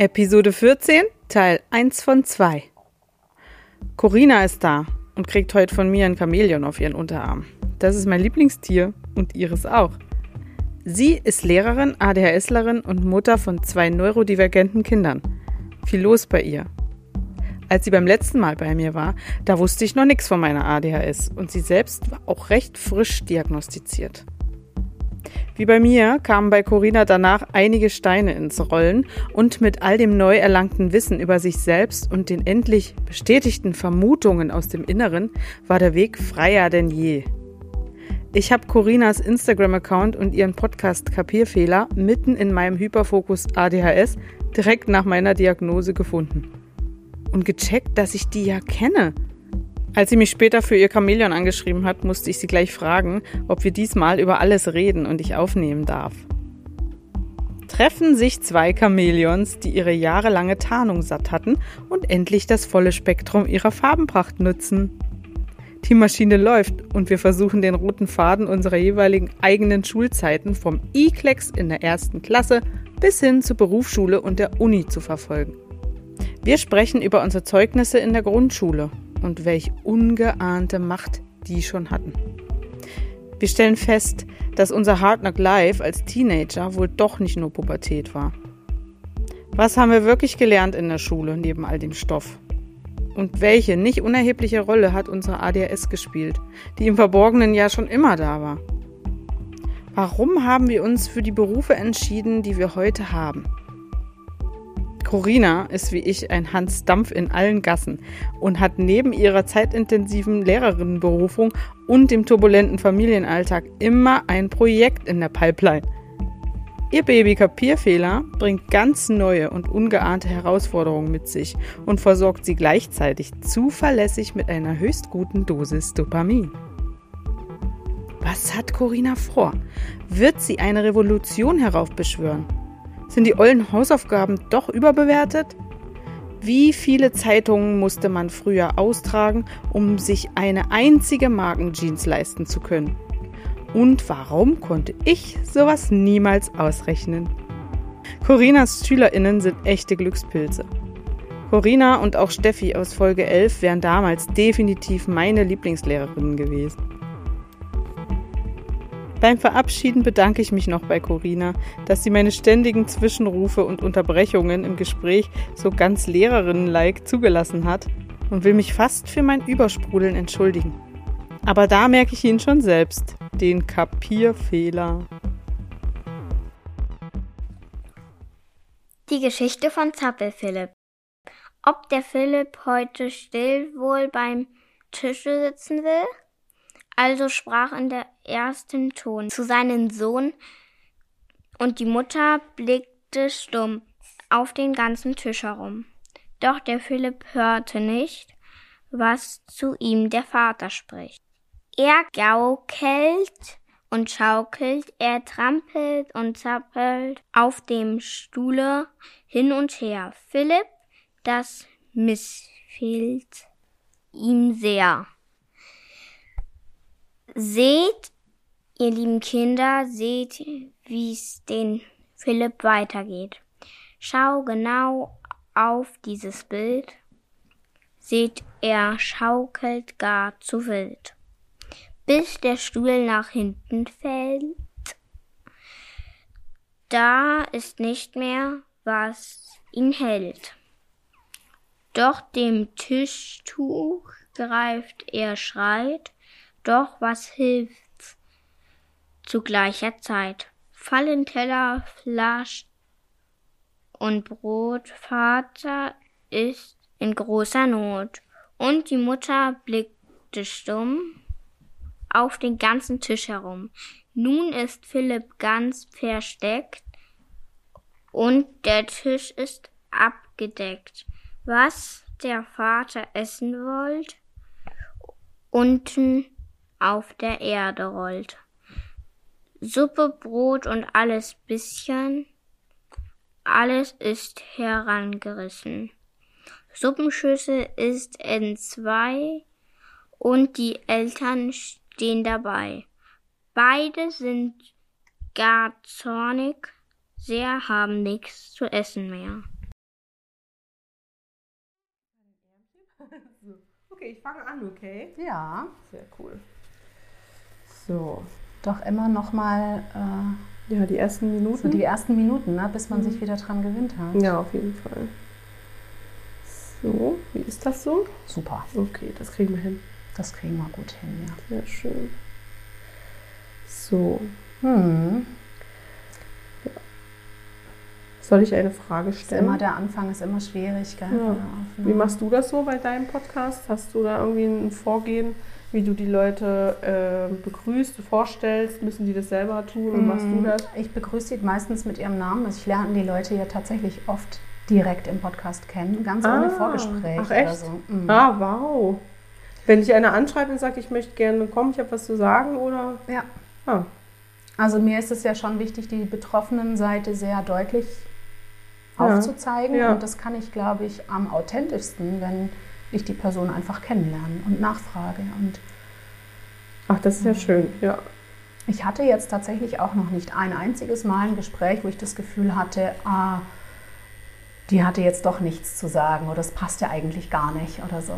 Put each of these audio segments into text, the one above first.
Episode 14, Teil 1 von 2. Corina ist da und kriegt heute von mir ein Chamäleon auf ihren Unterarm. Das ist mein Lieblingstier und ihres auch. Sie ist Lehrerin, ADHSlerin und Mutter von zwei neurodivergenten Kindern. Viel los bei ihr. Als sie beim letzten Mal bei mir war, da wusste ich noch nichts von meiner ADHS und sie selbst war auch recht frisch diagnostiziert. Wie bei mir kamen bei Corinna danach einige Steine ins Rollen und mit all dem neu erlangten Wissen über sich selbst und den endlich bestätigten Vermutungen aus dem Inneren war der Weg freier denn je. Ich habe Corinas Instagram-Account und ihren Podcast Kapierfehler mitten in meinem Hyperfokus ADHS direkt nach meiner Diagnose gefunden. Und gecheckt, dass ich die ja kenne. Als sie mich später für ihr Chamäleon angeschrieben hat, musste ich sie gleich fragen, ob wir diesmal über alles reden und ich aufnehmen darf. Treffen sich zwei Chamäleons, die ihre jahrelange Tarnung satt hatten und endlich das volle Spektrum ihrer Farbenpracht nutzen. Die Maschine läuft und wir versuchen den roten Faden unserer jeweiligen eigenen Schulzeiten vom E-Klecks in der ersten Klasse bis hin zur Berufsschule und der Uni zu verfolgen. Wir sprechen über unsere Zeugnisse in der Grundschule und welch ungeahnte Macht die schon hatten. Wir stellen fest, dass unser Hard Knock Life als Teenager wohl doch nicht nur Pubertät war. Was haben wir wirklich gelernt in der Schule neben all dem Stoff? Und welche nicht unerhebliche Rolle hat unsere ADHS gespielt, die im Verborgenen ja schon immer da war? Warum haben wir uns für die Berufe entschieden, die wir heute haben? Corina ist wie ich ein Hans Dampf in allen Gassen und hat neben ihrer zeitintensiven Lehrerinnenberufung und dem turbulenten Familienalltag immer ein Projekt in der Pipeline. Ihr Baby Kapierfehler bringt ganz neue und ungeahnte Herausforderungen mit sich und versorgt sie gleichzeitig zuverlässig mit einer höchst guten Dosis Dopamin. Was hat Corina vor? Wird sie eine Revolution heraufbeschwören? Sind die ollen Hausaufgaben doch überbewertet? Wie viele Zeitungen musste man früher austragen, um sich eine einzige Markenjeans leisten zu können? Und warum konnte ich sowas niemals ausrechnen? Corinas SchülerInnen sind echte Glückspilze. Corina und auch Steffi aus Folge 11 wären damals definitiv meine Lieblingslehrerinnen gewesen. Beim Verabschieden bedanke ich mich noch bei Corina, dass sie meine ständigen Zwischenrufe und Unterbrechungen im Gespräch so ganz Lehrerinnen-like zugelassen hat und will mich fast für mein Übersprudeln entschuldigen. Aber da merke ich ihn schon selbst, den Kapierfehler. Die Geschichte von Zappelphilipp. Ob der Philipp heute still wohl beim Tische sitzen will? Also sprach in der ersten Ton zu seinem Sohn, und die Mutter blickte stumm auf den ganzen Tisch herum. Doch der Philipp hörte nicht, was zu ihm der Vater spricht. Er gaukelt und schaukelt, er trampelt und zappelt auf dem Stuhle hin und her. Philipp, das missfehlt ihm sehr. Seht, ihr lieben Kinder, seht, wie es den Philipp weitergeht. Schau genau auf dieses Bild. Seht, er schaukelt gar zu wild, bis der Stuhl nach hinten fällt. Da ist nicht mehr, was ihn hält. Doch dem Tischtuch greift er schreit, doch was hilft's zu gleicher Zeit? Fallen Teller, Flasch und Brot, Vater ist in großer Not. Und die Mutter blickte stumm auf den ganzen Tisch herum. Nun ist Philipp ganz versteckt und der Tisch ist abgedeckt. Was der Vater essen wollt, unten auf der Erde rollt. Suppe, Brot und alles bisschen, alles ist herangerissen. Suppenschüssel ist in zwei und die Eltern stehen dabei. Beide sind gar zornig, sehr haben nichts zu essen mehr. Okay, ich fange an, okay? Ja, Sehr cool. So, doch immer noch mal äh, ja, die ersten Minuten. so die ersten Minuten, ne, bis man sich wieder dran gewöhnt hat. ja, auf jeden Fall. So, wie ist das so? Super, Okay, das kriegen wir hin. das kriegen wir gut hin, ja. Sehr schön. So, Hm. soll ich eine Frage Ist stellen? immer der Anfang ist immer schwierig, gell? Ja. Wie machst du das so bei deinem Podcast? Hast du da irgendwie ein Vorgehen, wie du die Leute äh, begrüßt, vorstellst? Müssen die das selber tun und machst du das? Ich begrüße sie meistens mit ihrem Namen. Also ich lerne die Leute ja tatsächlich oft direkt im Podcast kennen, ganz Ah, ohne Vorgespräch ach, echt? oder so. Mhm. Ah, wow. Wenn dich einer anschreibt und sagt, ich möchte gerne kommen, ich habe was zu sagen, oder? Ja. Ah, Also mir ist es ja schon wichtig, die betroffenen Seite sehr deutlich Ja. aufzuzeigen. Ja. Und das kann ich, glaube ich, am authentischsten, wenn ich die Person einfach kennenlerne und nachfrage. Und ach, das ist ja schön, ja. ich hatte jetzt tatsächlich auch noch nicht ein einziges Mal ein Gespräch, wo ich das Gefühl hatte, ah, die hatte jetzt doch nichts zu sagen oder das passt ja eigentlich gar nicht oder so.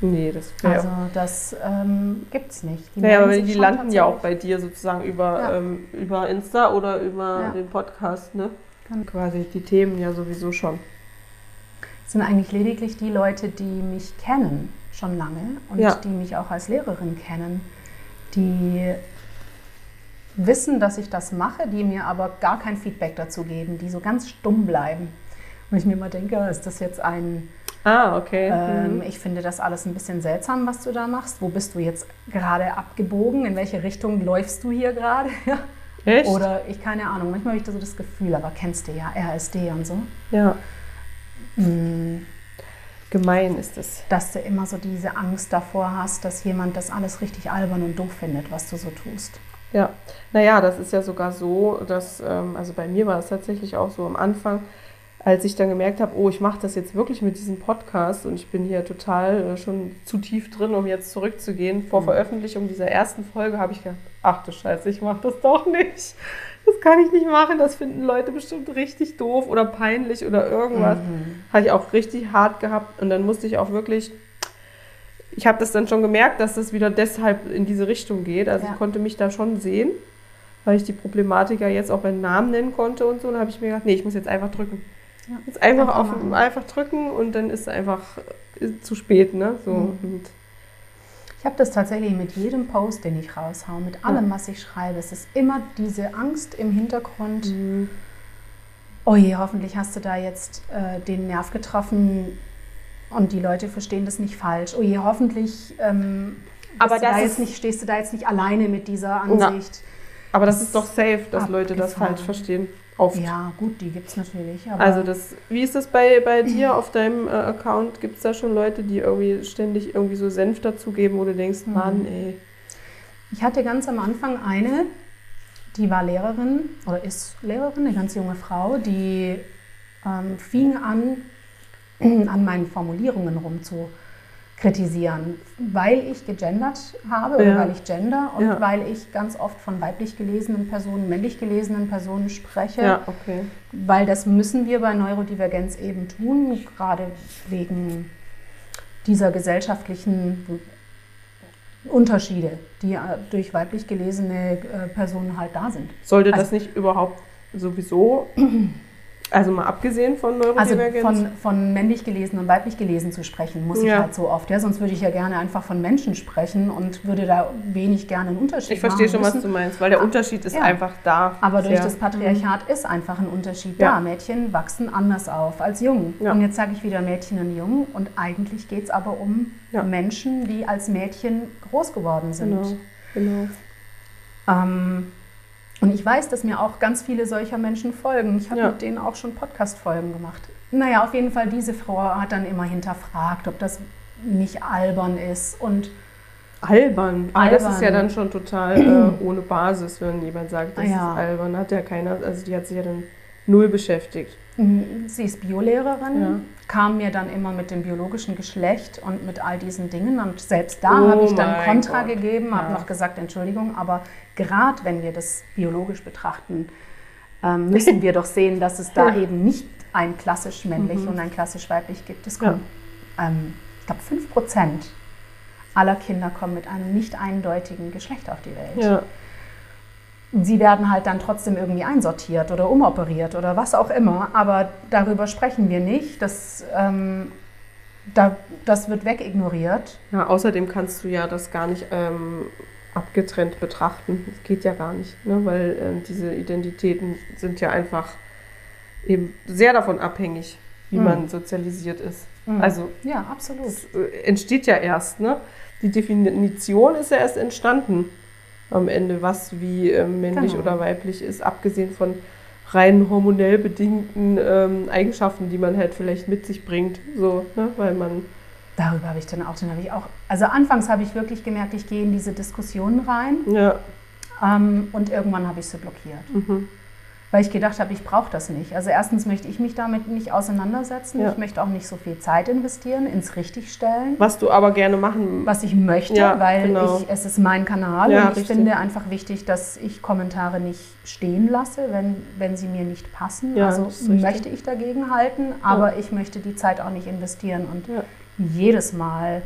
Nee, das wäre. Also das ähm, gibt es nicht. Die naja, aber die landen ja auch bei dir sozusagen über, Ja. ähm, über Insta oder über Ja. den Podcast, ne? Genau. Quasi die Themen ja sowieso schon. Sind eigentlich lediglich die Leute, die mich kennen schon lange und Ja. die mich auch als Lehrerin kennen, die wissen, dass ich das mache, die mir aber gar kein Feedback dazu geben, die so ganz stumm bleiben. Und ich mir immer denke, ist das jetzt ein, Ah, okay. ähm, Mhm. ich finde das alles ein bisschen seltsam, was du da machst. Wo bist du jetzt gerade abgebogen? In welche Richtung läufst du hier gerade? Echt? Oder ich keine Ahnung, manchmal habe ich da so das Gefühl, aber kennst du ja, RSD und so. Ja, Mm. gemein ist es. dass du immer so diese Angst davor hast, dass jemand das alles richtig albern und doof findet, was du so tust. Ja, naja, das ist ja sogar so, dass, ähm, also bei mir war es tatsächlich auch so am Anfang, als ich dann gemerkt habe, oh, ich mache das jetzt wirklich mit diesem Podcast und ich bin hier total äh, schon zu tief drin, um jetzt zurückzugehen. Vor Veröffentlichung dieser ersten Folge habe ich gedacht, ach du Scheiße, ich mache das doch nicht. Das kann ich nicht machen, das finden Leute bestimmt richtig doof oder peinlich oder irgendwas. Habe ich auch richtig hart gehabt und dann musste ich auch wirklich ich habe das dann schon gemerkt, dass das wieder deshalb in diese Richtung geht. Also Ja. ich konnte mich da schon sehen, weil ich die Problematik ja jetzt auch beim Namen nennen konnte und so. Und dann habe ich mir gedacht, nee, ich muss jetzt einfach drücken. Ja. Jetzt einfach, Einfach auf, einfach drücken und dann ist es einfach äh, zu spät, ne? So. Mhm. Und, Ich habe das tatsächlich mit jedem Post, den ich raushau, mit allem, was ich schreibe. Es ist immer diese Angst im Hintergrund. Mhm. Oh je, hoffentlich hast du da jetzt äh, den Nerv getroffen und die Leute verstehen das nicht falsch. Oh je, hoffentlich ähm, Aber das da ist- jetzt nicht, stehst du da jetzt nicht alleine mit dieser Na, Ansicht. aber das ist doch safe, dass Leute das Abgefahren. falsch verstehen. Oft. Ja, gut, die gibt es natürlich. Also das, wie ist das bei, bei dir auf deinem äh, Account? Gibt es da schon Leute, die irgendwie ständig irgendwie so Senf dazugeben, wo du denkst, Mhm. Mann, ey. Ich hatte ganz am Anfang eine, die war Lehrerin oder ist Lehrerin, eine ganz junge Frau, die ähm, fing an, an meinen Formulierungen rum zu kritisieren, weil ich gegendert habe oder Ja. weil ich gender und Ja. weil ich ganz oft von weiblich gelesenen Personen, männlich gelesenen Personen spreche, Ja, okay. weil das müssen wir bei Neurodivergenz eben tun, gerade wegen dieser gesellschaftlichen Unterschiede, die äh, durch weiblich gelesene äh, Personen halt da sind. Sollte Also- das nicht überhaupt sowieso, also mal abgesehen von Also Neurodivergenz. von, von männlich gelesen und weiblich gelesen zu sprechen, muss ich Ja. halt so oft. Ja? Sonst würde ich ja gerne einfach von Menschen sprechen und würde da wenig gerne einen Unterschied ich verstehe machen schon, was müssen. du meinst, weil der Unterschied ist Ja. einfach da. Aber durch das Patriarchat ist einfach ein Unterschied Ja. da. Mädchen wachsen anders auf als Jungen. Und jetzt sage ich wieder Mädchen und Jungen. Und eigentlich geht es aber um. Menschen, die als Mädchen groß geworden sind. Genau, genau. Ähm, und ich weiß, dass mir auch ganz viele solcher Menschen folgen. Ich habe Ja. mit denen auch schon Podcast-Folgen gemacht. Naja, auf jeden Fall, diese Frau hat dann immer hinterfragt, ob das nicht albern ist. Und Albern. Aber das Albern. ist ja dann schon total äh, ohne Basis, wenn jemand sagt, das Ja. ist albern. Hat ja keiner, also die hat sich ja dann null beschäftigt. Mm, sie ist Biolehrerin, Ja. kam mir dann immer mit dem biologischen Geschlecht und mit all diesen Dingen. Und selbst da Oh habe ich dann Kontra Gott. gegeben, habe Ja. noch gesagt, Entschuldigung, aber gerade wenn wir das biologisch betrachten, ähm, müssen wir doch sehen, dass es da eben nicht ein klassisch männlich und ein klassisch weiblich gibt. Es Mhm. Ja. kommen, ähm, ich glaube, 5 Prozent aller Kinder kommen mit einem nicht eindeutigen Geschlecht auf die Welt. Sie werden halt dann trotzdem irgendwie einsortiert oder umoperiert oder was auch immer, aber darüber sprechen wir nicht. Das, ähm, da, das wird wegignoriert. ja, außerdem kannst du ja das gar nicht ähm, abgetrennt betrachten. Das geht ja gar nicht, ne? weil ähm, diese Identitäten sind ja einfach eben sehr davon abhängig, wie Mhm. man sozialisiert ist. Mhm. Also Ja, absolut. äh, entsteht ja erst, ne? Die Definition ist ja erst entstanden am Ende, was wie ähm, männlich Genau. oder weiblich ist, abgesehen von rein hormonell bedingten ähm, Eigenschaften, die man halt vielleicht mit sich bringt, so, ne? weil man Darüber habe ich dann auch, dann habe ich auch, also anfangs habe ich wirklich gemerkt, ich gehe in diese Diskussionen rein ja, ähm, und irgendwann habe ich sie blockiert. mhm. Weil ich gedacht habe, ich brauche das nicht. Also erstens möchte ich mich damit nicht auseinandersetzen. Ja. Ich möchte auch nicht so viel Zeit investieren ins Richtigstellen. was du aber gerne machen, was ich möchte, Ja, weil genau. ich, es ist mein Kanal Ja, und ich richtig. finde einfach wichtig, dass ich Kommentare nicht stehen lasse, wenn, wenn sie mir nicht passen. Also möchte ich dagegen halten, aber ich möchte die Zeit auch nicht investieren und jedes Mal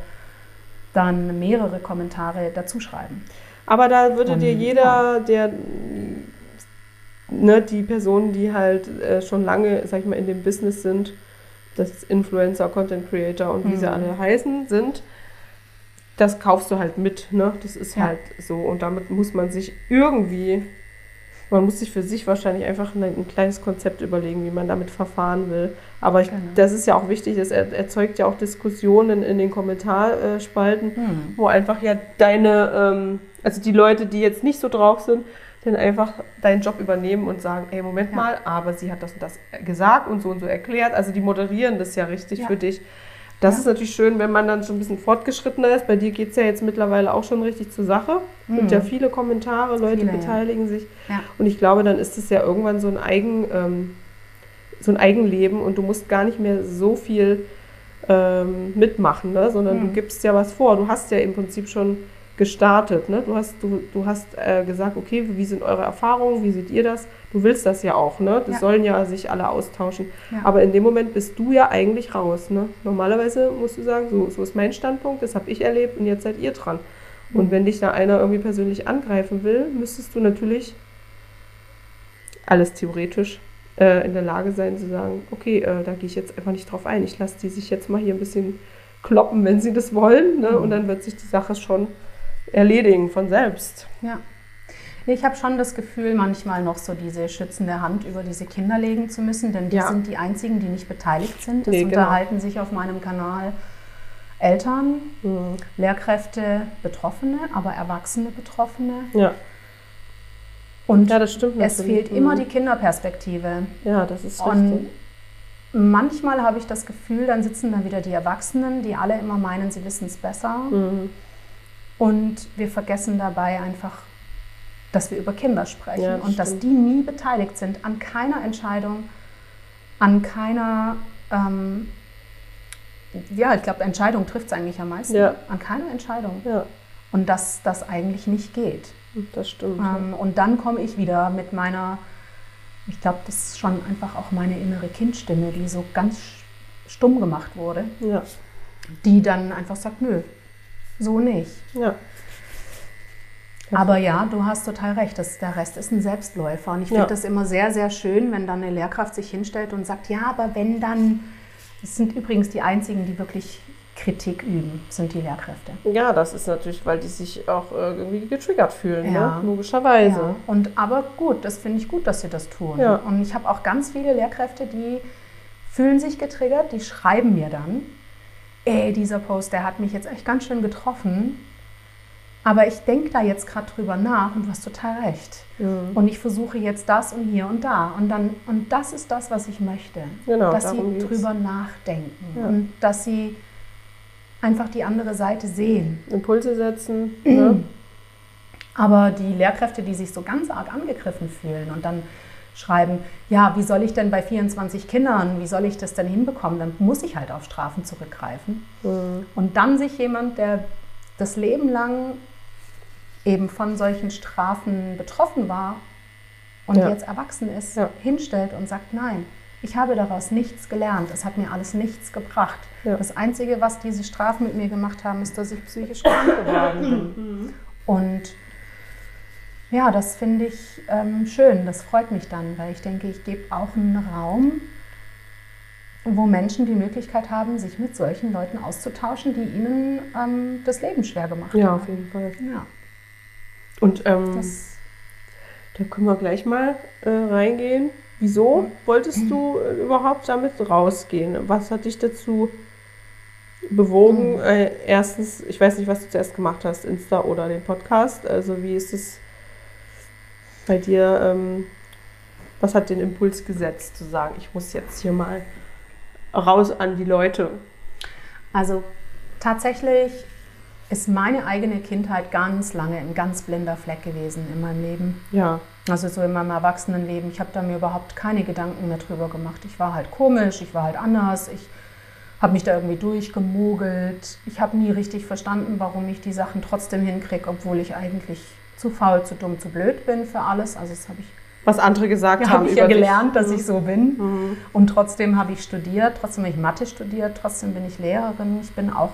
dann mehrere Kommentare dazuschreiben. aber da würde Und, dir jeder, der ne, die Personen, die halt äh, schon lange, sag ich mal, in dem Business sind, das Influencer, Content Creator und wie sie Mhm. alle heißen, sind, das kaufst du halt mit, ne? Das ist Ja. halt so. Und damit muss man sich irgendwie, man muss sich für sich wahrscheinlich einfach ein, ein kleines Konzept überlegen, wie man damit verfahren will. Aber ich, Genau. das ist ja auch wichtig, das er, erzeugt ja auch Diskussionen in den Kommentarspalten, Hm. wo einfach ja deine, ähm, also die Leute, die jetzt nicht so drauf sind, dann einfach deinen Job übernehmen und sagen, ey, Moment Ja. mal, aber sie hat das und das gesagt und so und so erklärt. Also die moderieren das ja richtig Ja. für dich. Das Ja. ist natürlich schön, wenn man dann schon ein bisschen fortgeschrittener ist. Bei dir geht es ja jetzt mittlerweile auch schon richtig zur Sache. Es gibt Mhm. ja viele Kommentare, Leute Viele, beteiligen sich. Und ich glaube, dann ist es ja irgendwann so ein Eigen, ähm, so ein Eigenleben und du musst gar nicht mehr so viel ähm, mitmachen, ne? sondern du Mhm. gibst ja was vor. Du hast ja im Prinzip schon gestartet. Ne? Du hast, du, du hast äh, gesagt, okay, wie sind eure Erfahrungen, wie seht ihr das? Du willst das ja auch, ne? Das Ja. sollen ja sich alle austauschen. Ja. Aber in dem Moment bist du ja eigentlich raus. Ne? Normalerweise musst du sagen, so, so ist mein Standpunkt, das habe ich erlebt und jetzt seid ihr dran. Mhm. Und wenn dich da einer irgendwie persönlich angreifen will, müsstest du natürlich alles theoretisch äh, in der Lage sein zu sagen, okay, äh, da gehe ich jetzt einfach nicht drauf ein. Ich lasse die sich jetzt mal hier ein bisschen kloppen, wenn sie das wollen. Ne? Mhm. Und dann wird sich die Sache schon erledigen von selbst. Ja. Ich habe schon das Gefühl, manchmal noch so diese schützende Hand über diese Kinder legen zu müssen, denn die Ja. sind die einzigen, die nicht beteiligt sind. Es Nee, genau. unterhalten sich auf meinem Kanal Eltern, Mhm. Lehrkräfte, Betroffene, aber erwachsene Betroffene. Ja. Und ja, das stimmt. es natürlich. fehlt immer Mhm. die Kinderperspektive. Ja, das ist Und richtig. manchmal habe ich das Gefühl, dann sitzen da wieder die Erwachsenen, die alle immer meinen, sie wissen es besser. Mhm. Und wir vergessen dabei einfach, dass wir über Kinder sprechen Ja, das und dass stimmt. die nie beteiligt sind an keiner Entscheidung, an keiner, ähm, ja, ich glaube, Entscheidung trifft es eigentlich am meisten, Ja. an keiner Entscheidung. Ja, Und dass das eigentlich nicht geht. das stimmt. Ähm, und dann komme ich wieder mit meiner, ich glaube, das ist schon einfach auch meine innere Kindstimme, die so ganz stumm gemacht wurde, die dann einfach sagt, nö, so nicht. ja. Aber ja, du hast total recht, das, der Rest ist ein Selbstläufer. Und ich finde Ja. das immer sehr, sehr schön, wenn dann eine Lehrkraft sich hinstellt und sagt, ja, aber wenn dann, das sind übrigens die einzigen, die wirklich Kritik üben, sind die Lehrkräfte. Ja, das ist natürlich, weil die sich auch äh, irgendwie getriggert fühlen, Ja. ne? logischerweise. Ja, und aber gut, das finde ich gut, dass sie das tun. Ja. Und ich habe auch ganz viele Lehrkräfte, die fühlen sich getriggert, die schreiben mir dann, ey, dieser Post, der hat mich jetzt echt ganz schön getroffen. Aber ich denke da jetzt gerade drüber nach und du hast total recht. Mhm. Und ich versuche jetzt das und hier und da. Und, dann, und das ist das, was ich möchte. Genau, dass sie geht's. drüber nachdenken Ja. und dass sie einfach die andere Seite sehen. Impulse setzen. ne? Aber die Lehrkräfte, die sich so ganz arg angegriffen fühlen und dann schreiben, ja, wie soll ich denn bei 24 Kindern, wie soll ich das denn hinbekommen? Dann muss ich halt auf Strafen zurückgreifen. Mhm. Und dann sich jemand, der das Leben lang eben von solchen Strafen betroffen war und Ja. jetzt erwachsen ist, Ja. hinstellt und sagt, nein, ich habe daraus nichts gelernt, es hat mir alles nichts gebracht. Ja. Das Einzige, was diese Strafen mit mir gemacht haben, ist, dass ich psychisch krank geworden bin. Und ja, das finde ich ähm, schön, das freut mich dann, weil ich denke, ich gebe auch einen Raum, wo Menschen die Möglichkeit haben, sich mit solchen Leuten auszutauschen, die ihnen ähm, das Leben schwer gemacht Ja, haben. auf jeden Fall. Ja, Und ähm, da können wir gleich mal äh, reingehen. Wieso wolltest du äh, überhaupt damit rausgehen? Was hat dich dazu bewogen? Äh, erstens, ich weiß nicht, was du zuerst gemacht hast, Insta oder den Podcast. Also wie ist es bei dir? Ähm, was hat den Impuls gesetzt, zu sagen, ich muss jetzt hier mal raus an die Leute? also tatsächlich ist meine eigene Kindheit ganz lange ein ganz blinder Fleck gewesen in meinem Leben. Ja, Also so in meinem Erwachsenenleben. Ich habe da mir überhaupt keine Gedanken mehr drüber gemacht. Ich war halt komisch, ich war halt anders, ich habe mich da irgendwie durchgemogelt. Ich habe nie richtig verstanden, warum ich die Sachen trotzdem hinkriege, obwohl ich eigentlich zu faul, zu dumm, zu blöd bin für alles. Also das habe ich, was andere gesagt ja, haben hab ich ja dich. gelernt, dass ich so bin. Mhm. Und trotzdem habe ich studiert, trotzdem habe ich Mathe studiert, trotzdem bin ich Lehrerin. Ich bin auch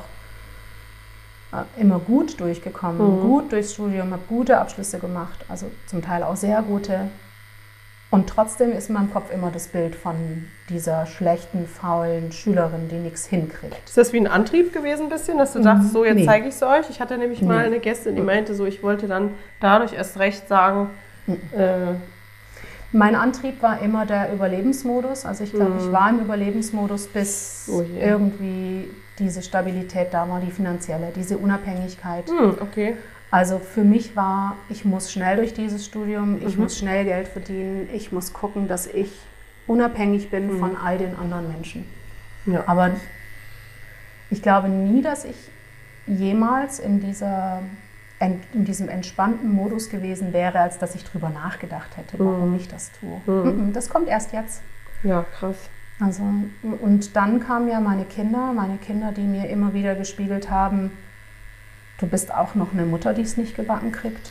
äh, immer gut durchgekommen, Mhm. gut durchs Studium, habe gute Abschlüsse gemacht, also zum Teil auch sehr gute. Und trotzdem ist in meinem Kopf immer das Bild von dieser schlechten, faulen Schülerin, die nichts hinkriegt. Ist das wie ein Antrieb gewesen, ein bisschen, dass du dachtest, so jetzt Nee. zeige ich es euch? Ich hatte nämlich mal Nee. eine Gästin, die meinte so, ich wollte dann dadurch erst recht sagen, äh, Mein Antrieb war immer der Überlebensmodus. Also ich glaube, ich war im Überlebensmodus, bis Oh irgendwie diese Stabilität da war, die finanzielle, diese Unabhängigkeit. hm, okay. Also für mich war, ich muss schnell durch dieses Studium, ich muss schnell Geld verdienen, ich muss gucken, dass ich unabhängig bin von all den anderen Menschen. Ja. Aber ich glaube nie, dass ich jemals in, dieser, in diesem entspannten Modus gewesen wäre, als dass ich drüber nachgedacht hätte, warum ich das tue. Mhm, Das kommt erst jetzt. Ja, krass. Also, und dann kamen ja meine Kinder, meine Kinder, die mir immer wieder gespiegelt haben, du bist auch noch eine Mutter, die es nicht gebacken kriegt.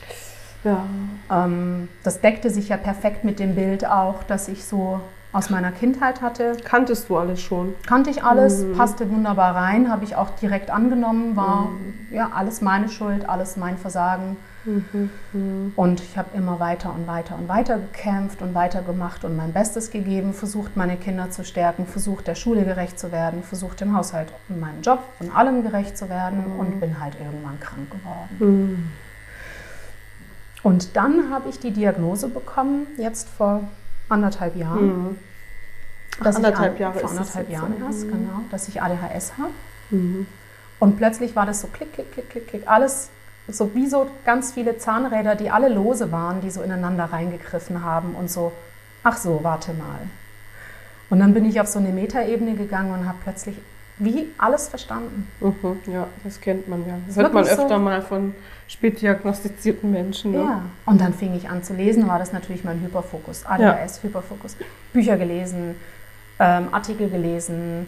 Ja. Ähm, das deckte sich ja perfekt mit dem Bild auch, das ich so aus meiner Kindheit hatte. Kanntest du alles schon? Kannte ich alles, passte wunderbar rein, habe ich auch direkt angenommen, war ja alles meine Schuld, alles mein Versagen. Und ich habe immer weiter und weiter und weiter gekämpft und weitergemacht und mein Bestes gegeben, versucht, meine Kinder zu stärken, versucht, der Schule gerecht zu werden, versucht, dem Haushalt und meinem Job und allem gerecht zu werden und bin halt irgendwann krank geworden. Und dann habe ich die Diagnose bekommen, jetzt vor anderthalb Jahren. Mhm. dass ich anderthalb A- Jahre vor anderthalb Jahren ja. erst, genau, dass ich ADHS habe. Mhm. Und plötzlich war das so klick, klick, klick, klick, klick, alles so wie so ganz viele Zahnräder, die alle lose waren, die so ineinander reingegriffen haben und so, ach so, warte mal. Und dann bin ich auf so eine Metaebene gegangen und habe plötzlich wie alles verstanden. Mhm. Ja, das kennt man ja. Das hört man wirklich so. öfter mal von spätdiagnostizierten Menschen. Ne? Ja. Und dann fing ich an zu lesen, war das natürlich mein Hyperfokus, ADHS, Hyperfokus. Bücher gelesen, ähm, Artikel gelesen,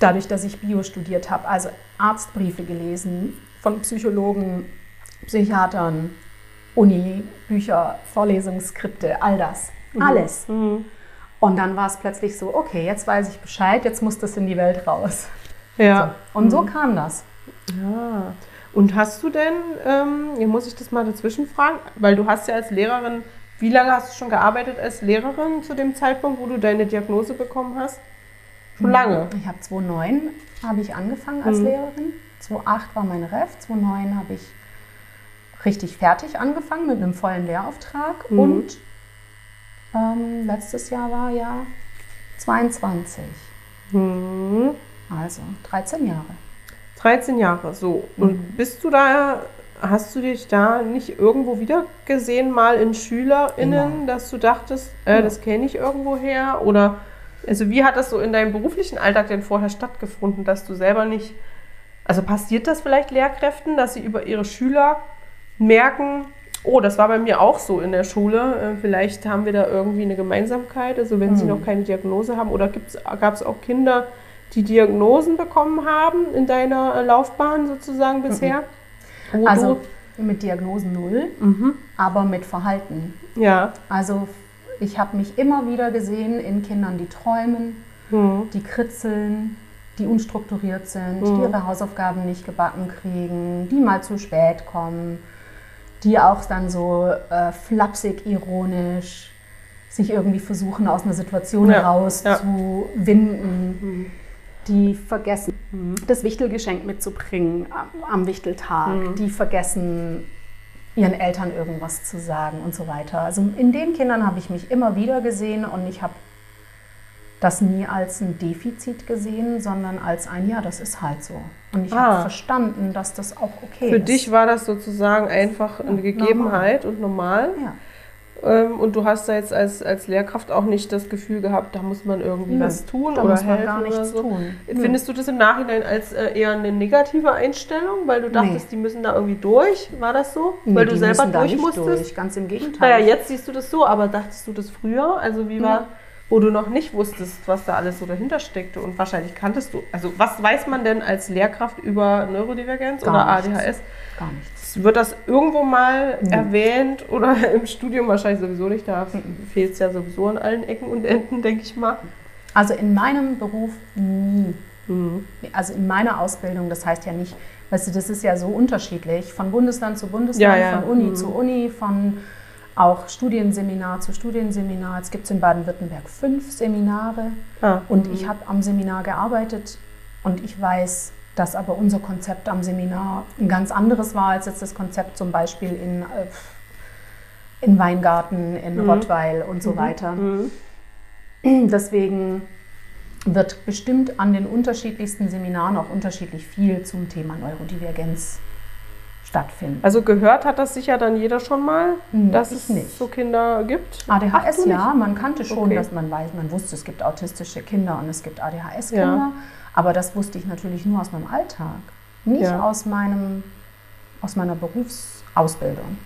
dadurch, dass ich Bio studiert habe, also Arztbriefe gelesen von Psychologen, Psychiatern, Uni, Bücher, Vorlesungsskripte, all das. Alles. Mhm. Und dann war es plötzlich so, okay, jetzt weiß ich Bescheid, jetzt muss das in die Welt raus. Ja. So. Und so kam das. ja. Und hast du denn, ähm, hier muss ich das mal dazwischen fragen, weil du hast ja als Lehrerin, wie lange hast du schon gearbeitet als Lehrerin zu dem Zeitpunkt, wo du deine Diagnose bekommen hast? Schon lange. Ich habe 2009 habe ich angefangen als Mhm. Lehrerin. 2008 war mein Ref. 2009 habe ich richtig fertig angefangen mit einem vollen Lehrauftrag. Mhm. Und ähm, letztes Jahr war ja 22. Mhm. Also 13 Jahre. 13 Jahre, so. Und bist du da, hast du dich da nicht irgendwo wieder gesehen, mal in SchülerInnen, Immer. dass du dachtest, äh, das kenne ich irgendwo her? Oder, also wie hat das so in deinem beruflichen Alltag denn vorher stattgefunden, dass du selber nicht, also passiert das vielleicht Lehrkräften, dass sie über ihre Schüler merken, oh, das war bei mir auch so in der Schule, äh, vielleicht haben wir da irgendwie eine Gemeinsamkeit, also wenn sie noch keine Diagnose haben, oder gab es auch Kinder, die Diagnosen bekommen haben in deiner äh, Laufbahn sozusagen bisher? Wo Also mit Diagnosen null, mhm. aber mit Verhalten. ja. Also ich habe mich immer wieder gesehen in Kindern, die träumen, Mhm. die kritzeln, die unstrukturiert sind, Mhm. die ihre Hausaufgaben nicht gebacken kriegen, die mal zu spät kommen, die auch dann so äh, flapsig, ironisch sich irgendwie versuchen, aus einer Situation Ja, rauszuwinden, die vergessen, das Wichtelgeschenk mitzubringen am, am Wichteltag, die vergessen, ihren Eltern irgendwas zu sagen und so weiter. Also in den Kindern habe ich mich immer wieder gesehen und ich habe das nie als ein Defizit gesehen, sondern als ein, ja, das ist halt so. Und ich Ah. habe verstanden, dass das auch okay Für ist. dich war das sozusagen einfach eine Gegebenheit und normal. Ja. Ähm, und du hast da jetzt als, als Lehrkraft auch nicht das Gefühl gehabt, da muss man irgendwie Nö, was tun oder helfen gar oder nichts so. tun. Findest du das im Nachhinein als äh, eher eine negative Einstellung, weil du dachtest, die müssen da irgendwie durch? War das so? Nee, weil du selber durch nicht musstest? durch, ganz im Gegenteil. Naja, jetzt siehst du das so, aber dachtest du das früher? Also wie war, wo du noch nicht wusstest, was da alles so dahinter steckte und wahrscheinlich kanntest du. Also was weiß man denn als Lehrkraft über Neurodivergenz Gar oder nichts. ADHS? Gar nichts. Wird das irgendwo mal erwähnt oder im Studium wahrscheinlich sowieso nicht? Da fehlt es ja sowieso an allen Ecken und Enden, denke ich mal. Also in meinem Beruf nie. Mhm. Also in meiner Ausbildung, das heißt ja nicht, weißt du, das ist ja so unterschiedlich, von Bundesland zu Bundesland, Ja, ja. von Uni Mhm. zu Uni, von auch Studienseminar zu Studienseminar. Es gibt in Baden-Württemberg fünf Seminare Ah, und ich habe am Seminar gearbeitet und ich weiß, dass aber unser Konzept am Seminar ein ganz anderes war als jetzt das Konzept zum Beispiel in, äh, in Weingarten, in Mhm. Rottweil und so weiter. Mhm. Deswegen wird bestimmt an den unterschiedlichsten Seminaren auch unterschiedlich viel zum Thema Neurodivergenz stattfinden. Also gehört hat das sicher dann jeder schon mal, Hm, dass es nicht. so Kinder gibt? Ach, ADHS du ja, man kannte schon, Okay. dass man weiß, man wusste, es gibt autistische Kinder und es gibt ADHS-Kinder, aber das wusste ich natürlich nur aus meinem Alltag, nicht Ja. aus, meinem, aus meiner Berufsausbildung.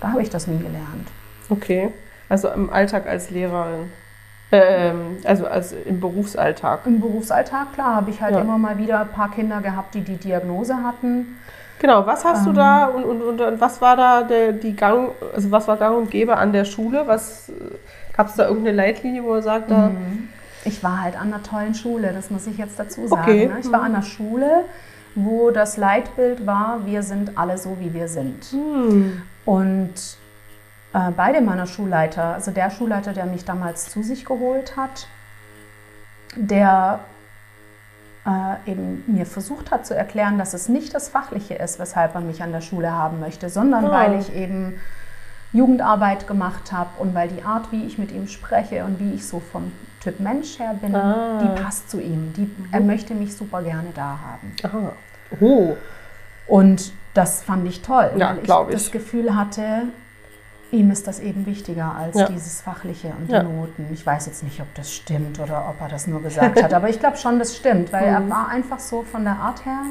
Da habe ich das nie gelernt. Okay. Also im Alltag als Lehrerin. Ähm, also als im Berufsalltag. Im Berufsalltag, klar, habe ich halt Ja. immer mal wieder ein paar Kinder gehabt, die die Diagnose hatten. Genau, was hast Ähm. du da und, und, und, und was war da der, die Gang, also was war Gang und Gäbe an der Schule? Was gab es da irgendeine Leitlinie, wo er sagt, da, Mhm. Ich war halt an einer tollen Schule, das muss ich jetzt dazu sagen. Okay. ne? Ich war an einer Schule, wo das Leitbild war, wir sind alle so, wie wir sind. hm, Und äh, beide meiner Schulleiter, also der Schulleiter, der mich damals zu sich geholt hat, der äh, eben mir versucht hat zu erklären, dass es nicht das Fachliche ist, weshalb er mich an der Schule haben möchte, sondern Ah. weil ich eben Jugendarbeit gemacht habe und weil die Art, wie ich mit ihm spreche und wie ich so vom Typ Mensch her bin, Ah. die passt zu ihm. Die, Er möchte mich super gerne da haben. aha. Oh, Und das fand ich toll, Ja, weil ich ich. das Gefühl hatte, ihm ist das eben wichtiger als Ja. dieses Fachliche und Ja. die Noten. Ich weiß jetzt nicht, ob das stimmt oder ob er das nur gesagt hat, aber ich glaube schon, das stimmt, weil Mhm. er war einfach so von der Art her.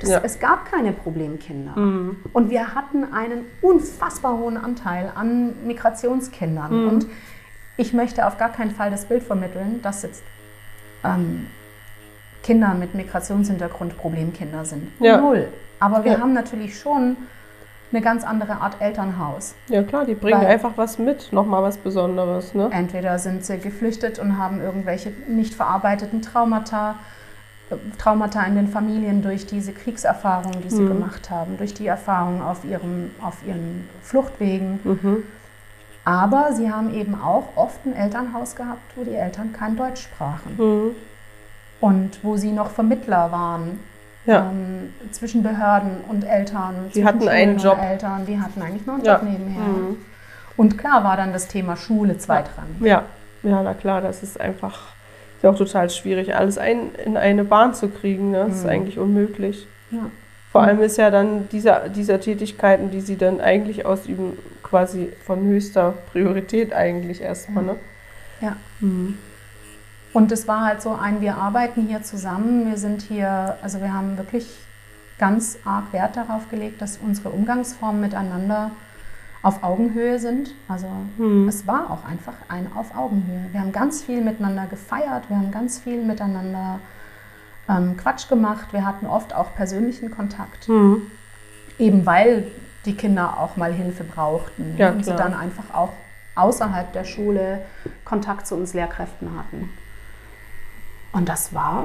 Das, Ja. Es gab keine Problemkinder. Mhm. Und wir hatten einen unfassbar hohen Anteil an Migrationskindern. Mhm. Und ich möchte auf gar keinen Fall das Bild vermitteln, dass jetzt ähm, Kinder mit Migrationshintergrund Problemkinder sind. Null. Aber wir haben natürlich schon eine ganz andere Art Elternhaus. ja klar, die bringen Weil- einfach was mit, nochmal was Besonderes, ne? Entweder sind sie geflüchtet und haben irgendwelche nicht verarbeiteten Traumata Traumata in den Familien durch diese Kriegserfahrungen, die sie Mhm. gemacht haben, durch die Erfahrungen auf, ihrem, auf ihren Fluchtwegen. Mhm. Aber sie haben eben auch oft ein Elternhaus gehabt, wo die Eltern kein Deutsch sprachen Mhm. und wo sie noch Vermittler waren Ja. ähm, zwischen Behörden und Eltern. Die hatten einen Job. Eltern, die hatten eigentlich nur einen Ja. Job nebenher. Mhm. Und klar war dann das Thema Schule zweitrangig. Ja, ja, na klar, das ist einfach ist auch total schwierig, alles ein, in eine Bahn zu kriegen. Ne? Das ist Mhm. eigentlich unmöglich. Ja. Vor allem ist ja dann dieser, dieser Tätigkeiten, die sie dann eigentlich ausüben, quasi von höchster Priorität eigentlich erstmal. Ne? Ja. Mhm. Und es war halt so ein, wir arbeiten hier zusammen, wir sind hier, also wir haben wirklich ganz arg Wert darauf gelegt, dass unsere Umgangsformen miteinander auf Augenhöhe sind. Also Mhm. es war auch einfach ein auf Augenhöhe. Wir haben ganz viel miteinander gefeiert, wir haben ganz viel miteinander ähm, Quatsch gemacht, wir hatten oft auch persönlichen Kontakt, Mhm. eben weil die Kinder auch mal Hilfe brauchten Ja, und sie dann einfach auch außerhalb der Schule Kontakt zu uns Lehrkräften hatten. Und das war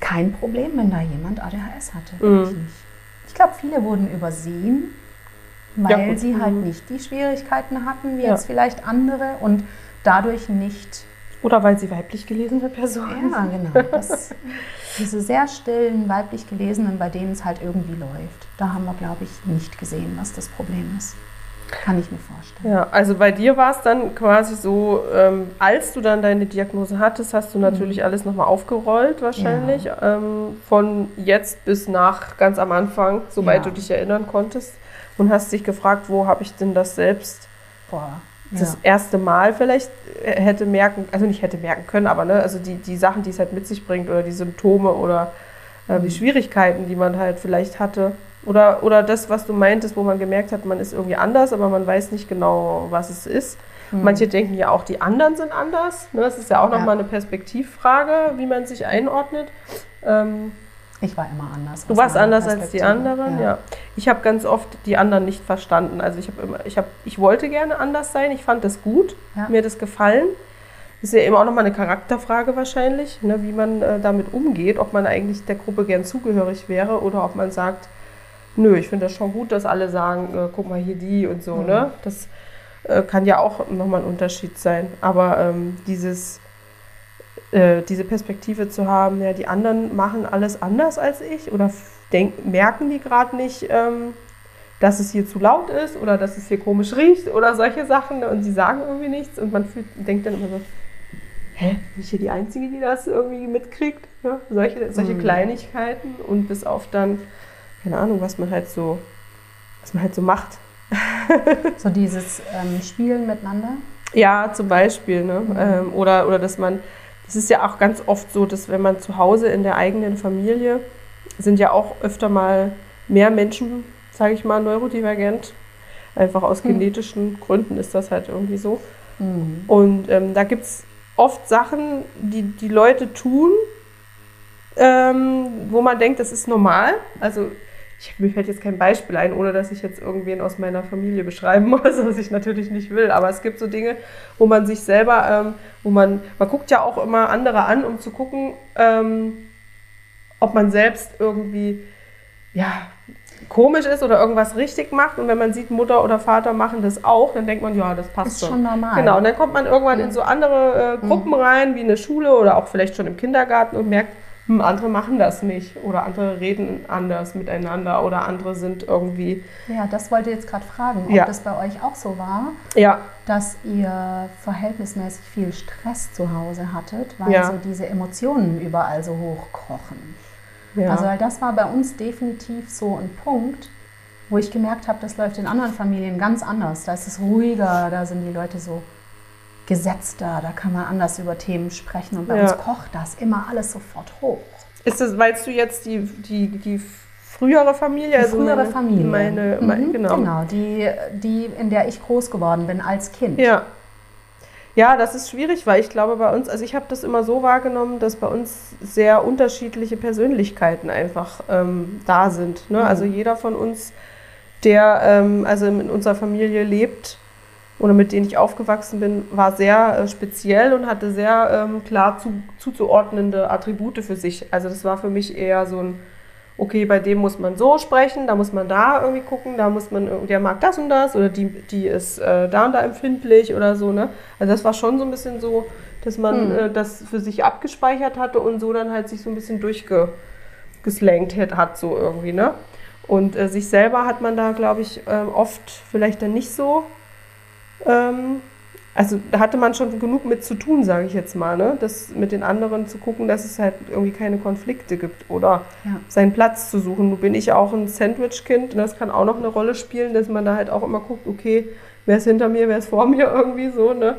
kein Problem, wenn da jemand ADHS hatte. Mhm. Ich glaube, viele wurden übersehen, weil Ja, sie halt Mhm. nicht die Schwierigkeiten hatten wie Ja. jetzt vielleicht andere und dadurch nicht. Oder weil sie weiblich gelesene Personen Ja, genau. Das, diese sehr stillen, weiblich gelesenen, bei denen es halt irgendwie läuft. Da haben wir, glaube ich, nicht gesehen, was das Problem ist. Kann ich mir vorstellen. Ja, also bei dir war es dann quasi so, ähm, als du dann deine Diagnose hattest, hast du natürlich alles nochmal aufgerollt wahrscheinlich. Ähm, von jetzt bis nach ganz am Anfang, soweit Ja. du dich erinnern konntest. Und hast dich gefragt, wo habe ich denn das selbst Boah. das erste Mal vielleicht äh, hätte merken, also nicht hätte merken können, aber ne, also die, die Sachen, die es halt mit sich bringt oder die Symptome oder äh, die Schwierigkeiten, die man halt vielleicht hatte. Oder, oder das, was du meintest, wo man gemerkt hat, man ist irgendwie anders, aber man weiß nicht genau, was es ist. Manche denken ja auch, die anderen sind anders. Ne? Das ist ja auch Ja. nochmal eine Perspektivfrage, wie man sich einordnet. Ähm, Ich war immer anders. Du warst anders als die anderen, ja. Ich habe ganz oft die anderen nicht verstanden. Also ich habe immer, ich habe, ich wollte gerne anders sein. Ich fand das gut, Ja. mir hat das gefallen. Das ist ja eben auch nochmal eine Charakterfrage wahrscheinlich, ne, wie man äh, damit umgeht, ob man eigentlich der Gruppe gern zugehörig wäre oder ob man sagt, nö, ich finde das schon gut, dass alle sagen, äh, guck mal hier die und so, ne? Das äh, kann ja auch nochmal ein Unterschied sein. Aber ähm, dieses äh, diese Perspektive zu haben, ja, die anderen machen alles anders als ich oder denk, merken die gerade nicht, ähm, dass es hier zu laut ist oder dass es hier komisch riecht oder solche Sachen ne, und sie sagen irgendwie nichts und man fühlt, denkt dann immer so, hä, bin ich hier die Einzige, die das irgendwie mitkriegt? Ne? Solche, solche Mhm. Kleinigkeiten und bis auf dann, keine Ahnung, was man halt so, was man halt so macht. So dieses ähm, Spielen miteinander. Ja, zum Beispiel. Ne? Mhm. Ähm, oder, oder dass man, das ist ja auch ganz oft so, dass wenn man zu Hause in der eigenen Familie sind ja auch öfter mal mehr Menschen, sage ich mal, neurodivergent. Einfach aus Mhm. genetischen Gründen ist das halt irgendwie so. Mhm. Und ähm, da gibt es oft Sachen, die die Leute tun, ähm, wo man denkt, das ist normal. Also ich, mir fällt jetzt kein Beispiel ein, ohne dass ich jetzt irgendwen aus meiner Familie beschreiben muss, was ich natürlich nicht will. Aber es gibt so Dinge, wo man sich selber, ähm, wo man, man guckt ja auch immer andere an, um zu gucken, ähm, ob man selbst irgendwie, ja, komisch ist oder irgendwas richtig macht. Und wenn man sieht, Mutter oder Vater machen das auch, dann denkt man, ja, das passt Ist schon. schon normal. Genau, und dann kommt man irgendwann in so andere äh, Gruppen rein, wie eine Schule oder auch vielleicht schon im Kindergarten und merkt, andere machen das nicht oder andere reden anders miteinander oder andere sind irgendwie, Ja, das wollte ich jetzt gerade fragen, ob Ja. das bei euch auch so war, ja, dass ihr verhältnismäßig viel Stress zu Hause hattet, weil Ja. so diese Emotionen überall so hochkochen. Also weil das war bei uns definitiv so ein Punkt, wo ich gemerkt habe, das läuft in anderen Familien ganz anders. Da ist es ruhiger, da sind die Leute so gesetzter, da kann man anders über Themen sprechen und bei Ja. uns kocht das immer alles sofort hoch. ist das, weißt du jetzt die, die, die frühere Familie? Die also frühere meine, Familie. Meine, mein, Mhm, genau. genau die, die, in der ich groß geworden bin als Kind. Ja. Ja, das ist schwierig, weil ich glaube bei uns, also ich habe das immer so wahrgenommen, dass bei uns sehr unterschiedliche Persönlichkeiten einfach ähm, da sind. Ne? Mhm. Also jeder von uns, der ähm, also in unserer Familie lebt oder mit denen ich aufgewachsen bin, war sehr äh, speziell und hatte sehr ähm, klar zu, zuzuordnende Attribute für sich. Also das war für mich eher so ein, okay, bei dem muss man so sprechen, da muss man da irgendwie gucken, da muss man, der mag das und das oder die, die ist äh, da und da empfindlich oder so, ne? Also das war schon so ein bisschen so, dass man Hm. äh, das für sich abgespeichert hatte und so dann halt sich so ein bisschen durchgeslankt hat, hat so irgendwie, ne? Und äh, sich selber hat man da, glaube ich, ähm, oft vielleicht dann nicht so. Ähm, also da hatte man schon genug mit zu tun, sage ich jetzt mal, ne? Das mit den anderen zu gucken, dass es halt irgendwie keine Konflikte gibt oder Ja. seinen Platz zu suchen. Nun bin ich auch ein Sandwich-Kind und das kann auch noch eine Rolle spielen, dass man da halt auch immer guckt, okay, wer ist hinter mir, wer ist vor mir irgendwie so, ne?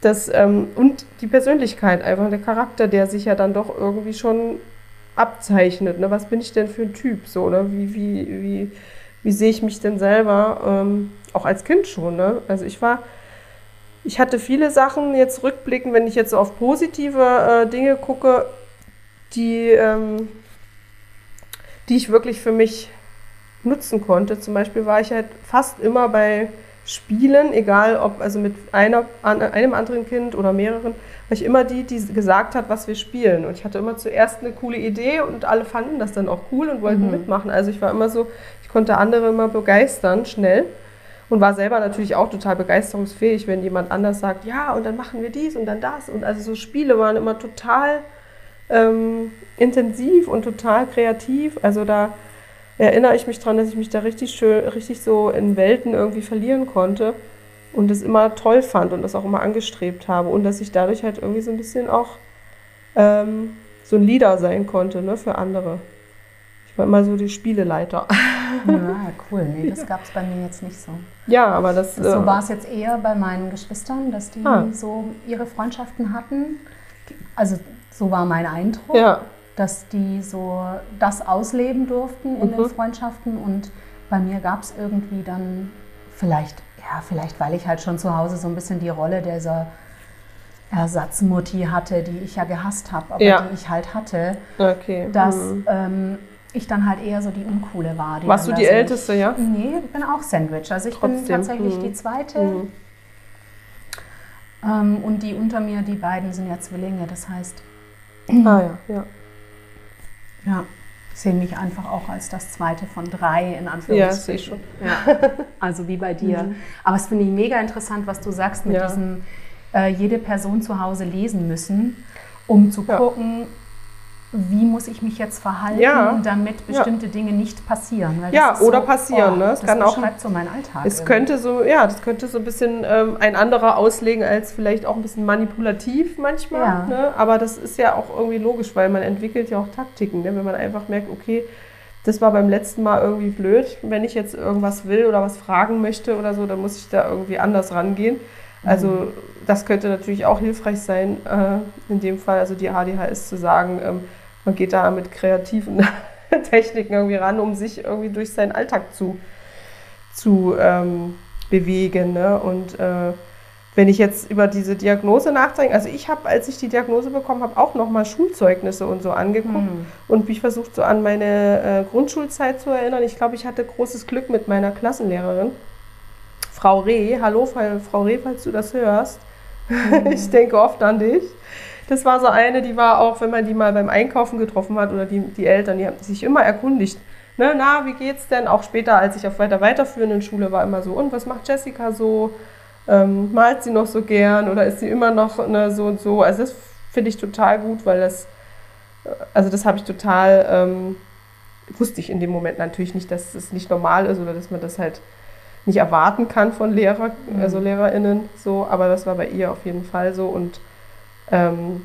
Das, ähm, und die Persönlichkeit, einfach der Charakter, der sich ja dann doch irgendwie schon abzeichnet. Ne? Was bin ich denn für ein Typ? So, ne? wie, wie, wie, wie sehe ich mich denn selber? Ähm, auch als Kind schon. Ne? Also ich war, ich hatte viele Sachen jetzt rückblickend, wenn ich jetzt so auf positive äh, Dinge gucke, die, ähm, die ich wirklich für mich nutzen konnte. Zum Beispiel war ich halt fast immer bei Spielen, egal ob also mit einer, an, einem anderen Kind oder mehreren, war ich immer die, die gesagt hat, was wir spielen. Und ich hatte immer zuerst eine coole Idee und alle fanden das dann auch cool und wollten Mhm. mitmachen. Also ich war immer so, ich konnte andere immer begeistern, schnell. Und war selber natürlich auch total begeisterungsfähig, wenn jemand anders sagt, ja, und dann machen wir dies und dann das. Und also so Spiele waren immer total ähm, intensiv und total kreativ. Also da erinnere ich mich dran, dass ich mich da richtig schön, richtig so in Welten irgendwie verlieren konnte und das immer toll fand und das auch immer angestrebt habe und dass ich dadurch halt irgendwie so ein bisschen auch ähm, so ein Leader sein konnte ne, für andere. Ich war immer so die Spieleleiter. Ja, cool. Nee, das gab es bei mir jetzt nicht so. Ja, aber das. So äh, war es jetzt eher bei meinen Geschwistern, dass die Ah. so ihre Freundschaften hatten. Also so war mein Eindruck, ja, dass die so das ausleben durften in den Mhm. Freundschaften. Und bei mir gab es irgendwie dann vielleicht, ja, vielleicht weil ich halt schon zu Hause so ein bisschen die Rolle dieser Ersatzmutti hatte, die ich ja gehasst habe, aber Ja. die ich halt hatte, okay. dass Mhm. ähm, ich dann halt eher so die Uncoole war. Die Warst du die so Älteste, ja? Nee, ich bin auch Sandwich. Also ich bin Trotzdem, tatsächlich mhm. die zweite. Mhm. Ähm, und die unter mir, die beiden sind ja Zwillinge. Das heißt, Ah ja, ja. ja, sehen mich einfach auch als das zweite von drei in Ja, Anführungszeichen. sehe ich schon. Ja, also wie bei dir. Mhm. Aber es finde ich mega interessant, was du sagst mit Ja. diesem äh, jede Person zu Hause lesen müssen, um zu Ja. Wie muss ich mich jetzt verhalten, Ja. damit bestimmte Dinge nicht passieren. Das Ja, oder passieren, ne? Es Das kann auch- so meinen Alltag. Es irgendwie. könnte so, ja, das könnte so ein bisschen ähm, ein anderer auslegen als vielleicht auch ein bisschen manipulativ manchmal. Ja. Ne? Aber das ist ja auch irgendwie logisch, weil man entwickelt ja auch Taktiken. Ne? Wenn man einfach merkt, okay, das war beim letzten Mal irgendwie blöd. Wenn ich jetzt irgendwas will oder was fragen möchte oder so, dann muss ich da irgendwie anders rangehen. Also das könnte natürlich auch hilfreich sein, äh, in dem Fall, also die ADHS zu sagen, ähm, man geht da mit kreativen Techniken irgendwie ran, um sich irgendwie durch seinen Alltag zu, zu ähm, bewegen. Ne? Und äh, wenn ich jetzt über diese Diagnose nachdenke, also ich habe, als ich die Diagnose bekommen habe, auch nochmal Schulzeugnisse und so angeguckt Hm. und mich versucht so an meine äh, Grundschulzeit zu erinnern. Ich glaube, ich hatte großes Glück mit meiner Klassenlehrerin, Frau Reh. Hallo, Frau Reh, falls du das hörst. ich denke oft an dich. Das war so eine, die war auch, wenn man die mal beim Einkaufen getroffen hat oder die, die Eltern, die haben sich immer erkundigt. Ne, na, wie geht's denn? Auch später, als ich auf weiter weiterführenden Schule war, immer so, und was macht Jessica so? Ähm, malt sie noch so gern oder ist sie immer noch ne, so und so? Also das finde ich total gut, weil das, äh, also das habe ich total, ähm, wusste ich in dem Moment natürlich nicht, dass es nicht normal ist oder dass man das halt nicht erwarten kann von Lehrer, Mhm. also LehrerInnen so, aber das war bei ihr auf jeden Fall so und ähm,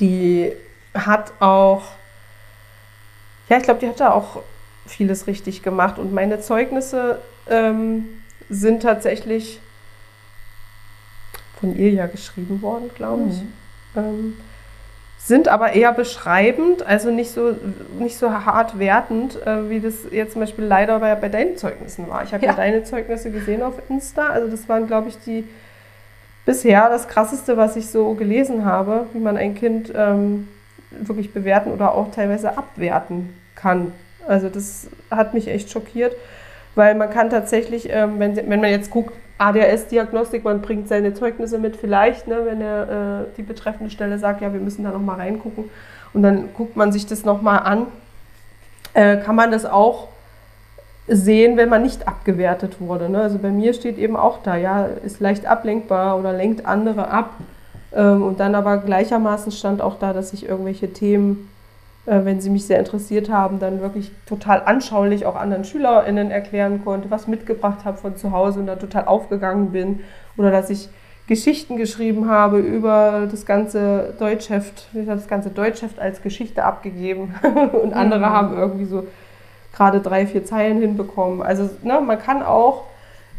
die hat auch, ja, ich glaube, die hat da auch vieles richtig gemacht und meine Zeugnisse ähm, sind tatsächlich von ihr ja geschrieben worden, glaube ich. Mhm. Ähm, sind aber eher beschreibend, also nicht so, nicht so hart wertend, äh, wie das jetzt zum Beispiel leider bei, bei deinen Zeugnissen war. Ich habe ja. Ja. deine Zeugnisse gesehen auf Insta, also das waren, glaube ich, die bisher das Krasseste, was ich so gelesen habe, wie man ein Kind ähm, wirklich bewerten oder auch teilweise abwerten kann. Also das hat mich echt schockiert, weil man kann tatsächlich, ähm, wenn, wenn man jetzt guckt, ADHS-Diagnostik, man bringt seine Zeugnisse mit, vielleicht, ne, wenn der, äh, die betreffende Stelle sagt, ja, wir müssen da nochmal reingucken. Und dann guckt man sich das nochmal an. Äh, kann man das auch sehen, wenn man nicht abgewertet wurde. Ne? Also bei mir steht eben auch da, ja, ist leicht ablenkbar oder lenkt andere ab. Ähm, und dann aber gleichermaßen stand auch da, dass ich irgendwelche Themen, äh, wenn sie mich sehr interessiert haben, dann wirklich total anschaulich auch anderen SchülerInnen erklären konnte, was mitgebracht habe von zu Hause und da total aufgegangen bin. Oder dass ich Geschichten geschrieben habe über das ganze Deutschheft. Ich habe das ganze Deutschheft als Geschichte abgegeben und andere mhm. haben irgendwie so gerade drei, vier Zeilen hinbekommen. Also ne, man kann auch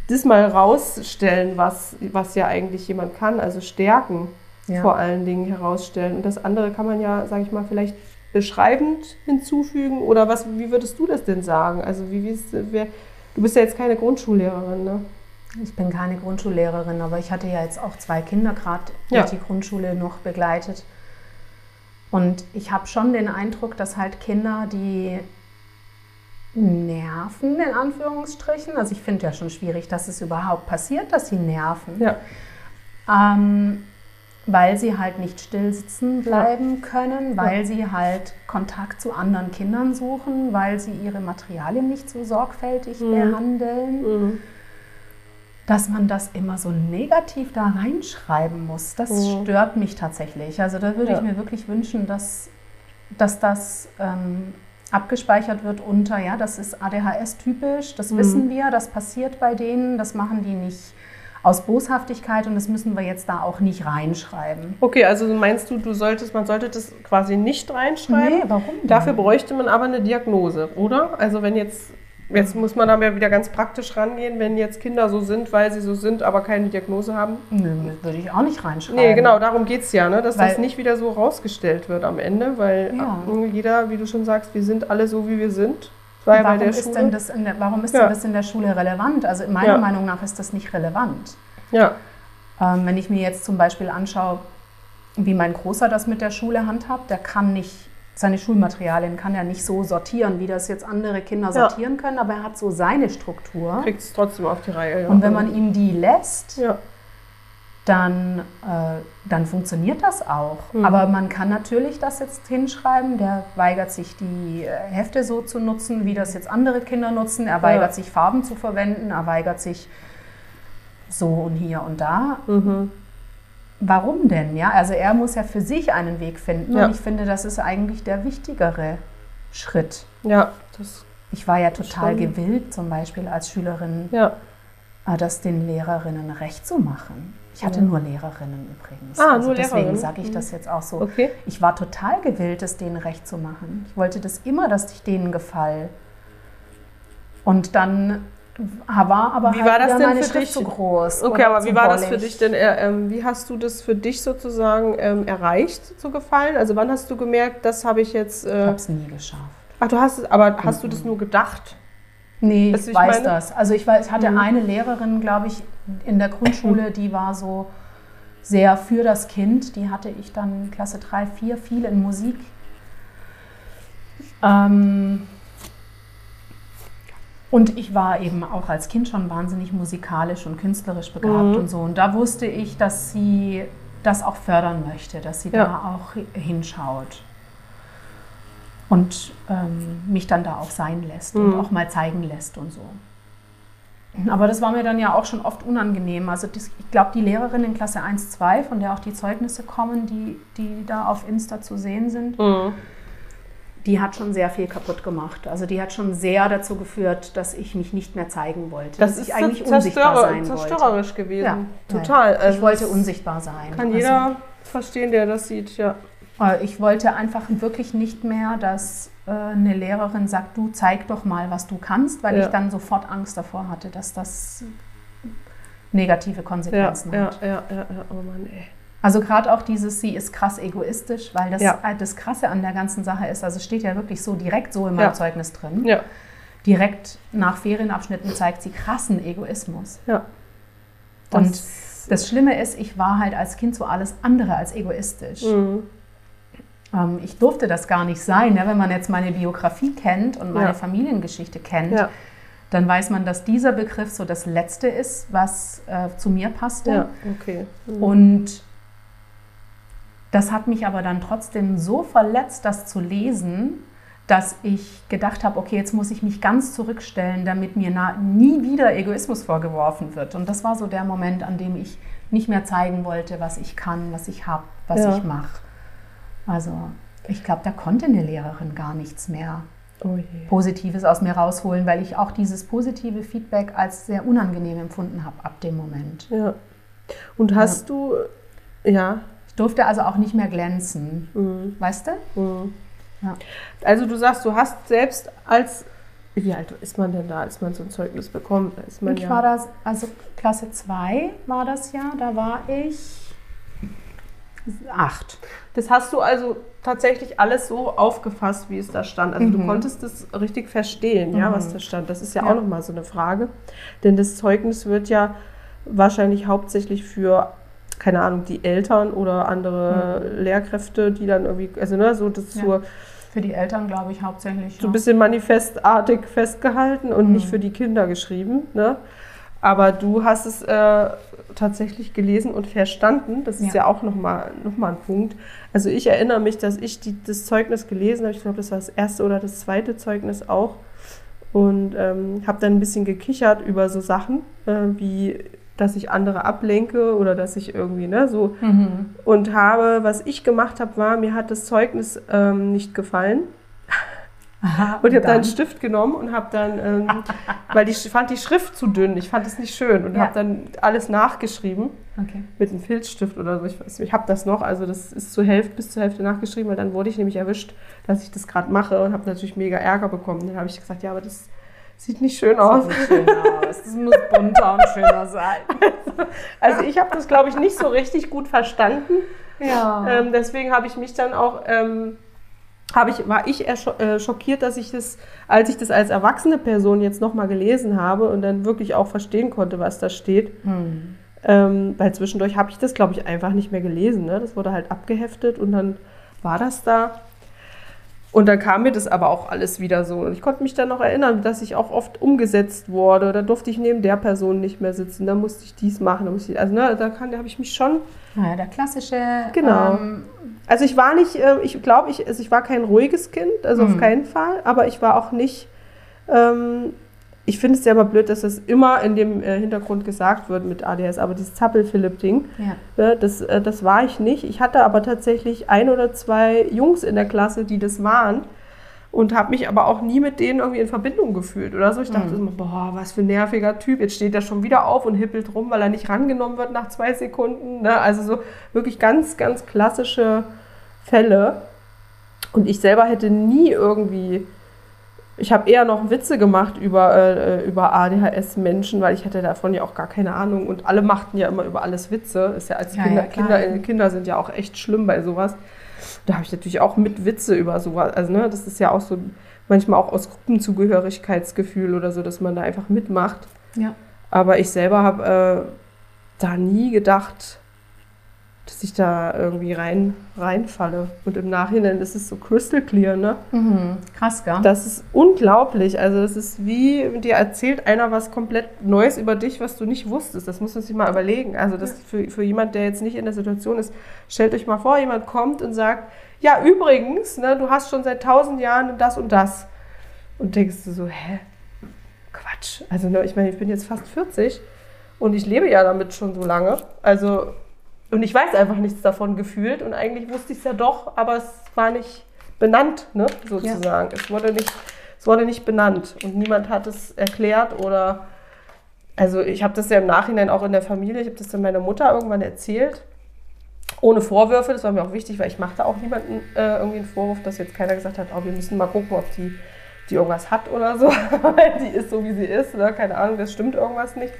das mal rausstellen, was, was ja eigentlich jemand kann, also Stärken ja. vor allen Dingen herausstellen. Und das andere kann man ja, sage ich mal, vielleicht beschreibend hinzufügen. Oder was, wie würdest du das denn sagen? Also wie, wie ist, wer, du bist ja jetzt keine Grundschullehrerin, ne? Ich bin keine Grundschullehrerin, aber ich hatte ja jetzt auch zwei Kinder gerade ja. durch die Grundschule noch begleitet. Und ich habe schon den Eindruck, dass halt Kinder, die nerven, in Anführungsstrichen. Also ich finde ja schon schwierig, dass es überhaupt passiert, dass sie nerven. Ja. Ähm, weil sie halt nicht still sitzen bleiben ja. können, weil ja. sie halt Kontakt zu anderen Kindern suchen, weil sie ihre Materialien nicht so sorgfältig mhm. behandeln. Mhm. Dass man das immer so negativ da reinschreiben muss, das mhm. stört mich tatsächlich. Also da würde ich mir wirklich wünschen, dass, dass das ähm, abgespeichert wird unter, ja, das ist ADHS typisch, das mhm. wissen wir, das passiert bei denen, das machen die nicht aus Boshaftigkeit und das müssen wir jetzt da auch nicht reinschreiben. Okay, also meinst du, du solltest, man sollte das quasi nicht reinschreiben? Nee, warum? Dafür bräuchte man aber eine Diagnose, oder? Also wenn jetzt Jetzt muss man aber wieder ganz praktisch rangehen, wenn jetzt Kinder so sind, weil sie so sind, aber keine Diagnose haben. Nö, würde ich auch nicht reinschreiben. Nee, genau, darum geht es ja, ne? dass weil, das nicht wieder so rausgestellt wird am Ende, weil ja. jeder, wie du schon sagst, wir sind alle so, wie wir sind. Warum, ist denn, das in der, warum ist ja. denn das in der Schule relevant? Also meiner ja. Meinung nach ist das nicht relevant. Ja. Ähm, wenn ich mir jetzt zum Beispiel anschaue, wie mein Großer das mit der Schule handhabt, der kann nicht seine Schulmaterialien kann er nicht so sortieren, wie das jetzt andere Kinder sortieren ja. können, aber er hat so seine Struktur. Kriegt es trotzdem auf die Reihe. Ja. Und wenn man ihm die lässt, ja. dann, äh, dann funktioniert das auch. Mhm. Aber man kann natürlich das jetzt hinschreiben, der weigert sich, die äh, Hefte so zu nutzen, wie das jetzt andere Kinder nutzen. Er weigert sich, Farben zu verwenden, er weigert sich so und hier und da. Mhm warum denn? Ja, also er muss ja für sich einen Weg finden ja. und ich finde, das ist eigentlich der wichtigere Schritt. Ja, das. Ich war ja total gewillt, zum Beispiel als Schülerin, ja. Äh, das den Lehrerinnen recht zu machen. Ich hatte ja. nur Lehrerinnen übrigens. Ah, also nur deswegen sage ich das mhm. jetzt auch so. Okay. Ich war total gewillt, es denen recht zu machen. Ich wollte das immer, dass ich denen gefall. Und dann war aber wie halt war das denn für dich? so groß. Okay, aber wie war das für dich denn? Äh, ähm, wie hast du das für dich sozusagen ähm, erreicht zu gefallen? Also wann hast du gemerkt, das habe ich jetzt? Äh, ich habe es nie geschafft. Ach, du hast es, aber mhm. hast du das nur gedacht? Nee, ich, ich weiß meine? das. Also ich, weiß, ich hatte mhm. eine Lehrerin, glaube ich, in der Grundschule, die war so sehr für das Kind. Die hatte ich dann Klasse 3, 4, viel in Musik. Ähm, und ich war eben auch als Kind schon wahnsinnig musikalisch und künstlerisch begabt mhm. und so. Und da wusste ich, dass sie das auch fördern möchte, dass sie ja. da auch hinschaut und ähm, mich dann da auch sein lässt mhm. und auch mal zeigen lässt und so. Aber das war mir dann ja auch schon oft unangenehm. Also das, ich glaube, die Lehrerin in Klasse 1, 2, von der auch die Zeugnisse kommen, die, die da auf Insta zu sehen sind, mhm die hat schon sehr viel kaputt gemacht. Also die hat schon sehr dazu geführt, dass ich mich nicht mehr zeigen wollte. Das ist eigentlich unsichtbar sein zerstörerisch wollte. gewesen. Ja, Total. Also ich wollte unsichtbar sein. Kann jeder also, verstehen, der das sieht, ja. Äh, ich wollte einfach wirklich nicht mehr, dass äh, eine Lehrerin sagt, du zeig doch mal, was du kannst, weil ja. ich dann sofort Angst davor hatte, dass das negative Konsequenzen ja, hat. Ja, ja, ja, oh Mann, ey. Also gerade auch dieses, sie ist krass egoistisch, weil das, ja. das Krasse an der ganzen Sache ist, also steht ja wirklich so direkt so in meinem ja. Zeugnis drin. Ja. Direkt nach Ferienabschnitten zeigt sie krassen Egoismus. Ja. Das Und das Schlimme ist, ich war halt als Kind so alles andere als egoistisch. Mhm. Ähm, ich durfte das gar nicht sein, ne? wenn man jetzt meine Biografie kennt und meine ja. Familiengeschichte kennt. Ja. dann weiß man, dass dieser Begriff so das Letzte ist, was äh, zu mir passte. Ja, okay. Mhm. Und das hat mich aber dann trotzdem so verletzt, das zu lesen, dass ich gedacht habe, okay, jetzt muss ich mich ganz zurückstellen, damit mir nie wieder Egoismus vorgeworfen wird. Und das war so der Moment, an dem ich nicht mehr zeigen wollte, was ich kann, was ich habe, was Ja. ich mache. Also ich glaube, da konnte eine Lehrerin gar nichts mehr Oh. Positives aus mir rausholen, weil ich auch dieses positive Feedback als sehr unangenehm empfunden habe ab dem Moment. Ja. Und hast du, ja, durfte also auch nicht mehr glänzen, mhm. weißt du? Mhm. Ja. Also du sagst, du hast selbst als, wie alt ist man denn da, als man so ein Zeugnis bekommt? Ist man Ich ja, war das, also Klasse 2 war das ja, da war ich acht. Das hast du also tatsächlich alles so aufgefasst, wie es da stand. Also du Mhm. konntest es richtig verstehen, ja, Mhm. was da stand. Das ist ja, Ja. auch nochmal so eine Frage. Denn das Zeugnis wird ja wahrscheinlich hauptsächlich für, keine Ahnung, die Eltern oder andere Lehrkräfte, die dann irgendwie, also ne, so das Ja. zur, Für die Eltern, glaube ich, hauptsächlich. so ein bisschen manifestartig festgehalten und Mhm. nicht für die Kinder geschrieben. Ne? Aber du hast es äh, tatsächlich gelesen und verstanden. Das ist ja, Ja. auch nochmal noch mal ein Punkt. Also ich erinnere mich, dass ich die, das Zeugnis gelesen habe. Ich glaube, das war das erste oder das zweite Zeugnis auch. Und ähm, habe dann ein bisschen gekichert über so Sachen, äh, wie dass ich andere ablenke oder dass ich irgendwie ne, so Mhm. und habe, was ich gemacht habe, war, mir hat das Zeugnis ähm, nicht gefallen. Aha, Und ich habe dann einen? Stift genommen und habe dann, ähm, weil ich fand die Schrift zu dünn, ich fand es nicht schön und Ja. habe dann alles nachgeschrieben Okay. mit einem Filzstift oder so. Ich, weiß ich habe das noch, also das ist zur Hälfte, bis zur Hälfte nachgeschrieben, weil dann wurde ich nämlich erwischt, dass ich das gerade mache und habe natürlich mega Ärger bekommen. Dann habe ich gesagt, ja, aber das sieht nicht schön aus. Sieht schön aus. Das muss bunter und schöner sein. Also ich habe das, glaube ich, nicht so richtig gut verstanden. Ja. Ähm, deswegen habe ich mich dann auch, ähm, habe ich, war ich äh, schockiert, dass ich das, als ich das als erwachsene Person jetzt nochmal gelesen habe und dann wirklich auch verstehen konnte, was da steht. Hm. Ähm, weil zwischendurch habe ich das, glaube ich, einfach nicht mehr gelesen. Ne? Das wurde halt abgeheftet und dann war das da. Und dann kam mir das aber auch alles wieder so. Und ich konnte mich dann noch erinnern, dass ich auch oft umgesetzt wurde. Da durfte ich neben der Person nicht mehr sitzen. Da musste ich dies machen. Da musste ich, also ne, da, kann- da habe ich mich schon Naja, der klassische. Genau. Ähm, also ich war nicht, äh, ich glaube, ich, also ich war kein ruhiges Kind, also auf Mhm. keinen Fall, aber ich war auch nicht, ähm, ich finde es immer blöd, dass das immer in dem äh, Hintergrund gesagt wird mit ADS, aber dieses Zappel-Philipp-Ding, ja. ne, das, äh, das war ich nicht. Ich hatte aber tatsächlich ein oder zwei Jungs in der Klasse, die das waren und habe mich aber auch nie mit denen irgendwie in Verbindung gefühlt oder so. Ich dachte Mhm. immer, boah, was für ein nerviger Typ. Jetzt steht er schon wieder auf und hippelt rum, weil er nicht rangenommen wird nach zwei Sekunden. Ne? Also so wirklich ganz, ganz klassische Fälle. Und ich selber hätte nie irgendwie, ich habe eher noch Witze gemacht über, äh, über ADHS-Menschen, weil ich hatte davon ja auch gar keine Ahnung. Und alle machten ja immer über alles Witze. Ist ja als Ja, Kinder, ja. Kinder, Kinder sind ja auch echt schlimm bei sowas. Da habe ich natürlich auch mit Witze über sowas. Also, ne, das ist ja auch so manchmal auch aus Gruppenzugehörigkeitsgefühl oder so, dass man da einfach mitmacht. ja. Aber ich selber habe äh, da nie gedacht, dass ich da irgendwie rein, reinfalle. Und im Nachhinein ist es so crystal clear, ne? Mhm. Krass, gell? Das ist unglaublich. Also das ist wie, dir erzählt einer was komplett Neues über dich, was du nicht wusstest. Das muss man sich mal überlegen. Also das für, für jemand, der jetzt nicht in der Situation ist, stellt euch mal vor, jemand kommt und sagt, ja übrigens, ne, du hast schon seit tausend Jahren das und das. Und denkst du so, hä? Quatsch. Also ne, ich meine, ich bin jetzt fast 40 und ich lebe ja damit schon so lange. Also und ich weiß einfach nichts davon gefühlt und eigentlich wusste ich es ja doch, aber es war nicht benannt, ne, sozusagen. Es, wurde nicht, es wurde nicht benannt und niemand hat es erklärt oder. Also ich habe das ja im Nachhinein auch in der Familie, ich habe das dann meiner Mutter irgendwann erzählt. Ohne Vorwürfe, das war mir auch wichtig, weil ich machte auch niemanden äh, irgendwie einen Vorwurf, dass jetzt keiner gesagt hat, oh, wir müssen mal gucken, ob die, die irgendwas hat oder so. Weil die ist so, wie sie ist, ne? keine Ahnung, das stimmt irgendwas nicht.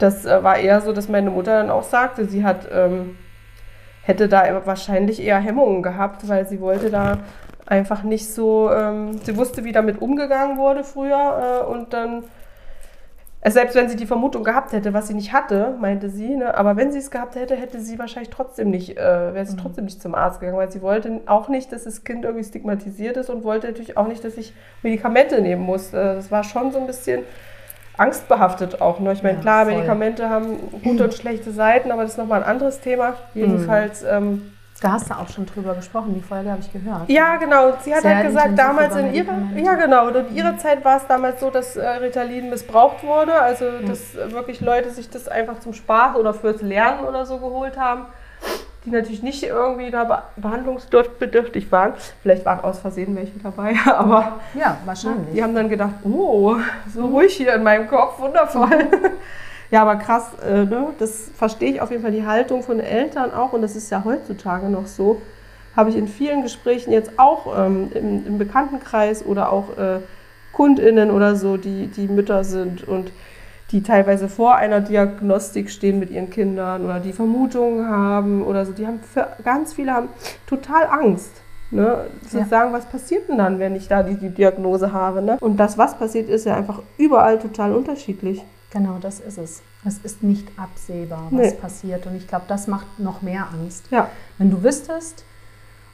Das äh, war eher so, dass meine Mutter dann auch sagte, sie hat, ähm, hätte da wahrscheinlich eher Hemmungen gehabt, weil sie wollte da einfach nicht so, ähm, sie wusste, wie damit umgegangen wurde früher äh, und dann selbst wenn sie die Vermutung gehabt hätte, was sie nicht hatte, meinte sie, ne, aber wenn sie es gehabt hätte, hätte sie wahrscheinlich trotzdem nicht, äh, wäre sie Mhm. trotzdem nicht zum Arzt gegangen, weil sie wollte auch nicht, dass das Kind irgendwie stigmatisiert ist und wollte natürlich auch nicht, dass ich Medikamente nehmen muss. Äh, das war schon so ein bisschen angstbehaftet auch. Ne? Ich meine, Ja, klar, voll. Medikamente haben gute und schlechte Seiten, aber das ist nochmal ein anderes Thema. Jedenfalls, ähm, Da hast du auch schon drüber gesprochen, die Folge habe ich gehört. ja, genau. Sie hat Sehr halt gesagt, damals in ihrer, ja genau, und in ihrer Zeit war es damals so, dass äh, Ritalin missbraucht wurde, also dass äh, wirklich Leute sich das einfach zum Spaß oder fürs Lernen oder so geholt haben, die natürlich nicht irgendwie da be behandlungsbedürftig waren. Vielleicht waren aus Versehen welche dabei, aber Ja, wahrscheinlich. die haben dann gedacht, oh, so ruhig hier in meinem Kopf, wundervoll. ja, aber krass, äh, ne? das verstehe ich auf jeden Fall, die Haltung von Eltern auch, und das ist ja heutzutage noch so, habe ich in vielen Gesprächen jetzt auch ähm, im, im Bekanntenkreis oder auch äh, KundInnen oder so, die, die Mütter sind und die teilweise vor einer Diagnostik stehen mit ihren Kindern oder die Vermutungen haben oder so. Die haben für, ganz viele haben total Angst. Ne, zu Ja. sagen, was passiert denn dann, wenn ich da die, die Diagnose habe. Ne? Und das, was passiert, ist ja einfach überall total unterschiedlich. Genau, das ist es. Es ist nicht absehbar, was Nee. passiert. Und ich glaube, das macht noch mehr Angst. Ja, Wenn du wüsstest,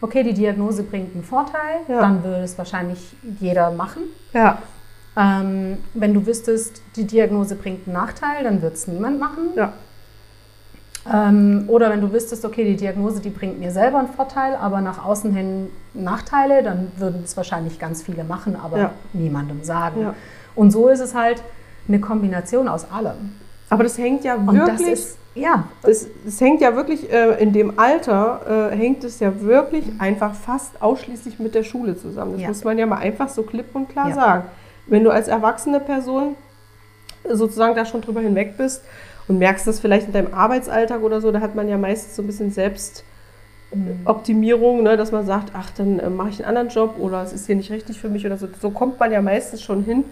okay, die Diagnose bringt einen Vorteil, Ja. dann würde es wahrscheinlich jeder machen. ja, Ähm, wenn du wüsstest, die Diagnose bringt einen Nachteil, dann wird es niemand machen. ja, Ähm, oder wenn du wüsstest, okay, die Diagnose, die bringt mir selber einen Vorteil, aber nach außen hin Nachteile, dann würden es wahrscheinlich ganz viele machen, aber Ja. niemandem sagen. Ja. Und so ist es halt eine Kombination aus allem. Aber das hängt ja Und wirklich. das ist, ja, es, es hängt ja wirklich, äh, in dem Alter äh, hängt es ja wirklich einfach fast ausschließlich mit der Schule zusammen. Das Ja. muss man ja mal einfach so klipp und klar sagen. Wenn du als erwachsene Person sozusagen da schon drüber hinweg bist und merkst das vielleicht in deinem Arbeitsalltag oder so, da hat man ja meistens so ein bisschen Selbstoptimierung, ne, dass man sagt, ach, dann äh, mache ich einen anderen Job oder es ist hier nicht richtig für mich oder so. So kommt man ja meistens schon hin.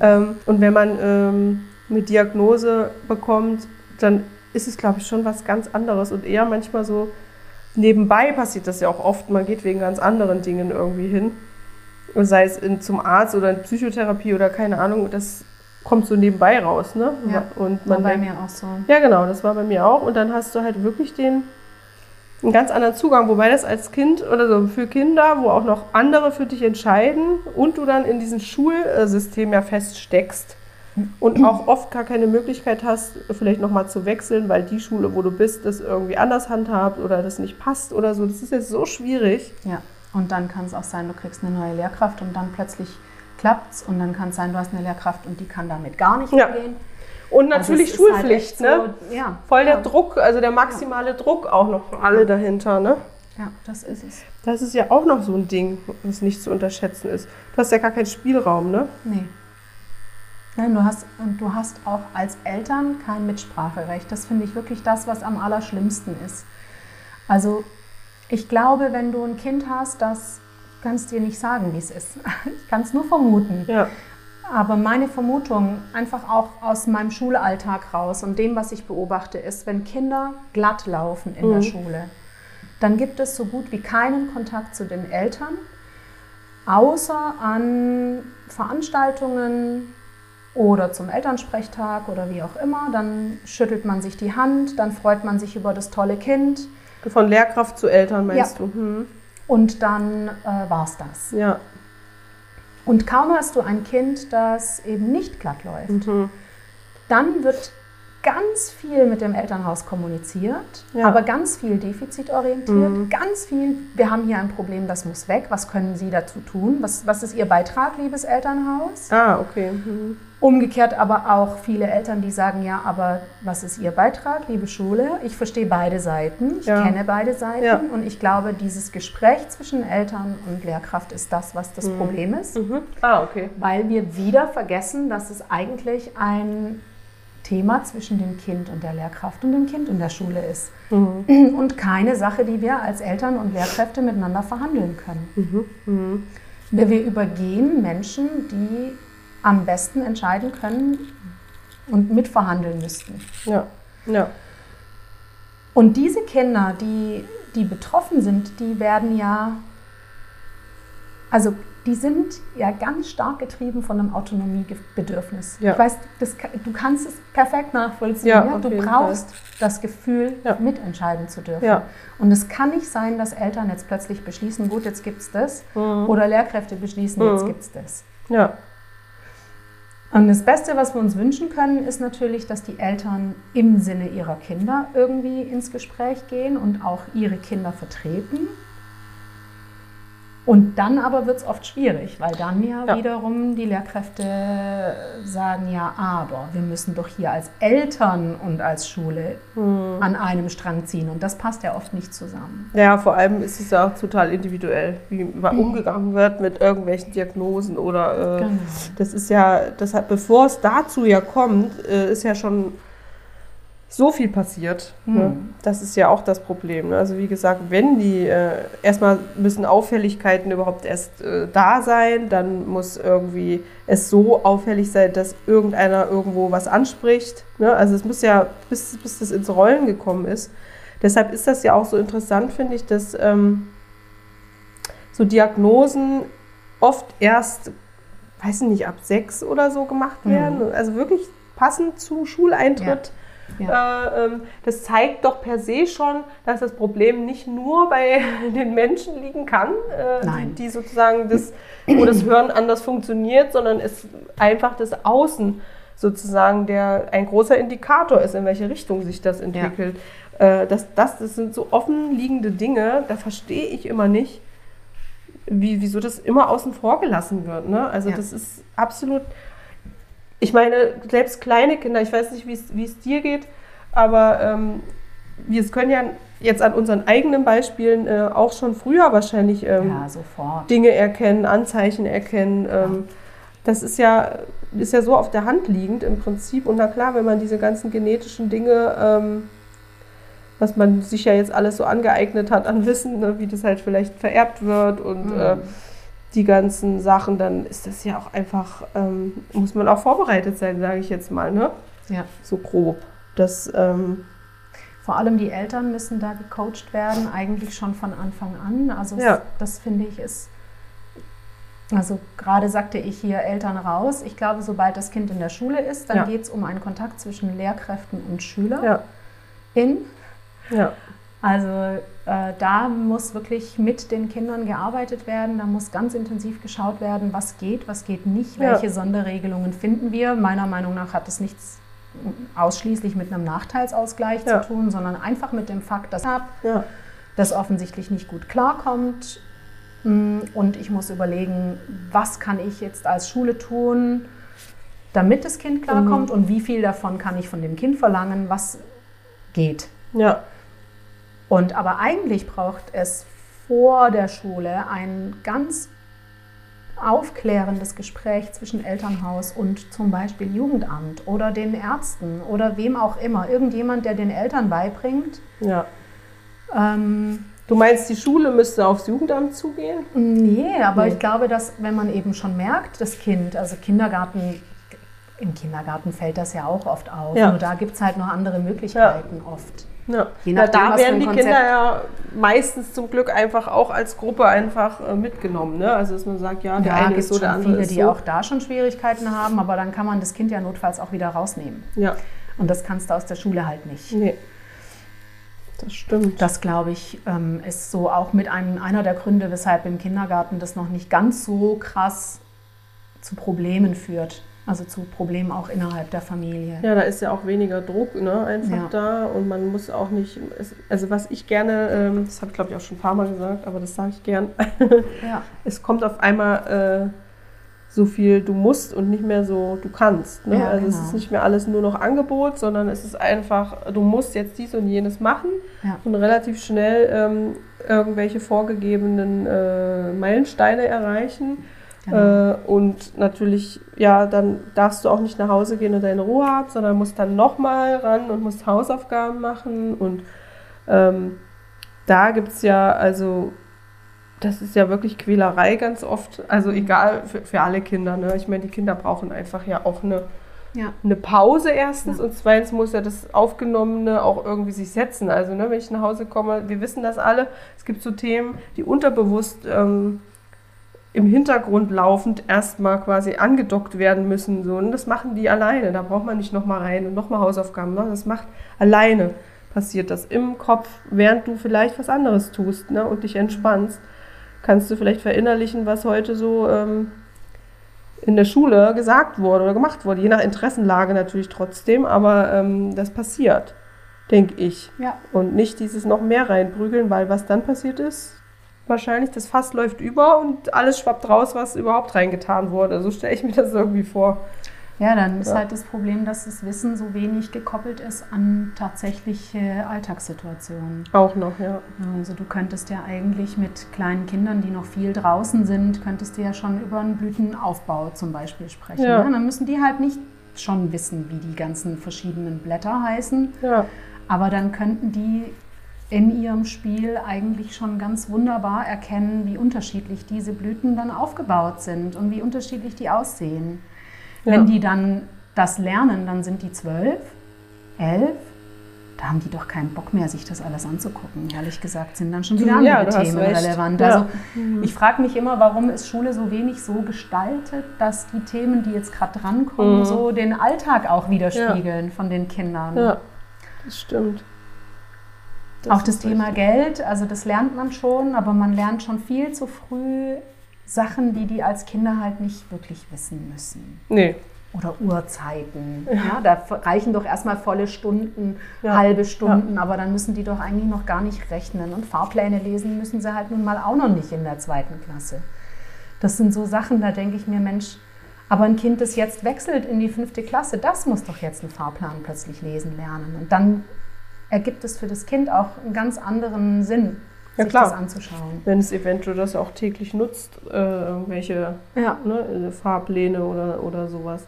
Ähm, und wenn man ähm, eine Diagnose bekommt, dann ist es, glaube ich, schon was ganz anderes und eher manchmal so nebenbei passiert das ja auch oft. Man geht wegen ganz anderen Dingen irgendwie hin. Und sei es in, zum Arzt oder in Psychotherapie oder keine Ahnung, das kommt so nebenbei raus. Ne? Ja, und war man bei denkt- mir auch so. ja, genau, das war bei mir auch. Und dann hast du halt wirklich den einen ganz anderen Zugang, wobei das als Kind oder so für Kinder, wo auch noch andere für dich entscheiden und du dann in diesem Schulsystem ja feststeckst und auch oft gar keine Möglichkeit hast, vielleicht nochmal zu wechseln, weil die Schule, wo du bist, das irgendwie anders handhabt oder das nicht passt oder so. Das ist jetzt so schwierig. Ja, und dann kann es auch sein, du kriegst eine neue Lehrkraft und dann plötzlich klappt's und dann kann es sein, du hast eine Lehrkraft und die kann damit gar nicht Ja. umgehen. Und Also natürlich es halt Schulpflicht, echt ne? So, ja, Voll der ja, Druck, also der maximale Druck auch noch für alle dahinter, ne? Ja, das ist es. Das ist ja auch noch so ein Ding, was nicht zu unterschätzen ist. Du hast ja gar keinen Spielraum, ne? Nee. Nein, du hast, und du hast auch als Eltern kein Mitspracherecht. Das finde ich wirklich das, was am allerschlimmsten ist. Also ich glaube, wenn du ein Kind hast, das kannst dir nicht sagen, wie es ist. Ich kann es nur vermuten. Ja. Aber meine Vermutung, einfach auch aus meinem Schulalltag raus und dem, was ich beobachte, ist, wenn Kinder glatt laufen in der Mhm. Schule, dann gibt es so gut wie keinen Kontakt zu den Eltern, außer an Veranstaltungen oder zum Elternsprechtag oder wie auch immer. Dann schüttelt man sich die Hand, dann freut man sich über das tolle Kind Von Lehrkraft zu Eltern meinst Ja. du? Hm. und dann äh, war's das. Ja. Und kaum hast du ein Kind, das eben nicht glatt läuft, Mhm. dann wird ganz viel mit dem Elternhaus kommuniziert, Ja. aber ganz viel defizitorientiert, ganz viel, wir haben hier ein Problem, das muss weg, was können Sie dazu tun? Was, was ist Ihr Beitrag, liebes Elternhaus? Ah, okay. Mhm. Umgekehrt aber auch viele Eltern, die sagen, ja, aber was ist Ihr Beitrag, liebe Schule? Ich verstehe beide Seiten, ich Ja. kenne beide Seiten Ja. und ich glaube, dieses Gespräch zwischen Eltern und Lehrkraft ist das, was das Problem ist Mhm. Ah, okay. weil wir wieder vergessen, dass es eigentlich ein Thema zwischen dem Kind und der Lehrkraft und dem Kind in der Schule ist. Mhm. Und keine Sache, die wir als Eltern und Lehrkräfte miteinander verhandeln können. Mhm. Wir, wir übergehen Menschen, die am besten entscheiden können und mitverhandeln müssten. Ja. Ja. Und diese Kinder, die, die betroffen sind, die werden ja, also die sind ja ganz stark getrieben von einem Autonomiebedürfnis. Ja. Ich weiß, das, du kannst es perfekt nachvollziehen. Ja, Ja, Du brauchst das Gefühl, mitentscheiden zu dürfen. Und es kann nicht sein, dass Eltern jetzt plötzlich beschließen, gut, jetzt gibt es das. Mhm. Oder Lehrkräfte beschließen, jetzt Mhm. gibt es das. Ja, Und das Beste, was wir uns wünschen können, ist natürlich, dass die Eltern im Sinne ihrer Kinder irgendwie ins Gespräch gehen und auch ihre Kinder vertreten. Und dann aber wird es oft schwierig, weil dann ja, Ja. wiederum die Lehrkräfte sagen, ja, aber wir müssen doch hier als Eltern und als Schule an einem Strang ziehen. Und das passt ja oft nicht zusammen. Ja, vor allem ist es ja auch total individuell, wie über- umgegangen wird mit irgendwelchen Diagnosen oder äh, Genau. das ist ja, das hat, bevor es dazu ja kommt, äh, ist ja schon so viel passiert. Ne? Mhm. Das ist ja auch das Problem. Ne? Also wie gesagt, wenn die äh, erstmal müssen Auffälligkeiten überhaupt erst äh, da sein, dann muss irgendwie es so auffällig sein, dass irgendeiner irgendwo was anspricht. Ne? Also es muss ja, bis, bis das ins Rollen gekommen ist. Deshalb ist das ja auch so interessant, finde ich, dass ähm, so Diagnosen oft erst, weiß ich nicht, ab sechs oder so gemacht Mhm. werden. Also wirklich passend zu Schuleintritt. Ja. Äh, ähm, das zeigt doch per se schon, dass das Problem nicht nur bei den Menschen liegen kann, äh, Nein. die, die sozusagen das, wo das Hören anders funktioniert, sondern es einfach das Außen sozusagen der ein großer Indikator ist, in welche Richtung sich das entwickelt. Äh, das, das, das sind so offen liegende Dinge, da verstehe ich immer nicht, wie, wieso das immer außen vor gelassen wird. Ne? Also Ja. das ist absolut ich meine, selbst kleine Kinder, ich weiß nicht, wie es- dir geht, aber ähm, wir können ja jetzt an unseren eigenen Beispielen äh, auch schon früher wahrscheinlich ähm, Ja. Dinge erkennen, Anzeichen erkennen. Ähm, Das ist ja, ist ja so auf der Hand liegend im Prinzip. Und na klar, wenn man diese ganzen genetischen Dinge, ähm, was man sich ja jetzt alles so angeeignet hat an Wissen, ne, wie das halt vielleicht vererbt wird und Mhm. äh, die ganzen Sachen, dann ist das ja auch einfach, ähm, muss man auch vorbereitet sein, sage ich jetzt mal, ne? Ja. So grob. Das, ähm, Vor allem die Eltern müssen da gecoacht werden, eigentlich schon von Anfang an. Also Ja. das finde ich ist, also gerade sagte ich hier Eltern raus. Ich glaube, sobald das Kind in der Schule ist, dann Ja. geht es um einen Kontakt zwischen Lehrkräften und Schülern. ja, In. ja, Also äh, da muss wirklich mit den Kindern gearbeitet werden. Da muss ganz intensiv geschaut werden, was geht, was geht nicht, Ja. welche Sonderregelungen finden wir. Meiner Meinung nach hat es nichts ausschließlich mit einem Nachteilsausgleich Ja. zu tun, sondern einfach mit dem Fakt, dass ja, das offensichtlich nicht gut klarkommt. Mm, Und ich muss überlegen, was kann ich jetzt als Schule tun, damit das Kind klarkommt Mhm. und wie viel davon kann ich von dem Kind verlangen, was geht. ja, Und aber eigentlich braucht es vor der Schule ein ganz aufklärendes Gespräch zwischen Elternhaus und zum Beispiel Jugendamt oder den Ärzten oder wem auch immer. Irgendjemand, der den Eltern beibringt. ja. Ähm, Du meinst, die Schule müsste aufs Jugendamt zugehen? nee, aber Nee. ich glaube, dass wenn man eben schon merkt, das Kind, also Kindergarten, im Kindergarten fällt das ja auch oft auf. Ja. Nur da gibt es halt noch andere Möglichkeiten oft. Ja. Je Na, nachdem, da werden die Konzept- Kinder ja meistens zum Glück einfach auch als Gruppe einfach äh, mitgenommen. Ne? Also dass man sagt, ja, der Ja, eine gibt ist so, schon der andere viele, ist die so. auch da schon Schwierigkeiten haben, aber dann kann man das Kind ja notfalls auch wieder rausnehmen. Ja, Und das kannst du aus der Schule halt nicht. nee. Das stimmt. Das, glaube ich, ähm, ist so auch mit einem, einer der Gründe, weshalb im Kindergarten das noch nicht ganz so krass zu Problemen führt. Also zu Problemen auch innerhalb der Familie. Ja, da ist ja auch weniger Druck ne, einfach Ja. da und man muss auch nicht, es, also was ich gerne, ähm, das habe ich glaube ich auch schon ein paar Mal gesagt, aber das sage ich gern, Ja. es kommt auf einmal äh, so viel du musst und nicht mehr so du kannst. Ne? Ja, also es genau. ist nicht mehr alles nur noch Angebot, sondern es ist einfach, du musst jetzt dies und jenes machen und relativ schnell ähm, irgendwelche vorgegebenen äh, Meilensteine erreichen. Genau. Äh, und natürlich, ja, dann darfst du auch nicht nach Hause gehen und deine Ruhe haben, sondern musst dann nochmal ran und musst Hausaufgaben machen. Und ähm, da gibt es ja, also, das ist ja wirklich Quälerei ganz oft. Also egal für, für alle Kinder. Ne? Ich meine, die Kinder brauchen einfach ja auch eine, Ja. eine Pause erstens Ja. und zweitens muss ja das Aufgenommene auch irgendwie sich setzen. Also ne, wenn ich nach Hause komme, wir wissen das alle, es gibt so Themen, die unterbewusst ähm, im Hintergrund laufend erstmal quasi angedockt werden müssen. So. Und das machen die alleine. Da braucht man nicht nochmal rein und nochmal Hausaufgaben machen. Das macht alleine passiert das im Kopf, während du vielleicht was anderes tust ne, und dich entspannst. Kannst du vielleicht verinnerlichen, was heute so ähm, in der Schule gesagt wurde oder gemacht wurde. Je nach Interessenlage natürlich trotzdem, aber ähm, das passiert, denke ich. Ja. Und nicht dieses noch mehr reinprügeln, weil was dann passiert ist, wahrscheinlich das Fass läuft über und alles schwappt raus, was überhaupt reingetan wurde. So stelle ich mir das irgendwie vor. Ja, dann ist Ja. halt das Problem, dass das Wissen so wenig gekoppelt ist an tatsächliche Alltagssituationen. Auch noch, ja. Also du könntest ja eigentlich mit kleinen Kindern, die noch viel draußen sind, könntest du ja schon über einen Blütenaufbau zum Beispiel sprechen. Ja. Ja. Dann müssen die halt nicht schon wissen, wie die ganzen verschiedenen Blätter heißen, Ja, aber dann könnten die in ihrem Spiel eigentlich schon ganz wunderbar erkennen, wie unterschiedlich diese Blüten dann aufgebaut sind und wie unterschiedlich die aussehen. Ja. Wenn die dann das lernen, dann sind die zwölf, elf. Da haben die doch keinen Bock mehr, sich das alles anzugucken. Ehrlich gesagt sind dann schon wieder Ja, andere hast Themen relevant. Ja. Also ich frage mich immer, warum ist Schule so wenig so gestaltet, dass die Themen, die jetzt gerade drankommen, Mhm. so den Alltag auch widerspiegeln von den Kindern. ja, das stimmt. Auch das Thema richtig. Geld, also das lernt man schon, aber man lernt schon viel zu früh Sachen, die die als Kinder halt nicht wirklich wissen müssen. Nee, Oder Uhrzeiten. Ja. da reichen doch erstmal volle Stunden, Ja. halbe Stunden, aber dann müssen die doch eigentlich noch gar nicht rechnen. Und Fahrpläne lesen müssen sie halt nun mal auch noch nicht in der zweiten Klasse. Das sind so Sachen, da denke ich mir, Mensch, aber ein Kind, das jetzt wechselt in die fünfte Klasse, das muss doch jetzt einen Fahrplan plötzlich lesen lernen. Und dann ergibt es für das Kind auch einen ganz anderen Sinn, Ja, sich klar. das anzuschauen. wenn es eventuell das auch täglich nutzt, äh, irgendwelche Ja. ne, äh, Fahrpläne oder, oder sowas.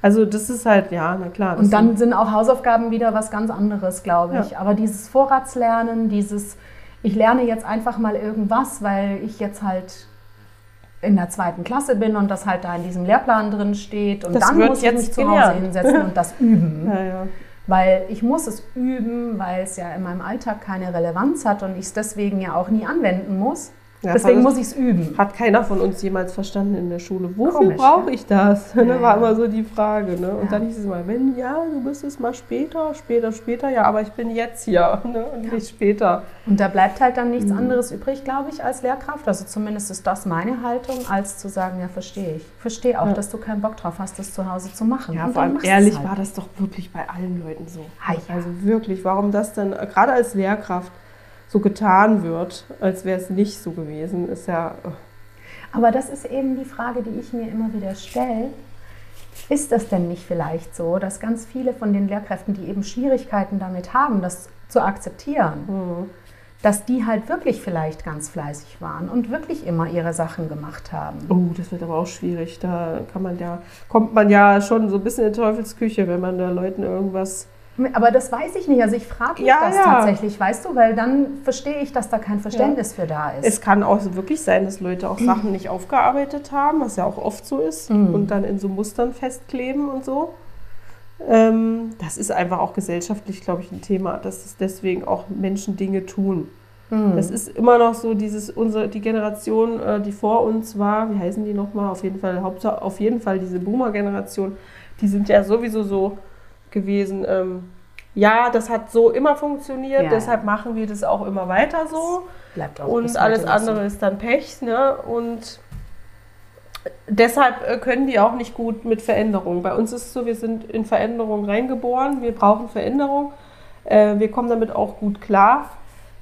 Also das ist halt, ja, na klar. Und dann sind- auch Hausaufgaben wieder was ganz anderes, glaube ich. Ja. Aber dieses Vorratslernen, dieses, ich lerne jetzt einfach mal irgendwas, weil ich jetzt halt in der zweiten Klasse bin und das halt da in diesem Lehrplan drin steht und Das dann muss ich jetzt mich zu Hause gelernt. hinsetzen und das üben. ja, ja. Weil ich muss es üben, weil es ja in meinem Alltag keine Relevanz hat und ich es deswegen ja auch nie anwenden muss. Ja, deswegen muss ich es üben. Hat keiner von uns jemals verstanden in der Schule. Wofür Komisch, brauche ich das? Ja, ne, war immer so die Frage. Ne? Und Ja. dann hieß es mal, wenn ja, du bist es mal später, später, später. Ja, aber ich bin jetzt hier ne? und nicht später. Und da bleibt halt dann Mhm. nichts anderes übrig, glaube ich, als Lehrkraft. Also zumindest ist das meine Haltung, als zu sagen, ja, verstehe ich. Verstehe auch, dass du keinen Bock drauf hast, das zu Hause zu machen. Ja, Und vor allem ehrlich halt. war das doch wirklich bei allen Leuten so. Ah. Also wirklich, warum das denn gerade als Lehrkraft so getan wird, als wäre es nicht so gewesen, ist ja. äh, Aber das ist eben die Frage, die ich mir immer wieder stelle. Ist das denn nicht vielleicht so, dass ganz viele von den Lehrkräften, die eben Schwierigkeiten damit haben, das zu akzeptieren, hm. dass die halt wirklich vielleicht ganz fleißig waren und wirklich immer ihre Sachen gemacht haben? Oh, das wird aber auch schwierig. Da kann man ja, kommt man ja schon so ein bisschen in Teufelsküche, wenn man da Leuten irgendwas. Aber das weiß ich nicht. Also ich frage mich Ja, das ja. tatsächlich, weißt du, weil dann verstehe ich, dass da kein Verständnis für da ist. Es kann auch wirklich sein, dass Leute auch Sachen nicht aufgearbeitet haben, was ja auch oft so ist, Mhm. und dann in so Mustern festkleben und so. Ähm, das ist einfach auch gesellschaftlich, glaube ich, ein Thema, dass es deswegen auch Menschen Dinge tun. Mhm. Das ist immer noch so, dieses, unsere, die Generation, äh, die vor uns war, wie heißen die nochmal? Auf jeden Fall, Hauptsache, auf jeden Fall diese Boomer-Generation, die sind ja sowieso so gewesen, ähm, ja, das hat so immer funktioniert, Ja, deshalb ja. machen wir das auch immer weiter so. Bleibt auch Und alles andere so. ist dann Pech, ne? Und deshalb äh, können die auch nicht gut mit Veränderung. Bei uns ist es so, wir sind in Veränderung reingeboren, wir brauchen Veränderung. Äh, wir kommen damit auch gut klar,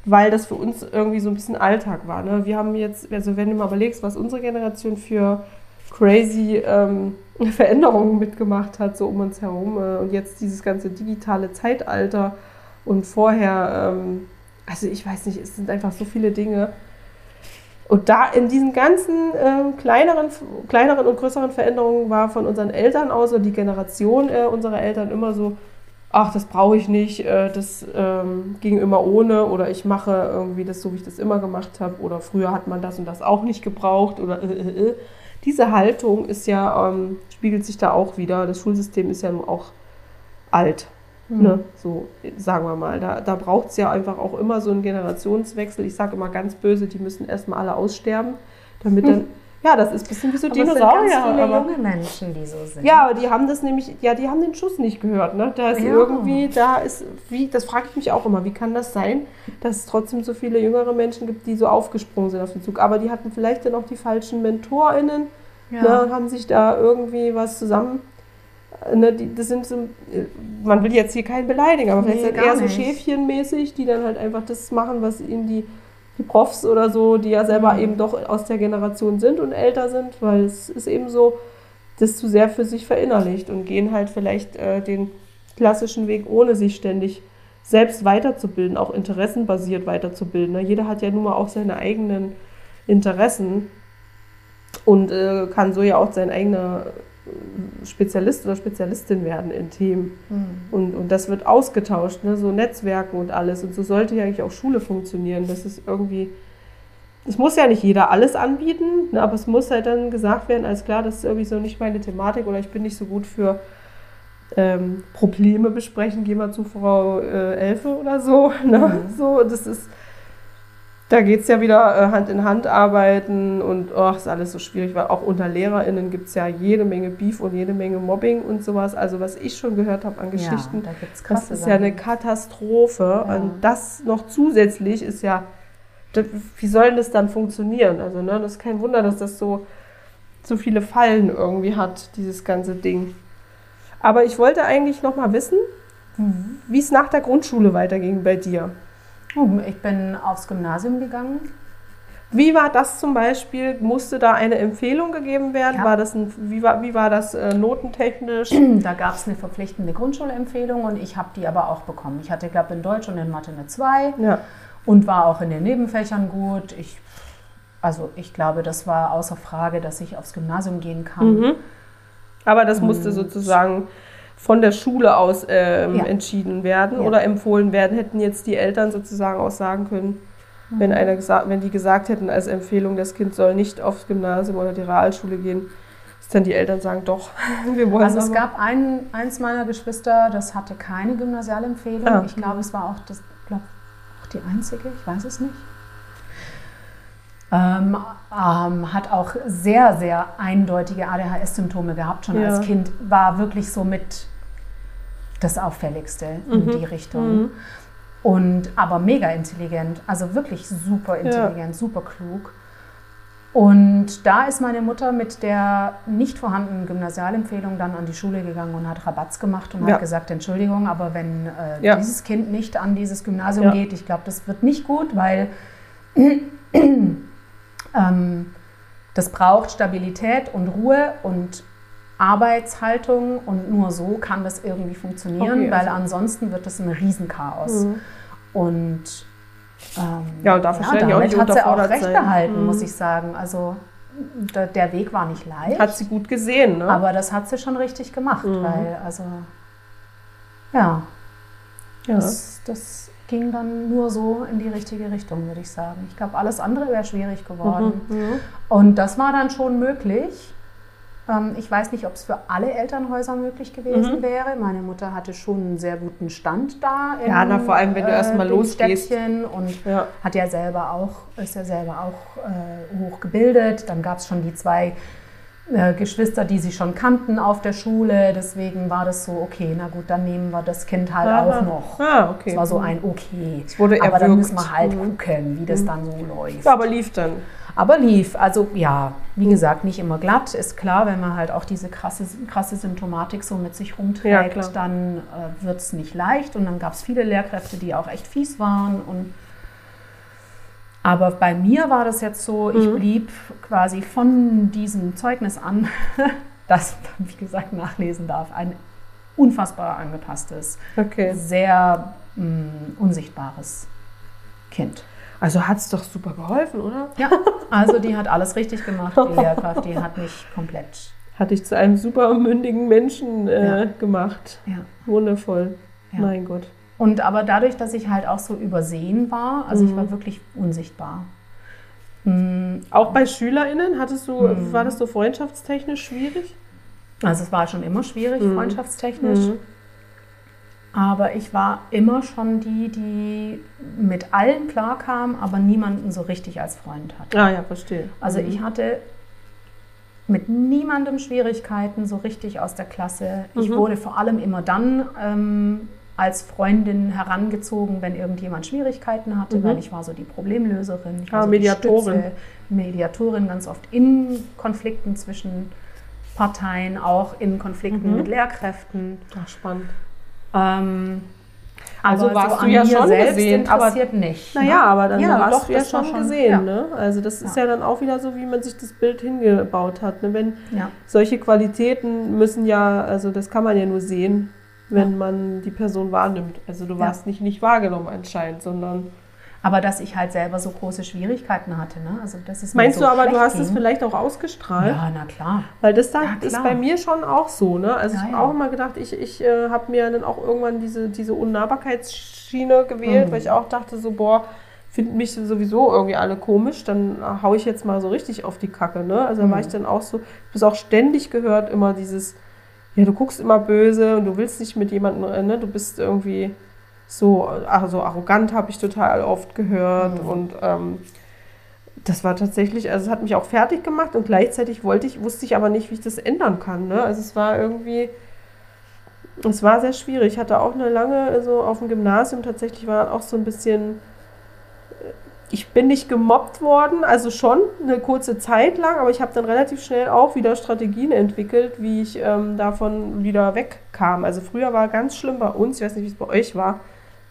weil das für uns irgendwie so ein bisschen Alltag war. Ne? Wir haben jetzt, also wenn du mal überlegst, was unsere Generation für crazy ähm, Veränderungen mitgemacht hat, so um uns herum. Äh, und jetzt dieses ganze digitale Zeitalter und vorher, ähm, also ich weiß nicht, es sind einfach so viele Dinge. Und da in diesen ganzen ähm, kleineren, kleineren und größeren Veränderungen war von unseren Eltern aus, oder die Generation äh, unserer Eltern immer so, ach, das brauche ich nicht, äh, das ähm, ging immer ohne oder ich mache irgendwie das so, wie ich das immer gemacht habe oder früher hat man das und das auch nicht gebraucht oder äh, äh, äh. Diese Haltung ist ja, ähm, spiegelt sich da auch wieder. Das Schulsystem ist ja nun auch alt. Mhm. Ne? So, sagen wir mal. Da, da braucht es ja einfach auch immer so einen Generationswechsel. Ich sage immer ganz böse, die müssen erstmal alle aussterben, damit dann Ja, das ist ein bisschen wie so Aber es sind Dinosaurier. ganz viele aber- junge Menschen, die so sind. Ja, aber die haben das nämlich, ja, die haben den Schuss nicht gehört. Ne? Da ist Ja. irgendwie, da ist, wie, das frage ich mich auch immer, wie kann das sein, dass es trotzdem so viele jüngere Menschen gibt, die so aufgesprungen sind auf den Zug. Aber die hatten vielleicht dann auch die falschen MentorInnen Ja. ne, und haben sich da irgendwie was zusammen. Ne, die, das sind so, man will jetzt hier keinen beleidigen, aber vielleicht Nee, sind eher so nicht. Schäfchenmäßig, die dann halt einfach das machen, was ihnen die, die Profs oder so, die ja selber Mhm. eben doch aus der Generation sind und älter sind, weil es ist eben so, das zu sehr für sich verinnerlicht und gehen halt vielleicht äh, den klassischen Weg, ohne sich ständig selbst weiterzubilden, auch interessenbasiert weiterzubilden. Ne? Jeder hat ja nun mal auch seine eigenen Interessen und äh, kann so ja auch sein eigener äh, Spezialist oder Spezialistin werden in Themen. Mhm. Und, und das wird ausgetauscht, ne? so Netzwerken und alles. Und so sollte ja eigentlich auch Schule funktionieren. Das ist irgendwie, es muss ja nicht jeder alles anbieten, ne? aber es muss halt dann gesagt werden, als klar, das ist irgendwie so nicht meine Thematik oder ich bin nicht so gut für ähm, Probleme besprechen, geh mal zu Frau äh, Elfe oder so. Ne? So, das ist, da geht es ja wieder äh, Hand in Hand arbeiten und oh, ist alles so schwierig, weil auch unter LehrerInnen gibt es ja jede Menge Beef und jede Menge Mobbing und sowas. Also was ich schon gehört habe an Geschichten, Ja, da das ist ja eine. Katastrophe. Ja. Und das noch zusätzlich ist ja, das, wie soll denn das dann funktionieren? Also, ne, das ist kein Wunder, dass das so, so viele Fallen irgendwie hat, dieses ganze Ding. Aber ich wollte eigentlich noch mal wissen, Mhm. wie es nach der Grundschule weiterging bei dir. Ich bin aufs Gymnasium gegangen. Wie war das zum Beispiel? Musste da eine Empfehlung gegeben werden? Ja. War das ein, wie, war, wie war das äh, notentechnisch? Da gab es eine verpflichtende Grundschulempfehlung und ich habe die aber auch bekommen. Ich hatte, glaube in Deutsch und in Mathe eine 2 ja. und war auch in den Nebenfächern gut. Ich, also ich glaube, das war außer Frage, dass ich aufs Gymnasium gehen kann. Mhm. Aber das musste sozusagen von der Schule aus ähm, Ja. entschieden werden Ja. oder empfohlen werden. Hätten jetzt die Eltern sozusagen auch sagen können, Mhm. wenn, einer gesagt, wenn die gesagt hätten als Empfehlung, das Kind soll nicht aufs Gymnasium oder die Realschule gehen, dass dann die Eltern sagen, doch, wir wollen Also es gab ein, eins meiner Geschwister, das hatte keine Gymnasialempfehlung. Ah. Ich glaube, es war auch, das, glaub, auch die einzige, ich weiß es nicht. Ähm, ähm, hat auch sehr, sehr eindeutige ADHS-Symptome gehabt, schon Ja. als Kind. War wirklich so mit das Auffälligste in Mhm. die Richtung. Mhm. Und aber mega intelligent, also wirklich super intelligent, super klug. Und da ist meine Mutter mit der nicht vorhandenen Gymnasialempfehlung dann an die Schule gegangen und hat Rabatz gemacht und Ja. hat gesagt, Entschuldigung, aber wenn äh, Ja. dieses Kind nicht an dieses Gymnasium Ja. geht, ich glaube, das wird nicht gut, weil ähm, das braucht Stabilität und Ruhe und Arbeitshaltung und nur so kann das irgendwie funktionieren, Okay, weil also- ansonsten wird das ein Riesenchaos. Mhm. Und ähm, Ja, und wahrscheinlich auch damit hat sie auch recht sein. behalten, Mhm. muss ich sagen. Also der, der Weg war nicht leicht, Hat sie gut gesehen, ne? aber das hat sie schon richtig gemacht, Mhm. weil also ja, ja. das, das ging dann nur so in die richtige Richtung, würde ich sagen. Ich glaube, alles andere wäre schwierig geworden. Mhm. Mhm. Und das war dann schon möglich. Ähm, Ich weiß nicht, ob es für alle Elternhäuser möglich gewesen Mhm. wäre. Meine Mutter hatte schon einen sehr guten Stand da. Ja, na, vor allem, wenn du erst mal dem losgehst. Städtchen Und Ja. hat ja selber auch, ist ja selber auch äh, hoch gebildet. Dann gab es schon die zwei äh, Geschwister, die sie schon kannten auf der Schule. Deswegen war das so, okay, na gut, dann nehmen wir das Kind halt Aha. auch noch. Ah, okay. Es war so ein Okay. Es wurde Aber dann erwürgt. müssen wir halt Mhm. gucken, wie das dann so läuft. Ja, aber lief dann. Aber lief, also ja, wie gesagt, nicht immer glatt. Ist klar, wenn man halt auch diese krasse, krasse Symptomatik so mit sich Ja, rumträgt, klar. dann äh, wird es nicht leicht. Und dann gab es viele Lehrkräfte, die auch echt fies waren. Und aber bei mir war das jetzt so, ich Mhm. blieb quasi von diesem Zeugnis an, das, wie gesagt, nachlesen darf, ein unfassbar angepasstes, Okay. sehr mh, unsichtbares Kind. Also hat es doch super geholfen, oder? Ja, also die hat alles richtig gemacht, die Lehrkraft, die hat mich komplett. Hat dich zu einem super mündigen Menschen äh, gemacht. Ja. Wundervoll. Ja. Mein Gott. Und aber dadurch, dass ich halt auch so übersehen war, also ich Mhm. war wirklich unsichtbar. Mm, Auch bei SchülerInnen hattest du, Mhm. war das so freundschaftstechnisch schwierig? Also es war schon immer schwierig, Mhm. freundschaftstechnisch. Aber ich war immer schon die, die mit allen klarkam, aber niemanden so richtig als Freund hatte. Ah ja, verstehe. Also Mhm. ich hatte mit niemandem Schwierigkeiten so richtig aus der Klasse. Ich Mhm. wurde vor allem immer dann ähm, als Freundin herangezogen, wenn irgendjemand Schwierigkeiten hatte, Mhm. weil ich war so die Problemlöserin. Ich Ah, war so Mediatorin. Stütze, Mediatorin ganz oft in Konflikten zwischen Parteien, auch in Konflikten Mhm. mit Lehrkräften. Ach, spannend. Ähm, Also aber warst so du ja schon gesehen, aber- interessiert nicht. Naja, ne? aber dann Ja, hast doch, du ja schon schon- gesehen, ja. ne? Also das ist Ja. ja dann auch wieder so, wie man sich das Bild hingebaut hat. Ne? Wenn Ja. solche Qualitäten müssen ja, also das kann man ja nur sehen, wenn Ja. man die Person wahrnimmt. Also du Ja. warst nicht nicht wahrgenommen anscheinend, sondern Aber dass ich halt selber so große Schwierigkeiten hatte, ne? Also das ist meinst so du aber, du hast es ging. vielleicht auch ausgestrahlt? Ja, na klar. Weil das da Ja, ist bei mir schon auch so, ne? Also ich Ja, habe ja. auch immer gedacht, ich, ich äh, habe mir dann auch irgendwann diese, diese Unnahbarkeitsschiene gewählt, Mhm. weil ich auch dachte so, boah, finden mich sowieso irgendwie alle komisch, dann äh, hau ich jetzt mal so richtig auf die Kacke, ne? Also da war Mhm. ich dann auch so, ich habe auch ständig gehört, immer dieses, ja, du guckst immer böse und du willst nicht mit jemandem, äh, ne? Du bist irgendwie so, also arrogant habe ich total oft gehört Mhm. und ähm, das war tatsächlich, also es hat mich auch fertig gemacht und gleichzeitig wollte ich, wusste ich aber nicht, wie ich das ändern kann. Ne? Also es war irgendwie, es war sehr schwierig. Ich hatte auch eine lange, so auf dem Gymnasium tatsächlich war auch so ein bisschen, äh, ich bin nicht gemobbt worden, also schon eine kurze Zeit lang, aber ich habe dann relativ schnell auch wieder Strategien entwickelt, wie ich ähm, davon wieder wegkam. Also früher war ganz schlimm bei uns, ich weiß nicht, wie es bei euch war,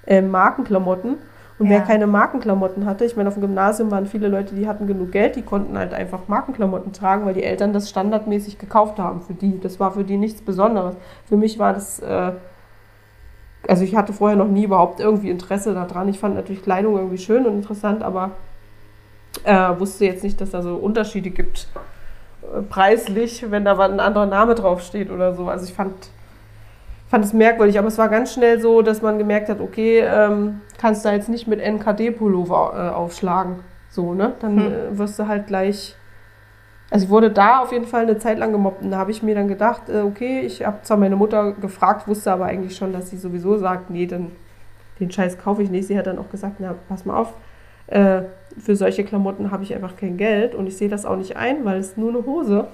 äh, Markenklamotten. Und wer Ja. keine Markenklamotten hatte, ich meine, auf dem Gymnasium waren viele Leute, die hatten genug Geld, die konnten halt einfach Markenklamotten tragen, weil die Eltern das standardmäßig gekauft haben für die. Das war für die nichts Besonderes. Für mich war das, äh, also ich hatte vorher noch nie überhaupt irgendwie Interesse daran. Ich fand natürlich Kleidung irgendwie schön und interessant, aber äh, wusste jetzt nicht, dass da so Unterschiede gibt äh, preislich, wenn da ein anderer Name draufsteht oder so. Also ich fand fand es merkwürdig, aber es war ganz schnell so, dass man gemerkt hat, okay, ähm, kannst da jetzt nicht mit NKD-Pullover äh, aufschlagen. So, ne? Dann Hm. äh, wirst du halt gleich. Also ich wurde da auf jeden Fall eine Zeit lang gemobbt. Und da habe ich mir dann gedacht, äh, okay, ich habe zwar meine Mutter gefragt, wusste aber eigentlich schon, dass sie sowieso sagt, nee, dann den Scheiß kaufe ich nicht. Sie hat dann auch gesagt, na, pass mal auf, äh, für solche Klamotten habe ich einfach kein Geld und ich sehe das auch nicht ein, weil es nur eine Hose.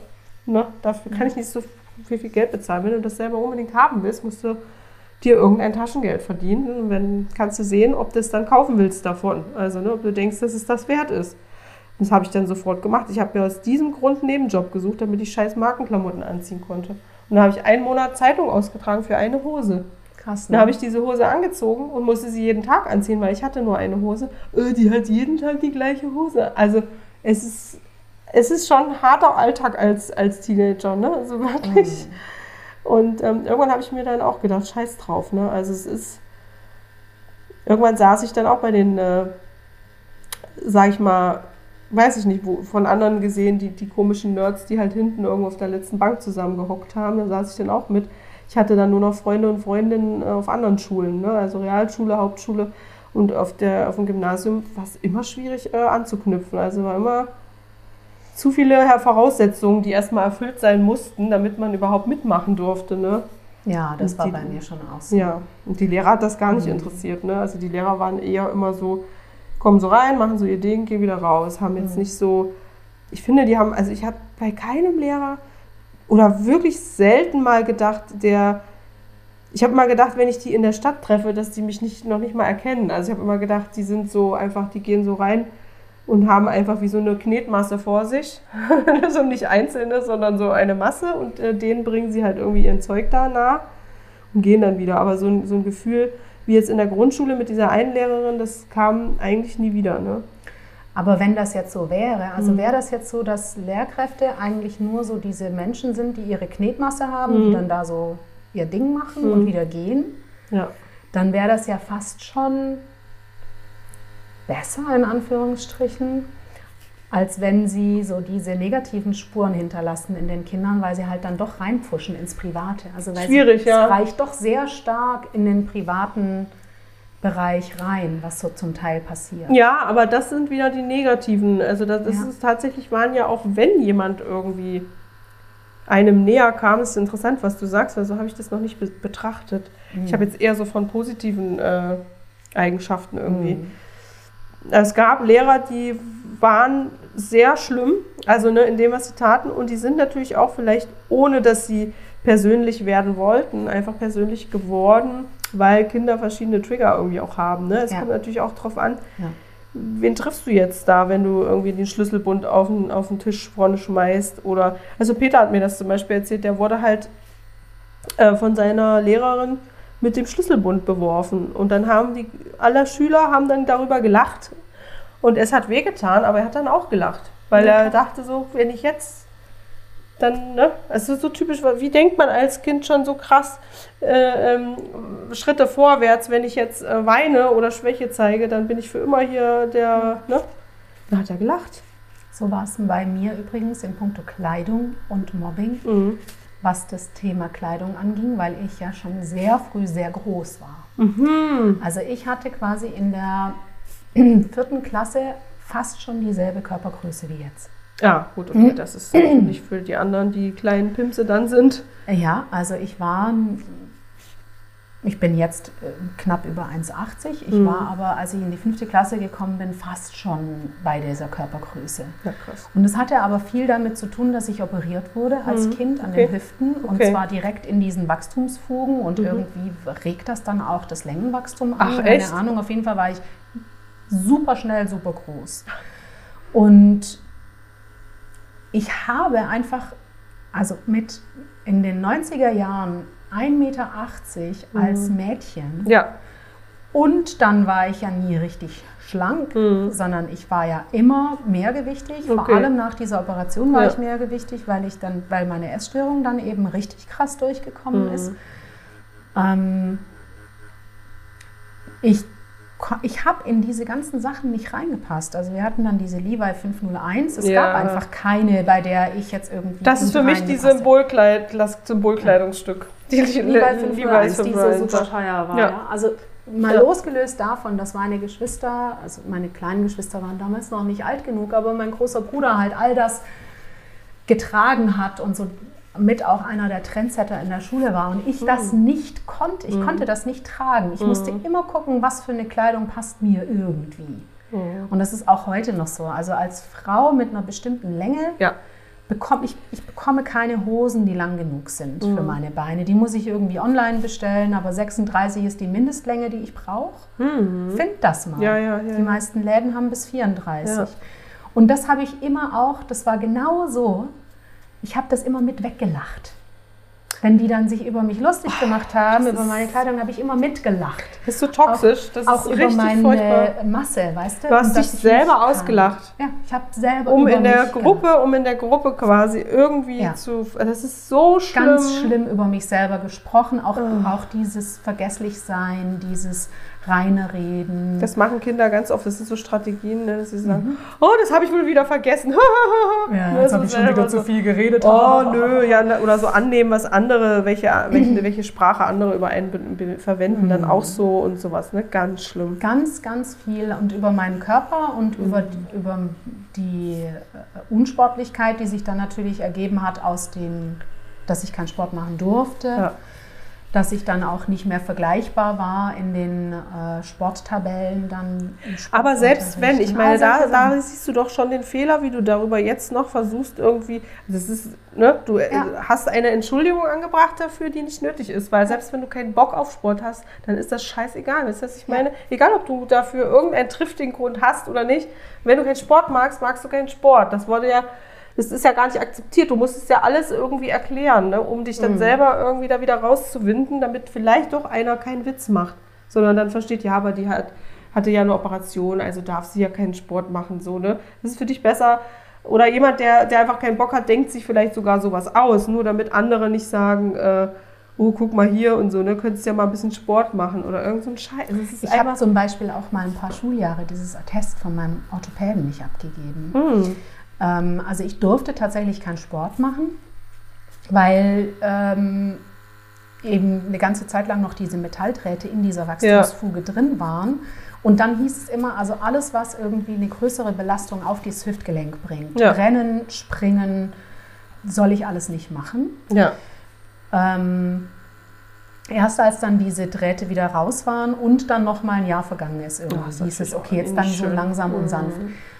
Ne? Dafür kann ich nicht so viel, viel Geld bezahlen. Wenn du das selber unbedingt haben willst, musst du dir irgendein Taschengeld verdienen. Und wenn kannst du sehen, ob du es dann kaufen willst davon. Also, ne, ob du denkst, dass es das wert ist. Das habe ich dann sofort gemacht. Ich habe mir aus diesem Grund einen Nebenjob gesucht, damit ich scheiß Markenklamotten anziehen konnte. Und dann habe ich einen Monat Zeitung ausgetragen für eine Hose. Krass. Dann habe ich diese Hose angezogen und musste sie jeden Tag anziehen, weil ich hatte nur eine Hose. Äh, die hat jeden Tag die gleiche Hose. Also es ist, es ist schon ein harter Alltag als, als Teenager, ne? Also wirklich. Und ähm, irgendwann habe ich mir dann auch gedacht, scheiß drauf, ne? Also es ist. Irgendwann saß ich dann auch bei den, äh, sag ich mal, weiß ich nicht, wo, von anderen gesehen, die, die komischen Nerds, die halt hinten irgendwo auf der letzten Bank zusammengehockt haben, da saß ich dann auch mit. Ich hatte dann nur noch Freunde und Freundinnen äh, auf anderen Schulen, ne? also Realschule, Hauptschule und auf, der, auf dem Gymnasium war es immer schwierig äh, anzuknüpfen. Also war immer zu viele Voraussetzungen, die erstmal erfüllt sein mussten, damit man überhaupt mitmachen durfte. Ne? Ja, das Und war die- bei mir schon auch so. Ja, und die Lehrer hat das gar nicht Mhm. interessiert. Ne? Also die Lehrer waren eher immer so, kommen so rein, machen so ihr Ding, gehen wieder raus. Haben jetzt Mhm. nicht so, ich finde, die haben, also ich habe bei keinem Lehrer oder wirklich selten mal gedacht, der, ich habe mal gedacht, wenn ich die in der Stadt treffe, dass die mich nicht, noch nicht mal erkennen. Also ich habe immer gedacht, die sind so einfach, die gehen so rein und haben einfach wie so eine Knetmasse vor sich. so nicht einzelne, sondern so eine Masse und äh, denen bringen sie halt irgendwie ihr Zeug da nah und gehen dann wieder. Aber so ein, so ein Gefühl wie jetzt in der Grundschule mit dieser einen Lehrerin, das kam eigentlich nie wieder. Ne? Aber wenn das jetzt so wäre, also Mhm. wäre das jetzt so, dass Lehrkräfte eigentlich nur so diese Menschen sind, die ihre Knetmasse haben, Mhm. die dann da so ihr Ding machen Mhm. und wieder gehen, Ja. dann wäre das ja fast schon besser in Anführungsstrichen, als wenn sie so diese negativen Spuren hinterlassen in den Kindern, weil sie halt dann doch reinpfuschen ins Private. Also weil Schwierig, sie, ja. es reicht doch sehr stark in den privaten Bereich rein, was so zum Teil passiert. Ja, aber das sind wieder die negativen. Also das, das Ja. ist tatsächlich waren ja auch, wenn jemand irgendwie einem näher kam, ist interessant, was du sagst, weil so habe ich das noch nicht be betrachtet. Ich habe jetzt eher so von positiven äh, Eigenschaften irgendwie. Mhm. Es gab Lehrer, die waren sehr schlimm, also ne, in dem, was sie taten. Und die sind natürlich auch vielleicht, ohne dass sie persönlich werden wollten, einfach persönlich geworden, weil Kinder verschiedene Trigger irgendwie auch haben. Ne? Es Ja. kommt natürlich auch drauf an, Ja. wen triffst du jetzt da, wenn du irgendwie den Schlüsselbund auf den, auf den Tisch vorne schmeißt? Oder, also Peter hat mir das zum Beispiel erzählt, der wurde halt äh, von seiner Lehrerin mit dem Schlüsselbund beworfen. Und dann haben die, alle Schüler haben dann darüber gelacht. Und es hat wehgetan, aber er hat dann auch gelacht. Weil Ja, er dachte so, wenn ich jetzt dann, ne, es ist so typisch, wie denkt man als Kind schon so krass äh, ähm, Schritte vorwärts, wenn ich jetzt äh, weine oder Schwäche zeige, dann bin ich für immer hier der, ne? Da hat er gelacht. So war es bei mir übrigens in puncto Kleidung und Mobbing, Mhm. Was das Thema Kleidung anging, weil ich ja schon sehr früh sehr groß war. Mhm. Also ich hatte quasi in der vierten Klasse fast schon dieselbe Körpergröße wie jetzt. Ja, gut, okay, das ist nicht für die anderen, die kleinen Pimse dann sind. Ja, also ich war, ich bin jetzt äh, knapp über 1,80. Ich Mhm. war aber, als ich in die fünfte Klasse gekommen bin, fast schon bei dieser Körpergröße. Ja, krass. Und es hatte aber viel damit zu tun, dass ich operiert wurde als Mhm. Kind an Okay. den Hüften und Okay. zwar direkt in diesen Wachstumsfugen und Mhm. irgendwie regt das dann auch das Längenwachstum Ach, an. echt? Keine Ahnung, auf jeden Fall war ich super schnell, super groß. Und ich habe einfach, also mit in den 90er Jahren 1,80 Meter als Mhm. Mädchen Ja. und dann war ich ja nie richtig schlank, Mhm. sondern ich war ja immer mehrgewichtig. Vor Okay. allem nach dieser Operation war Ja. ich mehrgewichtig, weil ich dann, weil meine Essstörung dann eben richtig krass durchgekommen Mhm. ist. Ähm, ich ich habe in diese ganzen Sachen nicht reingepasst. Also wir hatten dann diese Levi 501. Es Ja. gab einfach keine, bei der ich jetzt irgendwie. Das ist für mich die. Symbolkleid, das Symbolkleidungsstück. Die Levi 501, die so super teuer war. Ja. Ja. Also mal losgelöst davon, dass meine Geschwister, also meine kleinen Geschwister waren damals noch nicht alt genug, aber mein großer Bruder halt all das getragen hat und so mit auch einer der Trendsetter in der Schule war und ich das nicht konnte. Ich konnte das nicht tragen. Ich musste immer gucken, was für eine Kleidung passt mir irgendwie. Und das ist auch heute noch so. Also als Frau mit einer bestimmten Länge Ja. bekomme ich, ich bekomme keine Hosen, die lang genug sind für meine Beine. Die muss ich irgendwie online bestellen, aber 36 ist die Mindestlänge, die ich brauche. Find das mal. Ja, ja, die meisten Läden haben bis 34. Ja. Und das habe ich immer auch, das war genau so, ich habe das immer mit weggelacht. Wenn die dann sich über mich lustig gemacht haben, über meine Kleidung, habe ich immer mitgelacht. Bist du toxisch? das auch ist über richtig meine furchtbar. Masse, weißt du? Du hast dich ich selber nicht kann. ausgelacht. Ja, ich habe selber Um über in der mich Gruppe, um in der Gruppe quasi irgendwie Ja. zu. Das ist so schlimm. ganz schlimm über mich selber gesprochen. Auch, Oh. auch dieses Vergesslichsein, dieses reine Reden. Das machen Kinder ganz oft. Das sind so Strategien, ne, dass sie sagen: Oh, das habe ich wohl wieder vergessen. Mhm. ja, Ne, jetzt habe ich schon wieder so, zu viel geredet. Oh, nö, ja, na- oder so annehmen, was andere, welche, welche, welche Sprache andere über einen verwenden, Mhm. dann auch so und sowas, ne? Ganz schlimm. Ganz, ganz viel und über meinen Körper und über, die- über die äh, Unsportlichkeit, die sich dann natürlich ergeben hat aus dem, dass ich keinen Sport machen durfte. Ja. Dass ich dann auch nicht mehr vergleichbar war in den äh, Sporttabellen dann. im Aber selbst wenn, ich meine, All da, da siehst du doch schon den Fehler, wie du darüber jetzt noch versuchst, irgendwie, das ist, ne, du äh, Ja. hast eine Entschuldigung angebracht dafür, die nicht nötig ist, weil selbst wenn du keinen Bock auf Sport hast, dann ist das scheißegal. Das heißt, ich meine, egal ob du dafür irgendeinen triftigen Grund hast oder nicht, wenn du keinen Sport magst, magst du keinen Sport. Das wurde ja, das ist ja gar nicht akzeptiert. Du musst es ja alles irgendwie erklären, ne, um dich dann Mhm. selber irgendwie da wieder rauszuwinden, damit vielleicht doch einer keinen Witz macht, sondern dann versteht, ja, aber die hat hatte ja eine Operation, also darf sie ja keinen Sport machen, so, ne? Das ist für dich besser. Oder jemand, der, der einfach keinen Bock hat, denkt sich vielleicht sogar sowas aus, nur damit andere nicht sagen, äh, oh, guck mal hier und so, ne? Könntest ja mal ein bisschen Sport machen oder irgend so ein Scheiß. Ich habe zum Beispiel auch mal ein paar Schuljahre dieses Attest von meinem Orthopäden nicht abgegeben. Hm, Ähm, also ich durfte tatsächlich keinen Sport machen, weil ähm, eben eine ganze Zeit lang noch diese Metalldrähte in dieser Wachstumsfuge drin waren. Und dann hieß es immer, also alles, was irgendwie eine größere Belastung auf das Hüftgelenk bringt, Ja. Rennen, Springen, soll ich alles nicht machen. ja. Ähm, erst als dann diese Drähte wieder raus waren und dann noch mal ein Jahr vergangen ist, Ja, irgendwie das hieß es, okay, jetzt dann irgendwie so schön. langsam und Mhm.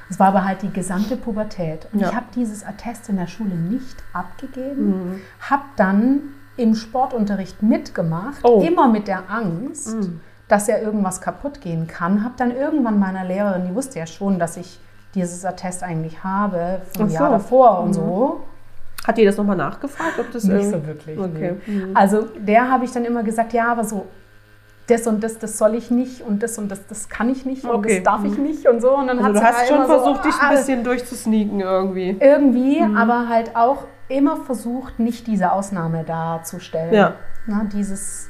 Es war aber halt die gesamte Pubertät. Und Ja. ich habe dieses Attest in der Schule nicht abgegeben, Mhm. habe dann im Sportunterricht mitgemacht, Oh. immer mit der Angst, Mhm. dass ja irgendwas kaputt gehen kann. Habe dann irgendwann meiner Lehrerin, die wusste ja schon, dass ich dieses Attest eigentlich habe, vom so. Jahr davor und Mhm. so. Hat dir das nochmal nachgefragt, ob das Nicht so wirklich. Okay. nee. Mhm. Also der habe ich dann immer gesagt, ja, aber so das und das, das soll ich nicht und das und das, das kann ich nicht und Okay. das darf ich nicht und so. Und dann Also du hast da schon versucht, so, dich ein ah, bisschen durchzusneaken irgendwie. Irgendwie, Mhm. aber halt auch immer versucht, nicht diese Ausnahme darzustellen. Ja. Na, dieses,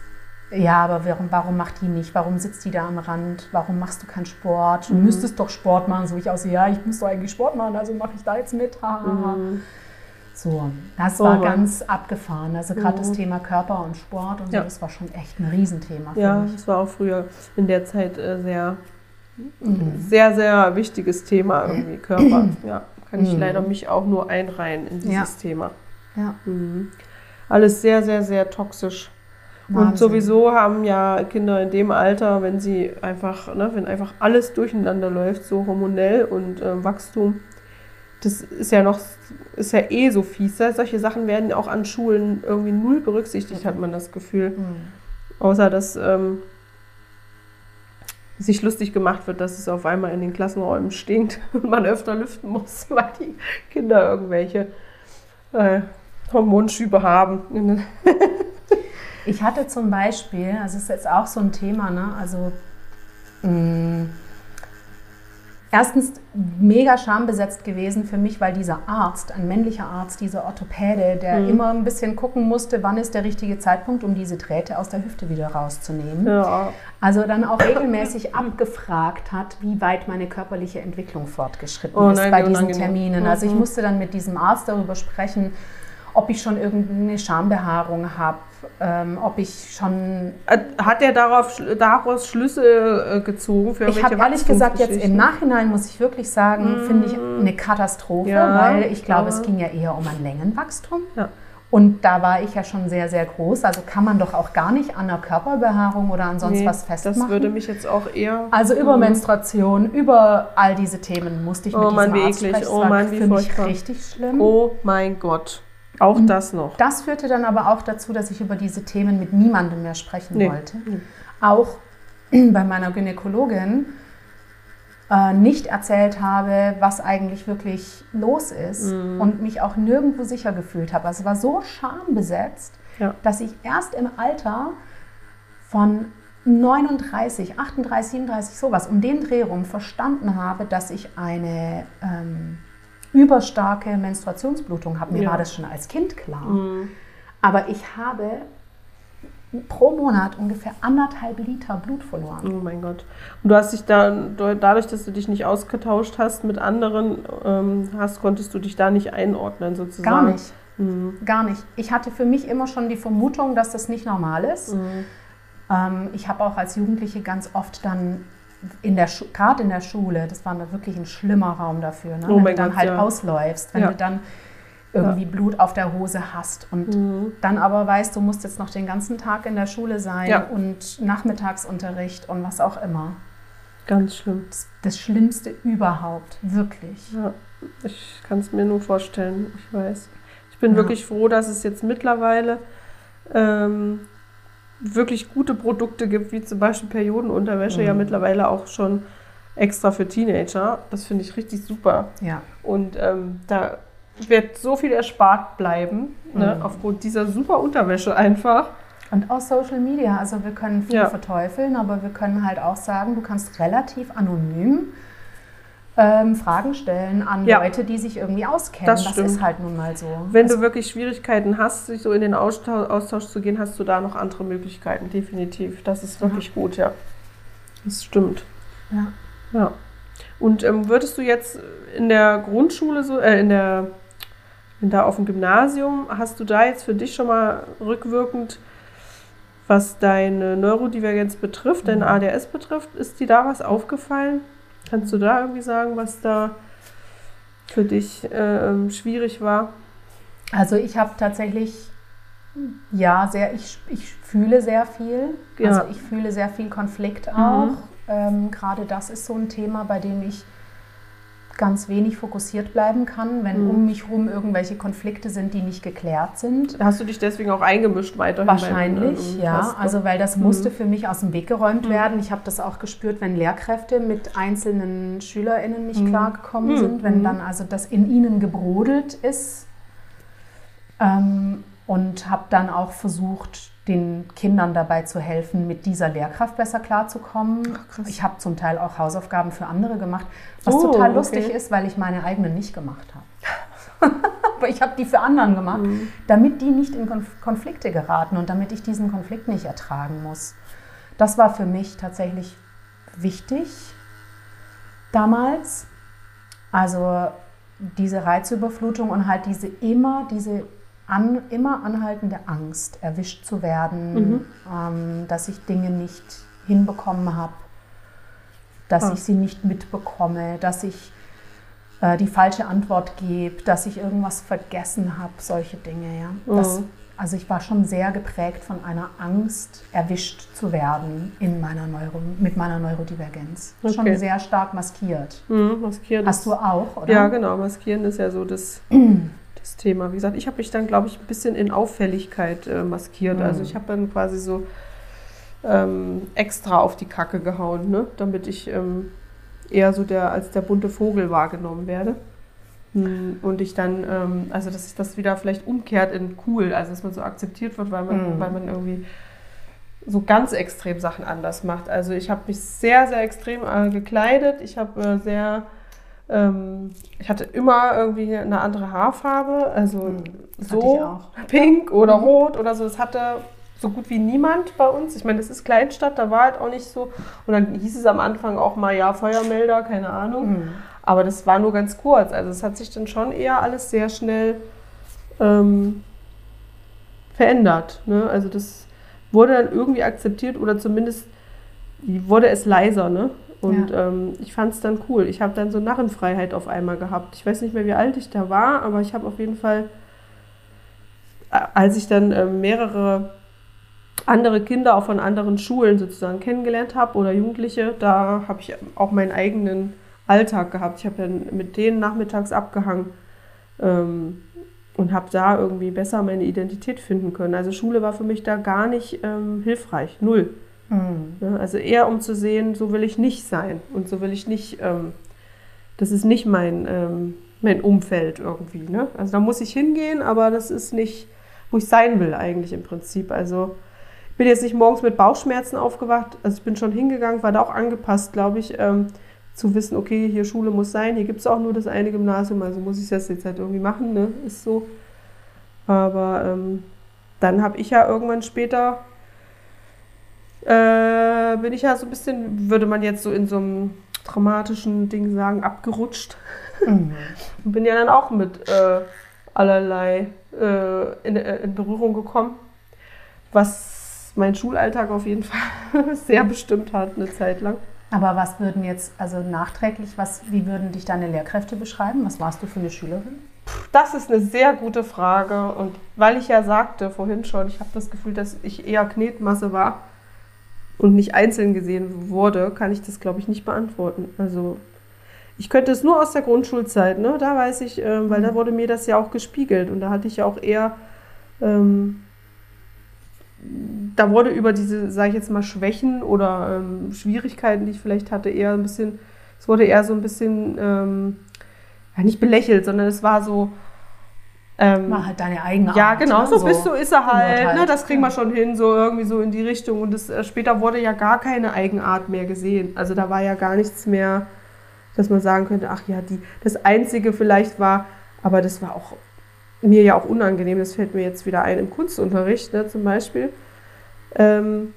ja, aber warum, warum macht die nicht? Warum sitzt die da am Rand? Warum machst du keinen Sport? Du Mhm. müsstest doch Sport machen. So ich aus, ja, ich muss doch eigentlich Sport machen, also mache ich da jetzt mit. Mhm. So, das Oh war Mann. ganz abgefahren. Also gerade das Mhm. Thema Körper und Sport und so, Ja. das war schon echt ein Riesenthema für Ja, mich. das war auch früher in der Zeit äh, sehr, Mhm. sehr, sehr wichtiges Thema irgendwie, Körper. Ja, kann ich Mhm. leider mich auch nur einreihen in dieses Ja. Thema. Ja, Mhm. Alles sehr, sehr, sehr toxisch. Und Wahnsinn. sowieso haben ja Kinder in dem Alter, wenn sie einfach, ne, wenn einfach alles durcheinander läuft, so hormonell und äh, Wachstum, das ist ja noch, ist ja eh so fies. Ja? Solche Sachen werden auch an Schulen irgendwie null berücksichtigt, hat man das Gefühl. Mhm. Außer dass ähm, sich lustig gemacht wird, dass es auf einmal in den Klassenräumen stinkt und man öfter lüften muss, weil die Kinder irgendwelche äh, Hormonschübe haben. Ich hatte zum Beispiel, also es ist jetzt auch so ein Thema, ne? also mh, erstens mega schambesetzt gewesen für mich, weil dieser Arzt, ein männlicher Arzt, dieser Orthopäde, der Mhm. immer ein bisschen gucken musste, wann ist der richtige Zeitpunkt, um diese Drähte aus der Hüfte wieder rauszunehmen. Ja. Also dann auch regelmäßig abgefragt hat, wie weit meine körperliche Entwicklung fortgeschritten Oh ist nein, bei diesen. Terminen. Also ich Mhm. musste dann mit diesem Arzt darüber sprechen, ob ich schon irgendeine Schambehaarung habe, ähm, ob ich schon... Hat er darauf, daraus Schlüsse äh, gezogen für Ich habe ehrlich gesagt jetzt im? Nachhinein, muss ich wirklich sagen, finde ich eine Katastrophe, Ja, weil ich glaube, ja. es ging ja eher um ein Längenwachstum. Ja. Und da war ich ja schon sehr, sehr groß. Also kann man doch auch gar nicht an der Körperbehaarung oder an sonst Nee, was festmachen. Das würde mich jetzt auch eher. Also über Menstruation, über all diese Themen musste ich Oh mit Mann, diesem wie Arzt eklig. sprechen. Oh Mann, wie furchtbar. richtig schlimm. Oh mein Gott. Auch das noch. Das führte dann aber auch dazu, dass ich über diese Themen mit niemandem mehr sprechen Nee. wollte. Auch bei meiner Gynäkologin äh, nicht erzählt habe, was eigentlich wirklich los ist Mhm. und mich auch nirgendwo sicher gefühlt habe. Also es war so schambesetzt, Ja. dass ich erst im Alter von 39, 38, 37, sowas, um den Dreh rum verstanden habe, dass ich eine ähm, überstarke Menstruationsblutung habe. Mir Ja. war das schon als Kind klar. Mhm. Aber ich habe pro Monat ungefähr anderthalb Liter Blut verloren. Oh mein Gott. Und du hast dich dann, dadurch, dass du dich nicht ausgetauscht hast mit anderen, ähm, hast, konntest du dich da nicht einordnen sozusagen. Gar nicht. Mhm. Gar nicht. Ich hatte für mich immer schon die Vermutung, dass das nicht normal ist. Mhm. Ähm, ich habe auch als Jugendliche ganz oft dann in der gerade in der Schule, das war wirklich ein schlimmer Raum dafür, ne? Oh wenn du dann Gott, halt ja. ausläufst, wenn Ja. du dann irgendwie Blut auf der Hose hast und Mhm. dann aber weißt, du musst jetzt noch den ganzen Tag in der Schule sein Ja. und Nachmittagsunterricht und was auch immer. Ganz schlimm. Das, das Schlimmste überhaupt, wirklich. Ja, ich kann es mir nur vorstellen, ich weiß. Ich bin Ja. wirklich froh, dass es jetzt mittlerweile ähm, wirklich gute Produkte gibt, wie zum Beispiel Periodenunterwäsche, ja Mhm. mittlerweile auch schon extra für Teenager. Das finde ich richtig super. Ja. Und ähm, da wird so viel erspart bleiben, ne, Mhm. aufgrund dieser super Unterwäsche einfach. Und aus Social Media, also wir können viel Ja. verteufeln, aber wir können halt auch sagen, du kannst relativ anonym ähm, Fragen stellen an Ja. Leute, die sich irgendwie auskennen. Das Das, ist halt nun mal so. Wenn also, du wirklich Schwierigkeiten hast, sich so in den Austausch, Austausch zu gehen, hast du da noch andere Möglichkeiten, definitiv. Das ist wirklich gut, ja. Das stimmt. ja. Ja. Und ähm, würdest du jetzt in der Grundschule so, äh, in der, da auf dem Gymnasium, hast du da jetzt für dich schon mal rückwirkend, was deine Neurodivergenz betrifft, dein Mhm. ADS betrifft, ist dir da was aufgefallen? Kannst du da irgendwie sagen, was da für dich ähm, schwierig war? Also ich habe tatsächlich Ja, sehr, ich, ich fühle sehr viel. Ja. Also ich fühle sehr viel Konflikt auch. Ähm, Gerade das ist so ein Thema, bei dem ich ganz wenig fokussiert bleiben kann, wenn um mich herum irgendwelche Konflikte sind, die nicht geklärt sind. Hast du dich deswegen auch eingemischt weiterhin? Wahrscheinlich, ja. Also weil das musste für mich aus dem Weg geräumt werden. Ich habe das auch gespürt, wenn Lehrkräfte mit einzelnen SchülerInnen nicht klargekommen sind, wenn dann also das in ihnen gebrodelt ist. Ähm, und habe dann auch versucht, den Kindern dabei zu helfen, mit dieser Lehrkraft besser klarzukommen. ich habe zum Teil auch Hausaufgaben für andere gemacht, was Oh, total okay. lustig ist, weil ich meine eigenen nicht gemacht habe. Aber ich habe die für anderen gemacht, Mhm. damit die nicht in Konf Konflikte geraten und damit ich diesen Konflikt nicht ertragen muss. Das war für mich tatsächlich wichtig damals. Also diese Reizüberflutung und halt diese immer, diese an, immer anhaltende Angst, erwischt zu werden, ähm, dass ich Dinge nicht hinbekommen habe, dass Ah. ich sie nicht mitbekomme, dass ich äh, die falsche Antwort gebe, dass ich irgendwas vergessen habe, solche Dinge. Ja? Das, Mhm. also ich war schon sehr geprägt von einer Angst, erwischt zu werden in meiner Neuro, mit meiner Neurodivergenz. Okay. Schon sehr stark maskiert. Mhm, maskieren. Hast du auch, oder? Ja, genau. Maskieren ist ja so das, das Thema. Wie gesagt, ich habe mich dann, glaube ich, ein bisschen in Auffälligkeit äh, maskiert. Also ich habe dann quasi so ähm, extra auf die Kacke gehauen, ne? damit ich ähm, eher so der als der bunte Vogel wahrgenommen werde. Hm, Und ich dann, ähm, also dass sich das wieder vielleicht umkehrt in cool, also dass man so akzeptiert wird, weil man, Mhm. weil man irgendwie so ganz extrem Sachen anders macht. Also ich habe mich sehr, sehr extrem äh, gekleidet. Ich habe äh, sehr, ähm, ich hatte immer irgendwie eine andere Haarfarbe, also Mhm. So pink oder rot oder so. Das hatte so gut wie niemand bei uns. Ich meine, das ist Kleinstadt, da war halt auch nicht so. Und dann hieß es am Anfang auch mal, ja, Feuermelder, keine Ahnung. Mhm. Aber das war nur ganz kurz. Also es hat sich dann schon eher alles sehr schnell ähm, verändert. Ne? Also das wurde dann irgendwie akzeptiert oder zumindest wurde es leiser. Ne? Und ähm, ich fand es dann cool. Ich habe dann so Narrenfreiheit auf einmal gehabt. Ich weiß nicht mehr, wie alt ich da war, aber ich habe auf jeden Fall, äh, als ich dann ähm, mehrere andere Kinder auch von anderen Schulen sozusagen kennengelernt habe oder Jugendliche, da habe ich auch meinen eigenen Alltag gehabt. Ich habe dann mit denen nachmittags abgehangen ähm, und habe da irgendwie besser meine Identität finden können. Also Schule war für mich da gar nicht ähm, hilfreich, null. Mhm. Also eher um zu sehen, so will ich nicht sein und so will ich nicht, ähm, das ist nicht mein, ähm, mein Umfeld irgendwie. Ne? Also da muss ich hingehen, aber das ist nicht, wo ich sein will eigentlich im Prinzip. Also bin jetzt nicht morgens mit Bauchschmerzen aufgewacht, also ich bin schon hingegangen, war da auch angepasst, glaube ich, ähm, zu wissen, okay, hier Schule muss sein, hier gibt es auch nur das eine Gymnasium, also muss ich das jetzt halt irgendwie machen, ne? ist so. Aber ähm, dann habe ich ja irgendwann später äh, bin ich ja so ein bisschen, würde man jetzt so in so einem traumatischen Ding sagen, abgerutscht. Mhm. Und bin ja dann auch mit äh, allerlei äh, in, äh, in Berührung gekommen, was mein Schulalltag auf jeden Fall sehr bestimmt hat, eine Zeit lang. Aber was würden jetzt, also nachträglich, was, wie würden dich deine Lehrkräfte beschreiben? Was warst du für eine Schülerin? Das ist eine sehr gute Frage. Und weil ich ja sagte vorhin schon, ich habe das Gefühl, dass ich eher Knetmasse war und nicht einzeln gesehen wurde, kann ich das, glaube ich, nicht beantworten. Also ich könnte es nur aus der Grundschulzeit, ne? Da weiß ich, ähm, weil da wurde mir das ja auch gespiegelt und da hatte ich ja auch eher, ähm, da wurde über diese, sage ich jetzt mal, Schwächen oder ähm, Schwierigkeiten, die ich vielleicht hatte, eher ein bisschen, es wurde eher so ein bisschen, ähm, ja nicht belächelt, sondern es war so, ähm, War halt deine eigene ja, Art. genau, ne? so, bist du, ist er halt, Unurteilt. ne, das kriegen wir Ja. schon hin, so irgendwie so in die Richtung. Und das, äh, später wurde ja gar keine Eigenart mehr gesehen. Also da war ja gar nichts mehr, dass man sagen könnte, ach ja, die, das Einzige vielleicht war, aber das war auch mir ja auch unangenehm, das fällt mir jetzt wieder ein im Kunstunterricht, ne, zum Beispiel. Ähm,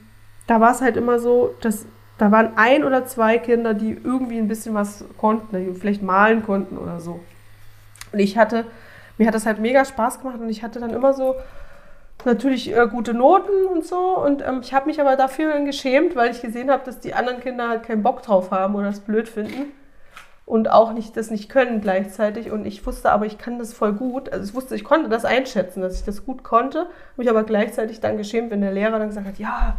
da war es halt immer so, dass da waren ein oder zwei Kinder, die irgendwie ein bisschen was konnten, die vielleicht malen konnten oder so. Und ich hatte, mir hat das halt mega Spaß gemacht und ich hatte dann immer so natürlich äh, gute Noten und so. Und ähm, ich habe mich aber dafür geschämt, weil ich gesehen habe, dass die anderen Kinder halt keinen Bock drauf haben oder es blöd finden. Und auch nicht das nicht können gleichzeitig. Und ich wusste aber, ich kann das voll gut. Also ich wusste, ich konnte das einschätzen, dass ich das gut konnte. Mich aber gleichzeitig dann geschämt, wenn der Lehrer dann gesagt hat, ja,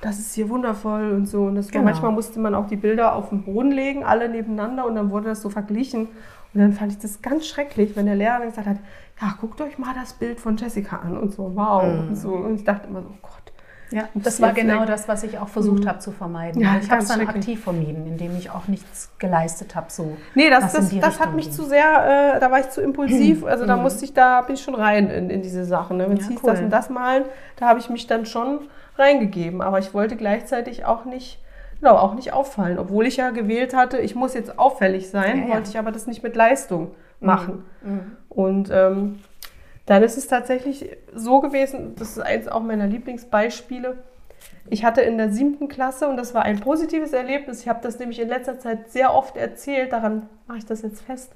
das ist hier wundervoll und so. Und das war, Genau. manchmal musste man auch die Bilder auf den Boden legen, alle nebeneinander und dann wurde das so verglichen. Und dann fand ich das ganz schrecklich, wenn der Lehrer dann gesagt hat, ja, guckt euch mal das Bild von Jessica an und so, wow. Und, so. und ich dachte immer so, oh Gott. Ja, Das war genau weg. das, was ich auch versucht habe zu vermeiden. Ja, ich habe es dann aktiv vermieden, indem ich auch nichts geleistet habe. So, Nee, das, das, das hat mich ging. zu sehr, äh, da war ich zu impulsiv. Also da musste ich, da bin ich schon rein in, in diese Sachen. Ne? Wenn es Ja, hieß, cool. das und das malen, da habe ich mich dann schon reingegeben. Aber ich wollte gleichzeitig auch nicht, genau, auch nicht auffallen. Obwohl ich ja gewählt hatte, ich muss jetzt auffällig sein, Ja, ja. wollte ich aber das nicht mit Leistung machen. Mhm. Und ähm, dann ist es tatsächlich so gewesen, das ist eins auch meiner Lieblingsbeispiele. Ich hatte in der siebten Klasse, und das war ein positives Erlebnis, ich habe das nämlich in letzter Zeit sehr oft erzählt, daran mache ich das jetzt fest.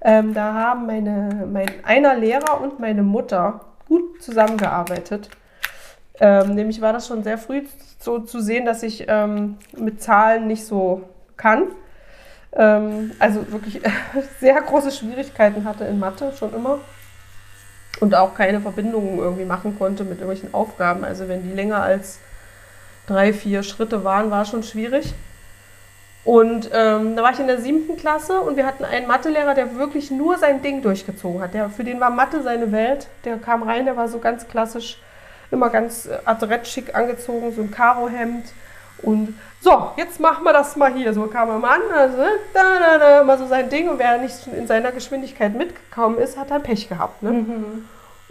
Ähm, da haben meine, mein einer Lehrer und meine Mutter gut zusammengearbeitet. Ähm, nämlich war das schon sehr früh so zu sehen, dass ich ähm, mit Zahlen nicht so kann. Ähm, also wirklich sehr große Schwierigkeiten hatte in Mathe schon immer. Und auch keine Verbindungen irgendwie machen konnte mit irgendwelchen Aufgaben. Also wenn die länger als drei, vier Schritte waren, war schon schwierig. Und ähm, da war ich in der siebten Klasse und wir hatten einen Mathelehrer, der wirklich nur sein Ding durchgezogen hat. Der, für den war Mathe seine Welt. Der kam rein, der war so ganz klassisch, immer ganz äh, adrett schick angezogen, so ein Karohemd. Und so, jetzt machen wir das mal hier. So kam er mal an, also, da, da, da, mal so sein Ding. Und wer nicht in seiner Geschwindigkeit mitgekommen ist, hat dann Pech gehabt. Ne?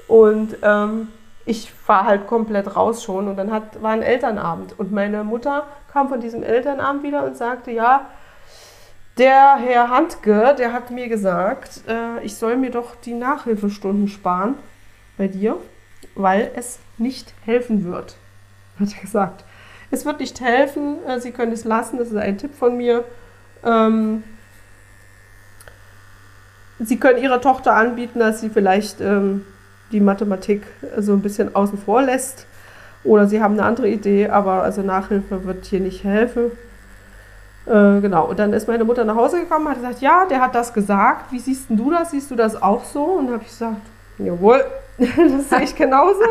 Und ähm, ich war halt komplett raus schon. Und dann hat, war ein Elternabend. Und meine Mutter kam von diesem Elternabend wieder und sagte, ja, der Herr Handke, der hat mir gesagt, äh, ich soll mir doch die Nachhilfestunden sparen bei dir, weil es nicht helfen wird. Hat er gesagt. Es wird nicht helfen, äh, Sie können es lassen, das ist ein Tipp von mir. Ähm, Sie können Ihrer Tochter anbieten, dass sie vielleicht ähm, die Mathematik so ein bisschen außen vor lässt. Oder sie haben eine andere Idee, aber also Nachhilfe wird hier nicht helfen. Äh, genau, und dann ist meine Mutter nach Hause gekommen hat gesagt, ja, der hat das gesagt. Wie siehst du das? Siehst du das auch so? Und habe ich gesagt, jawohl, das sehe ich genauso.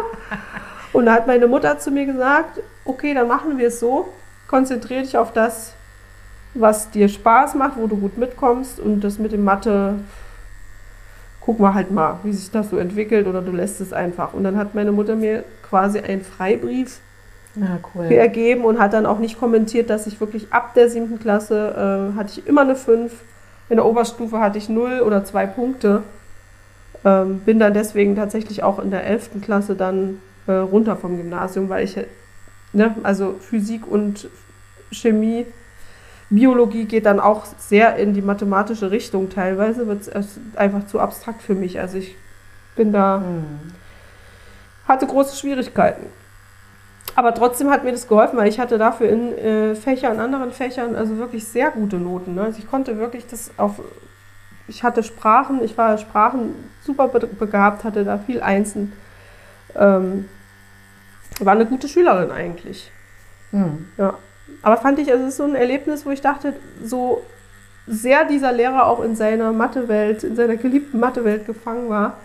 Und da hat meine Mutter zu mir gesagt, okay, dann machen wir es so. Konzentriere dich auf das, was dir Spaß macht, wo du gut mitkommst. Und das mit dem Mathe, gucken wir halt mal, wie sich das so entwickelt oder du lässt es einfach. Und dann hat meine Mutter mir quasi einen Freibrief Ja, cool. ergeben und hat dann auch nicht kommentiert, dass ich wirklich ab der siebten Klasse äh, hatte ich immer eine 5. In der Oberstufe hatte ich 0 oder 2 Punkte. Ähm, bin dann deswegen tatsächlich auch in der 11. Klasse dann äh, runter vom Gymnasium, weil ich, ne, also Physik und Chemie, Biologie geht dann auch sehr in die mathematische Richtung. Teilweise wird es einfach zu abstrakt für mich. Also ich bin da Hm. hatte große Schwierigkeiten. Aber trotzdem hat mir das geholfen, weil ich hatte dafür in äh, Fächern, anderen Fächern, also wirklich sehr gute Noten. Ne? Also ich konnte wirklich das auf, ich hatte Sprachen, ich war Sprachen super be begabt, hatte da viel Einsen. Ähm, war eine gute Schülerin eigentlich. Hm. Ja. Aber fand ich, also es ist so ein Erlebnis, wo ich dachte, so sehr dieser Lehrer auch in seiner Mathewelt, in seiner geliebten Mathewelt gefangen war,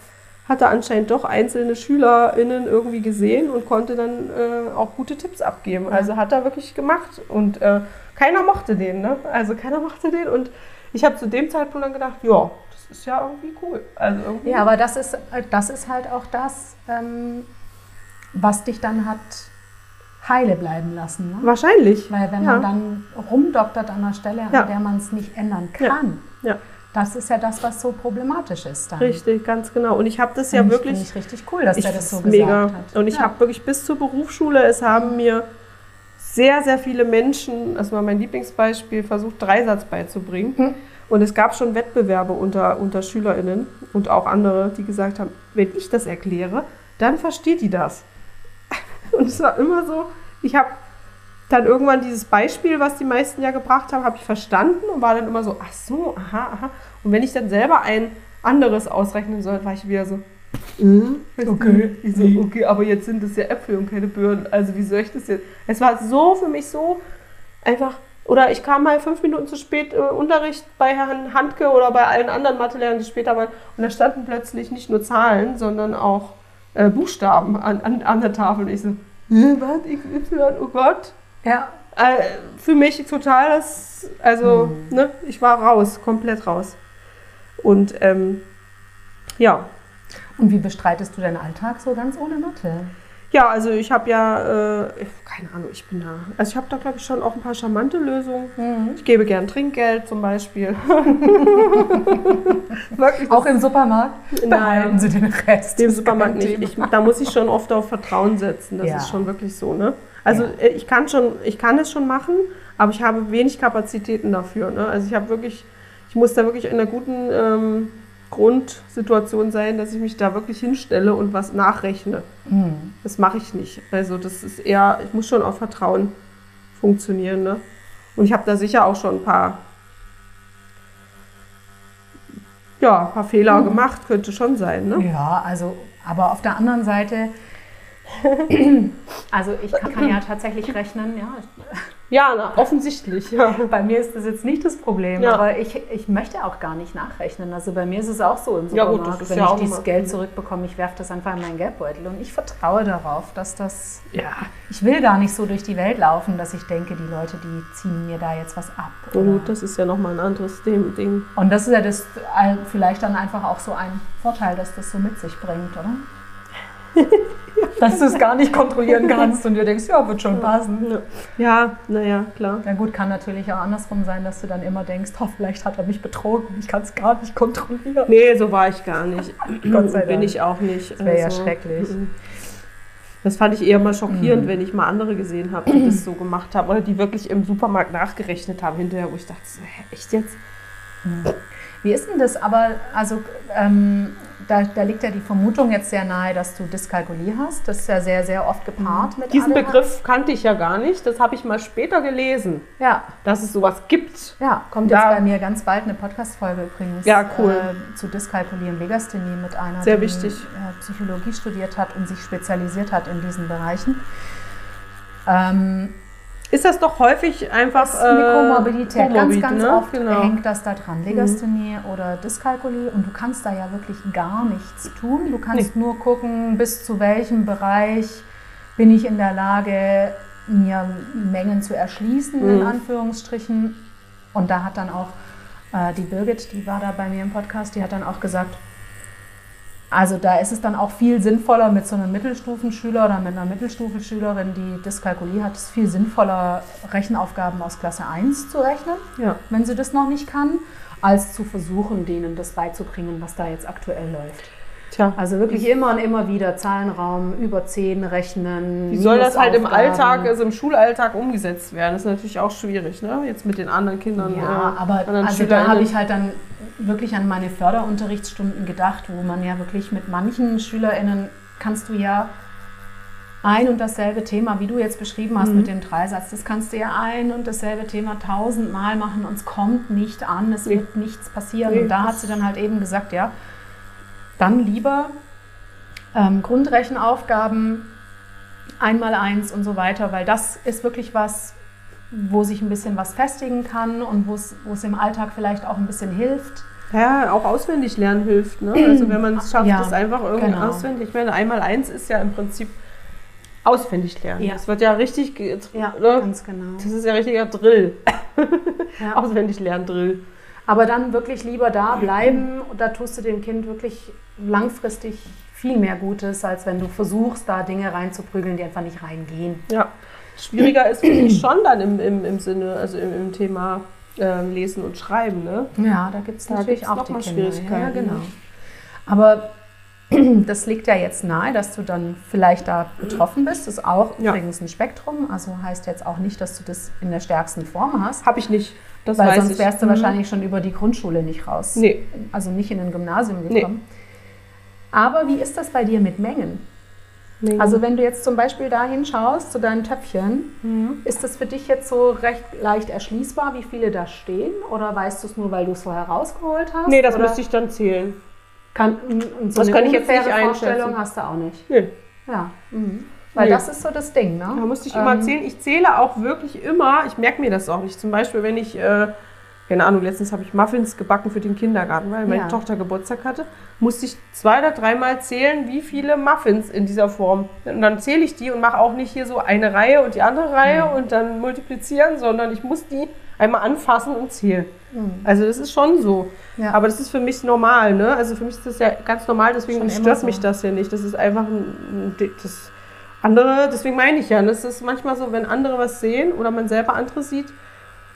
hat er anscheinend doch einzelne SchülerInnen irgendwie gesehen und konnte dann äh, auch gute Tipps abgeben. Also hat er wirklich gemacht. Und äh, keiner mochte den, ne? Also keiner mochte den. Und ich habe zu dem Zeitpunkt dann gedacht, ja, das ist ja irgendwie cool. Also irgendwie. Ja, aber das ist, das ist halt auch das, ähm, was dich dann hat heile bleiben lassen. Ne? Wahrscheinlich. Weil wenn ja. man dann rumdoktert an einer Stelle, Ja. an der man es nicht ändern Ja. kann, Ja, das ist ja das, was so problematisch ist dann. richtig, ganz genau. Und ich habe das ja Finde ich- wirklich. Finde ich richtig cool, dass Ich der das so find's gesagt mega. hat. Und ich ja. habe wirklich bis zur Berufsschule, es haben mir sehr, sehr viele Menschen, das war mein Lieblingsbeispiel, versucht, Dreisatz beizubringen. Hm. Und es gab schon Wettbewerbe unter, unter SchülerInnen und auch andere, die gesagt haben, wenn ich das erkläre, dann versteht die das. Und es war immer so, ich habe dann irgendwann dieses Beispiel, was die meisten ja gebracht haben, habe ich verstanden und war dann immer so, ach so, aha, aha. Und wenn ich dann selber ein anderes ausrechnen soll, war ich wieder so, äh, okay, ich so, okay, aber jetzt sind es ja Äpfel und keine Birnen. Also wie soll ich das jetzt? Es war so für mich so einfach Oder ich kam mal fünf Minuten zu spät äh, Unterricht bei Herrn Handke oder bei allen anderen Mathelehrern, die später waren. Und da standen plötzlich nicht nur Zahlen, sondern auch äh, Buchstaben an, an, an der Tafel. Und ich so, "Hä, was, XY, oh Gott. Ja. Äh, für mich total das, also, ne, ich war raus, komplett raus. Und ähm, ja, Und wie bestreitest du deinen Alltag so ganz ohne Mathe? Ja, also ich habe ja, äh, keine Ahnung, ich bin da, also ich habe da glaube ich schon auch ein paar charmante Lösungen. Ich gebe gern Trinkgeld zum Beispiel. Wirklich, Auch im Supermarkt? Nein. Behalten Sie den Rest. ist Supermarkt nicht. Ich, da muss ich schon oft auf Vertrauen setzen. Das Ja. ist schon wirklich so, ne? Also Ja. äh, ich kann schon, ich kann es schon machen, aber ich habe wenig Kapazitäten dafür. Ne? Also ich habe wirklich, ich muss da wirklich in einer guten ähm, Grundsituation sein, dass ich mich da wirklich hinstelle und was nachrechne. Hm. Das mache ich nicht. Also das ist eher, ich muss schon auf Vertrauen funktionieren. Ne? Und ich habe da sicher auch schon ein paar, ja, ein paar Fehler gemacht, könnte schon sein. Ne? Ja, also, aber auf der anderen Seite, also ich kann, kann ja tatsächlich rechnen, ja. Ja, na, offensichtlich. Ja. Bei mir ist das jetzt nicht das Problem, Ja. aber ich, ich möchte auch gar nicht nachrechnen. Also bei mir ist es auch so im Ja, Supermarkt, gut, das ist wenn ja ich dieses Geld zurückbekomme, ich werfe das einfach in meinen Geldbeutel und ich vertraue darauf, dass das, ja. ich will gar nicht so durch die Welt laufen, dass ich denke, die Leute, die ziehen mir da jetzt was ab. Oder- gut, das ist ja nochmal ein anderes Ding. Ding. Und das ist ja das äh, vielleicht dann einfach auch so ein Vorteil, dass das so mit sich bringt, oder? Dass du es gar nicht kontrollieren kannst und dir denkst, ja, wird schon passen. Ja, naja, klar. Ja gut, kann natürlich auch andersrum sein, dass du dann immer denkst, oh, vielleicht hat er mich betrogen, ich kann es gar nicht kontrollieren. Nee, so war ich gar nicht. Gott sei Bin Dank. ich auch nicht. Das wäre ja Also, schrecklich. mhm. Das fand ich eher mal schockierend, Mhm. wenn ich mal andere gesehen habe, die das so gemacht haben oder die wirklich im Supermarkt nachgerechnet haben hinterher, wo ich dachte, so, hä, echt jetzt? Wie ist denn das? Aber also ähm, da, da liegt ja die Vermutung jetzt sehr nahe, dass du Dyskalkulie hast. Das ist ja sehr, sehr oft gepaart mit Diesen ADHS. Begriff kannte ich ja gar nicht. Das habe ich mal später gelesen, Ja, dass es sowas gibt. Ja, kommt Da- jetzt bei mir ganz bald eine Podcast-Folge übrigens. Ja, cool. Äh, zu Dyskalkulie und Legasthenie mit einer, Sehr die wichtig. äh, Psychologie studiert hat und sich spezialisiert hat in diesen Bereichen. Ähm, Ist das doch häufig einfach das ist eine äh, Komorbidität. ganz, komorbid, ganz ne? oft Genau. hängt das da dran. Legasthenie oder Dyskalkulie. Und du kannst da ja wirklich gar nichts tun. Du kannst nur gucken, bis zu welchem Bereich bin ich in der Lage, mir Mengen zu erschließen, in Mhm. Anführungsstrichen. Und da hat dann auch äh, die Birgit, die war da bei mir im Podcast, die hat dann auch gesagt, also da ist es dann auch viel sinnvoller mit so einem Mittelstufenschüler oder mit einer Mittelstufenschülerin, die Dyskalkulie hat, ist viel sinnvoller, Rechenaufgaben aus Klasse 1 zu rechnen, Ja. wenn sie das noch nicht kann, als zu versuchen, denen das beizubringen, was da jetzt aktuell läuft. Tja, Also wirklich immer und immer wieder Zahlenraum über 10 rechnen. Wie soll das halt im. Alltag, also im Schulalltag umgesetzt werden? Das ist natürlich auch schwierig, ne? Jetzt mit den anderen Kindern. Ja, äh, aber anderen also da habe ich halt dann wirklich an meine Förderunterrichtsstunden gedacht, wo man ja wirklich mit manchen SchülerInnen kannst du ja ein und dasselbe Thema, wie du jetzt beschrieben hast Mhm. mit dem Dreisatz, das kannst du ja ein und dasselbe Thema tausendmal machen und es kommt nicht an, es Nee. wird nichts passieren. Nee, und da hat sie dann halt eben gesagt, ja, dann lieber ähm, Grundrechenaufgaben, einmal eins und so weiter, weil das ist wirklich was, wo sich ein bisschen was festigen kann und wo es im Alltag vielleicht auch ein bisschen hilft. Ja, auch auswendig lernen hilft. Ne? Also wenn man es schafft, Ja, das einfach irgendwie genau. auswendig. Ich meine, einmal eins ist ja im Prinzip auswendig lernen. Ja. Das wird ja richtig, Ja, ne? ganz genau. das ist ja richtiger Drill. Ja. Auswendig lernen Drill. Aber dann wirklich lieber da bleiben und da tust du dem Kind wirklich langfristig viel mehr Gutes, als wenn du versuchst, da Dinge reinzuprügeln, die einfach nicht reingehen. Ja. Schwieriger ist, finde ich, schon dann im, im, im Sinne, also im, im Thema ähm, Lesen und Schreiben. Ne? Ja, da gibt es natürlich gibt's auch die Kinder. Ja, Schwierigkeiten, genau. ne? Aber das liegt ja jetzt nahe, dass du dann vielleicht da betroffen bist. Das ist auch Ja. übrigens ein Spektrum. Also heißt jetzt auch nicht, dass du das in der stärksten Form hast. Habe ich nicht. Das Weil sonst ich. wärst du Mhm. wahrscheinlich schon über die Grundschule nicht raus. Nee. Also nicht in ein Gymnasium Nee. gekommen. Aber wie ist das bei dir mit Mengen? nee. Also wenn du jetzt zum Beispiel da hinschaust zu deinen Töpfchen, Mhm. ist das für dich jetzt so recht leicht erschließbar, wie viele da stehen? Oder weißt du es nur, weil du es vorher rausgeholt hast? nee, das Oder müsste ich dann zählen. kann, und so Das eine kann ich jetzt nicht. Vorstellung hast du auch nicht. Nee. Ja. Mhm. Weil Nee. das ist so das Ding, ne? Da musste ich immer Ähm, zählen. Ich zähle auch wirklich immer, ich merke mir das auch nicht. Zum Beispiel, wenn ich, äh, keine Ahnung, letztens habe ich Muffins gebacken für den Kindergarten, weil meine Ja. Tochter Geburtstag hatte, musste ich zwei oder dreimal zählen, wie viele Muffins in dieser Form. Und dann zähle ich die und mache auch nicht hier so eine Reihe und die andere Reihe und dann multiplizieren, sondern ich muss die einmal anfassen und zählen. Also das ist schon so. Ja. Aber das ist für mich normal, ne? Also für mich ist das ja ganz normal, deswegen immer stört so. mich das ja nicht. Das ist einfach ein, ein das andere, deswegen meine ich ja, das ist manchmal so, wenn andere was sehen oder man selber andere sieht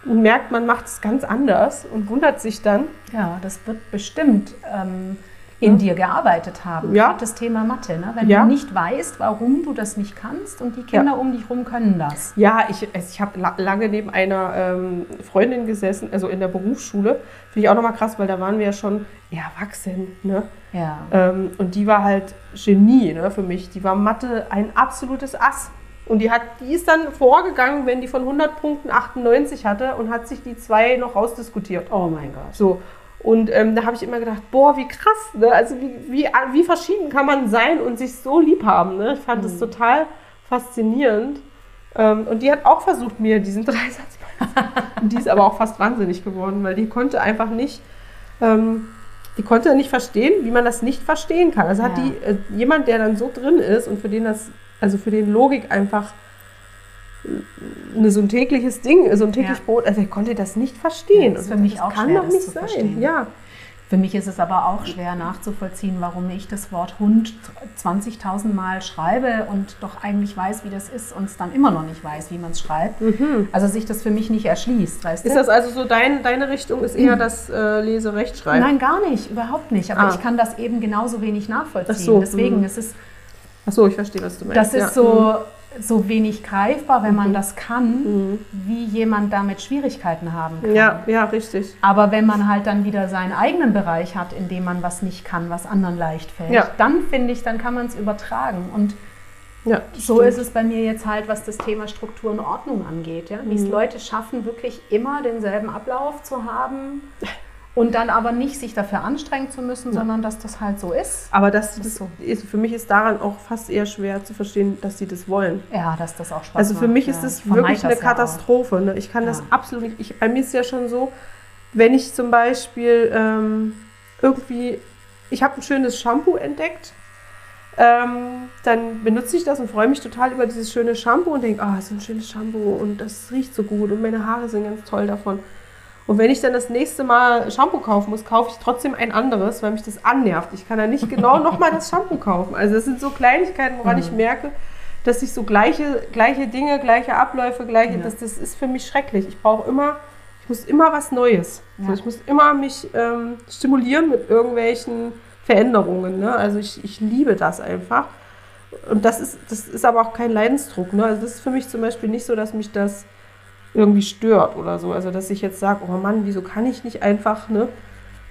und merkt, man macht es ganz anders und wundert sich dann. Ja, das wird bestimmt ähm, in dir gearbeitet haben. Ja. Das Thema Mathe, ne? wenn Ja. du nicht weißt, warum du das nicht kannst und die Kinder um dich rum können das. Ja, ich, ich habe la lange neben einer ähm, Freundin gesessen, also in der Berufsschule. Finde ich auch nochmal krass, weil da waren wir ja schon erwachsen. Ne? Ja. Ähm, und die war halt Genie ne, für mich. Die war Mathe ein absolutes Ass. Und die, hat, die ist dann vorgegangen, wenn die von 100 Punkten 98 hatte und hat sich die zwei noch rausdiskutiert. Oh mein Gott. So. Und ähm, da habe ich immer gedacht, boah, wie krass, ne? Also wie, wie, wie verschieden kann man sein und sich so lieb haben. Ne? Ich fand das total faszinierend. Ähm, und die hat auch versucht, mir diesen Dreisatz. Und die ist aber auch fast wahnsinnig geworden, weil die konnte einfach nicht, ähm, die konnte nicht verstehen, wie man das nicht verstehen kann. Also hat Ja. die äh, jemand, der dann so drin ist und für den das, also für den Logik einfach äh, so ein tägliches Ding, so ein täglich Ja. Brot, also er konnte das nicht verstehen. Ja, ist Und für mich das auch kann schwer, doch das nicht zu sein. verstehen. Ja. Für mich ist es aber auch schwer nachzuvollziehen, warum ich das Wort Hund 20.000 Mal schreibe und doch eigentlich weiß, wie das ist und es dann immer noch nicht weiß, wie man es schreibt. Also sich das für mich nicht erschließt, weißt Mhm. Ist du? das also so dein, deine Richtung, ist eher das äh, Lese-Rechtschreiben? Nein, gar nicht, überhaupt nicht. Aber Ah. ich kann das eben genauso wenig nachvollziehen. Ach so, Deswegen mhm. ist es Achso, ich verstehe, was du meinst. Das ist ja. Mhm. so, so wenig greifbar, wenn man das kann, wie jemand damit Schwierigkeiten haben kann. Ja, ja, richtig. Aber wenn man halt dann wieder seinen eigenen Bereich hat, in dem man was nicht kann, was anderen leicht fällt, Ja. dann finde ich, dann kann man es übertragen. Und Ja, so ist es bei mir jetzt halt, was das Thema Struktur und Ordnung angeht. Ja? Mhm. Wie es Leute schaffen, wirklich immer denselben Ablauf zu haben und dann aber nicht sich dafür anstrengen zu müssen, sondern dass das halt so ist. Aber das, ist das so. ist, für mich ist daran auch fast eher schwer zu verstehen, dass sie das wollen. Ja, dass das auch Spaß Also für macht, mich ja. ist das vermeide wirklich eine ja. Katastrophe. Ne? Ich kann das Ja. absolut nicht. Ich, bei mir ist es ja schon so, wenn ich zum Beispiel ähm, irgendwie, ich habe ein schönes Shampoo entdeckt, ähm, dann benutze ich das und freue mich total über dieses schöne Shampoo und denke, ah, so ein schönes Shampoo und das riecht so gut und meine Haare sind ganz toll davon. Und wenn ich dann das nächste Mal Shampoo kaufen muss, kaufe ich trotzdem ein anderes, weil mich das annervt. Ich kann dann nicht genau nochmal das Shampoo kaufen. Also das sind so Kleinigkeiten, woran ich merke, dass ich so gleiche, gleiche Dinge, gleiche Abläufe, gleiche, Ja. das, das ist für mich schrecklich. Ich brauche immer, ich muss immer was Neues. Ja. So, ich muss immer mich ähm, stimulieren mit irgendwelchen Veränderungen. Ne? Also ich, ich liebe das einfach. Und das ist, das ist aber auch kein Leidensdruck. Ne? Also das ist für mich zum Beispiel nicht so, dass mich das irgendwie stört oder so. Also dass ich jetzt sage, oh Mann, wieso kann ich nicht einfach ne,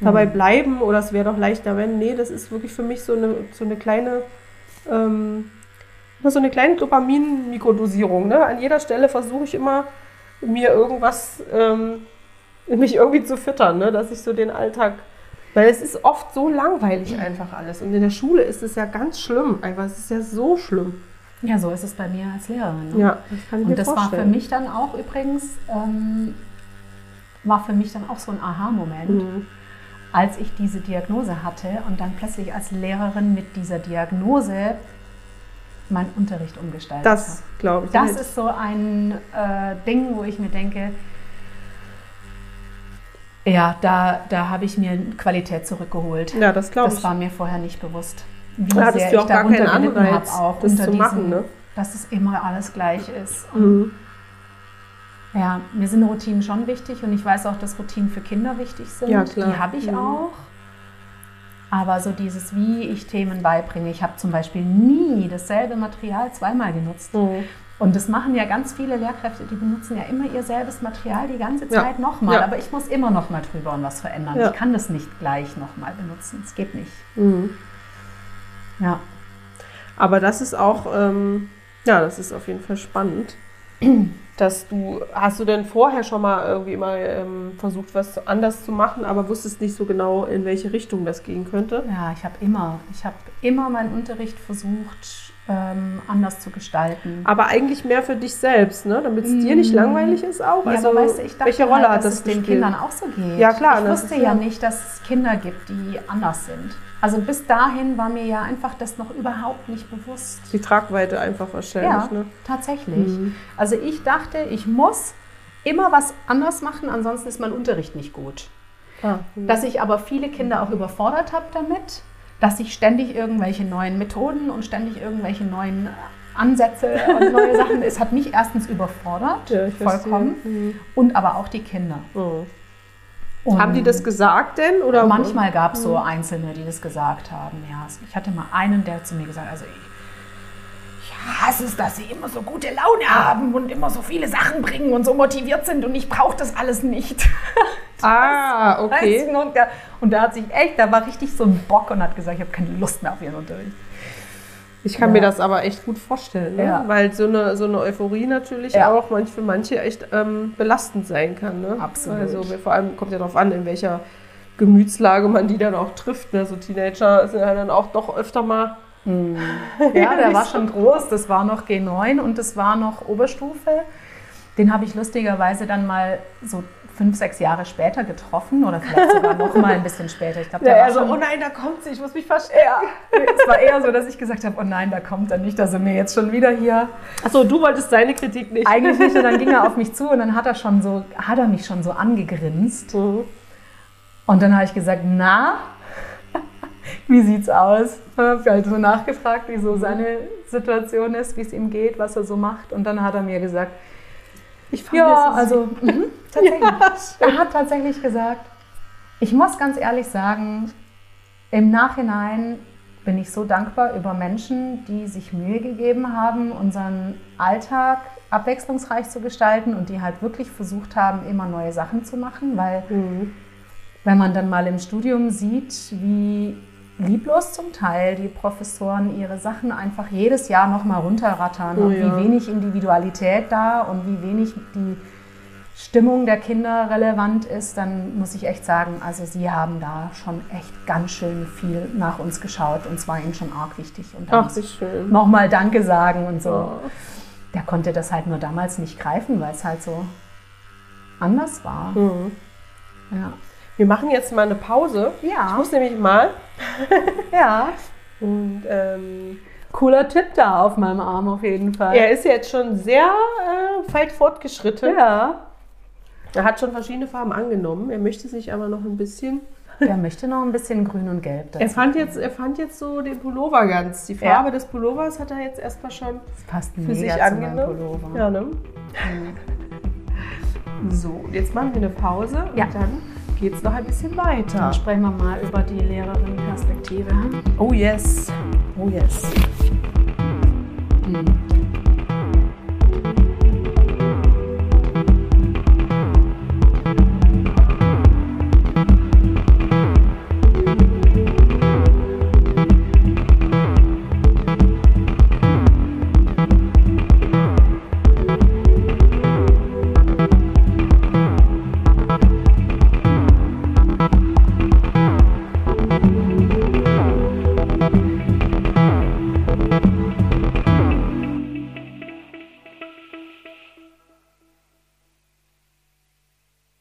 dabei bleiben oder es wäre doch leichter, wenn. Nee, das ist wirklich für mich so eine, so eine kleine, ähm, so eine kleine Dopamin-Mikrodosierung. Ne? An jeder Stelle versuche ich immer, mir irgendwas, ähm, mich irgendwie zu füttern, ne? dass ich so den Alltag, weil es ist oft so langweilig einfach alles. Und in der Schule ist es ja ganz schlimm, einfach, es ist ja so schlimm. Ja, so ist es bei mir als Lehrerin. Ne? Ja, das kann ich mir Und das war für vorstellen. mich dann auch übrigens, ähm, war für mich dann auch so ein Aha-Moment, Mhm. als ich diese Diagnose hatte und dann plötzlich als Lehrerin mit dieser Diagnose meinen Unterricht umgestaltet habe. Das glaube ich. Das nicht. ist so ein äh, Ding, wo ich mir denke, ja, da, da habe ich mir Qualität zurückgeholt. ja, das glaube Das ich. war mir vorher nicht bewusst. Wie hattest sehr ich auch gar keinen darunter gelitten habe, auch das unter zu diesem, machen, ne? dass es immer alles gleich ist. Mhm. ja, mir sind Routinen schon wichtig und ich weiß auch, dass Routinen für Kinder wichtig sind. Ja, klar. Die habe ich Mhm. auch. Aber so dieses, wie ich Themen beibringe. Ich habe zum Beispiel nie dasselbe Material zweimal genutzt. Mhm. Und das machen ja ganz viele Lehrkräfte, die benutzen ja immer ihr selbes Material die ganze Ja. Zeit nochmal. Ja. Aber ich muss immer nochmal drüber und was verändern. Ja. Ich kann das nicht gleich nochmal benutzen. Es geht nicht. Mhm. Ja. Aber das ist auch, ähm, ja, das ist auf jeden Fall spannend. Dass du, hast du denn vorher schon mal irgendwie mal ähm, versucht, was anders zu machen, aber wusstest nicht so genau, in welche Richtung das gehen könnte? Ja, ich habe immer, ich habe immer meinen Unterricht versucht, ähm, anders zu gestalten. Aber eigentlich mehr für dich selbst, ne? damit es dir nicht langweilig ist auch. Ja, Also, aber weißt du, ich dachte welche Rolle halt, hat dass das es den gespielt? Kindern auch so geht. Ja, klar, Ich wusste ja ja. nicht, dass es Kinder gibt, die anders sind. Also bis dahin war mir ja einfach das noch überhaupt nicht bewusst. Die Tragweite einfach wahrscheinlich. Ja, Ne? tatsächlich. Mhm. Also ich dachte, ich muss immer was anders machen, ansonsten ist mein Unterricht nicht gut. Ah, Dass ich aber viele Kinder auch überfordert habe damit, dass ich ständig irgendwelche neuen Methoden und ständig irgendwelche neuen Ansätze und neue Sachen, es hat mich erstens überfordert, Ja, vollkommen, Mhm. und aber auch die Kinder. Oh. Und Haben die das gesagt denn? Oder Manchmal gab es so Einzelne, die das gesagt haben. Ja, ich hatte mal einen, der zu mir gesagt hat, also ich, ich hasse es, dass sie immer so gute Laune haben und immer so viele Sachen bringen und so motiviert sind und ich brauche das alles nicht. Ah, okay. Und der, und der hat sich echt, da war richtig so ein Bock und hat gesagt, ich habe keine Lust mehr auf ihren Unterricht. Ich kann Ja. mir das aber echt gut vorstellen, ne? Ja. weil so eine, so eine Euphorie natürlich Ja. auch manch, für manche echt ähm, belastend sein kann. Ne? Absolut. Also vor allem kommt ja darauf an, in welcher Gemütslage man die dann auch trifft. Ne? So Teenager sind ja dann auch doch öfter mal. Ja, der war schon groß, das war noch G9 und das war noch Oberstufe. Den habe ich lustigerweise dann mal so fünf, sechs Jahre später getroffen oder vielleicht sogar noch mal ein bisschen später. Ich glaube, der war schon oh nein, da kommt sie, ich muss mich verstecken. Ja, es war eher so, dass ich gesagt habe, oh nein, da kommt er nicht, dass er mir jetzt schon wieder hier. Achso, du wolltest seine Kritik nicht. Eigentlich nicht, und dann ging er auf mich zu und dann hat er schon so, hat er mich schon so angegrinst. Mhm. Und dann habe ich gesagt, na, wie sieht's aus? Und habe halt so nachgefragt, wie so seine Situation ist, wie es ihm geht, was er so macht. Und dann hat er mir gesagt, Ich fand, ja, das also mhm, tatsächlich. Ja, Er hat tatsächlich gesagt, ich muss ganz ehrlich sagen, im Nachhinein bin ich so dankbar über Menschen, die sich Mühe gegeben haben, unseren Alltag abwechslungsreich zu gestalten und die halt wirklich versucht haben, immer neue Sachen zu machen, weil Mhm. wenn man dann mal im Studium sieht, wie lieblos zum Teil die Professoren ihre Sachen einfach jedes Jahr nochmal runterrattern Oh und ja. wie wenig Individualität da und wie wenig die Stimmung der Kinder relevant ist, dann muss ich echt sagen, also sie haben da schon echt ganz schön viel nach uns geschaut und es war ihnen schon arg wichtig. Und da Ach, muss ich schön. nochmal Danke sagen und so. Oh. Der konnte das halt nur damals nicht greifen, weil es halt so anders war. Mhm. Ja. Wir machen jetzt mal eine Pause. Ich Ja. muss nämlich mal. ja. Und ähm, Cooler Tipp da auf meinem Arm auf jeden Fall. er ist jetzt schon sehr äh, weit fortgeschritten. ja. Er hat schon verschiedene Farben angenommen. Er möchte sich aber noch ein bisschen. Der möchte noch ein bisschen grün und gelb. Er fand jetzt, er fand jetzt so den Pullover ganz. Die Ja. Farbe des Pullovers hat er jetzt erstmal schon Das passt für sich angenommen. Ja, ne? So, jetzt machen wir eine Pause Ja. und dann geht es noch ein bisschen weiter. Dann sprechen wir mal über die Lehrerinnenperspektive. Hm? Oh yes, oh yes. Mhm.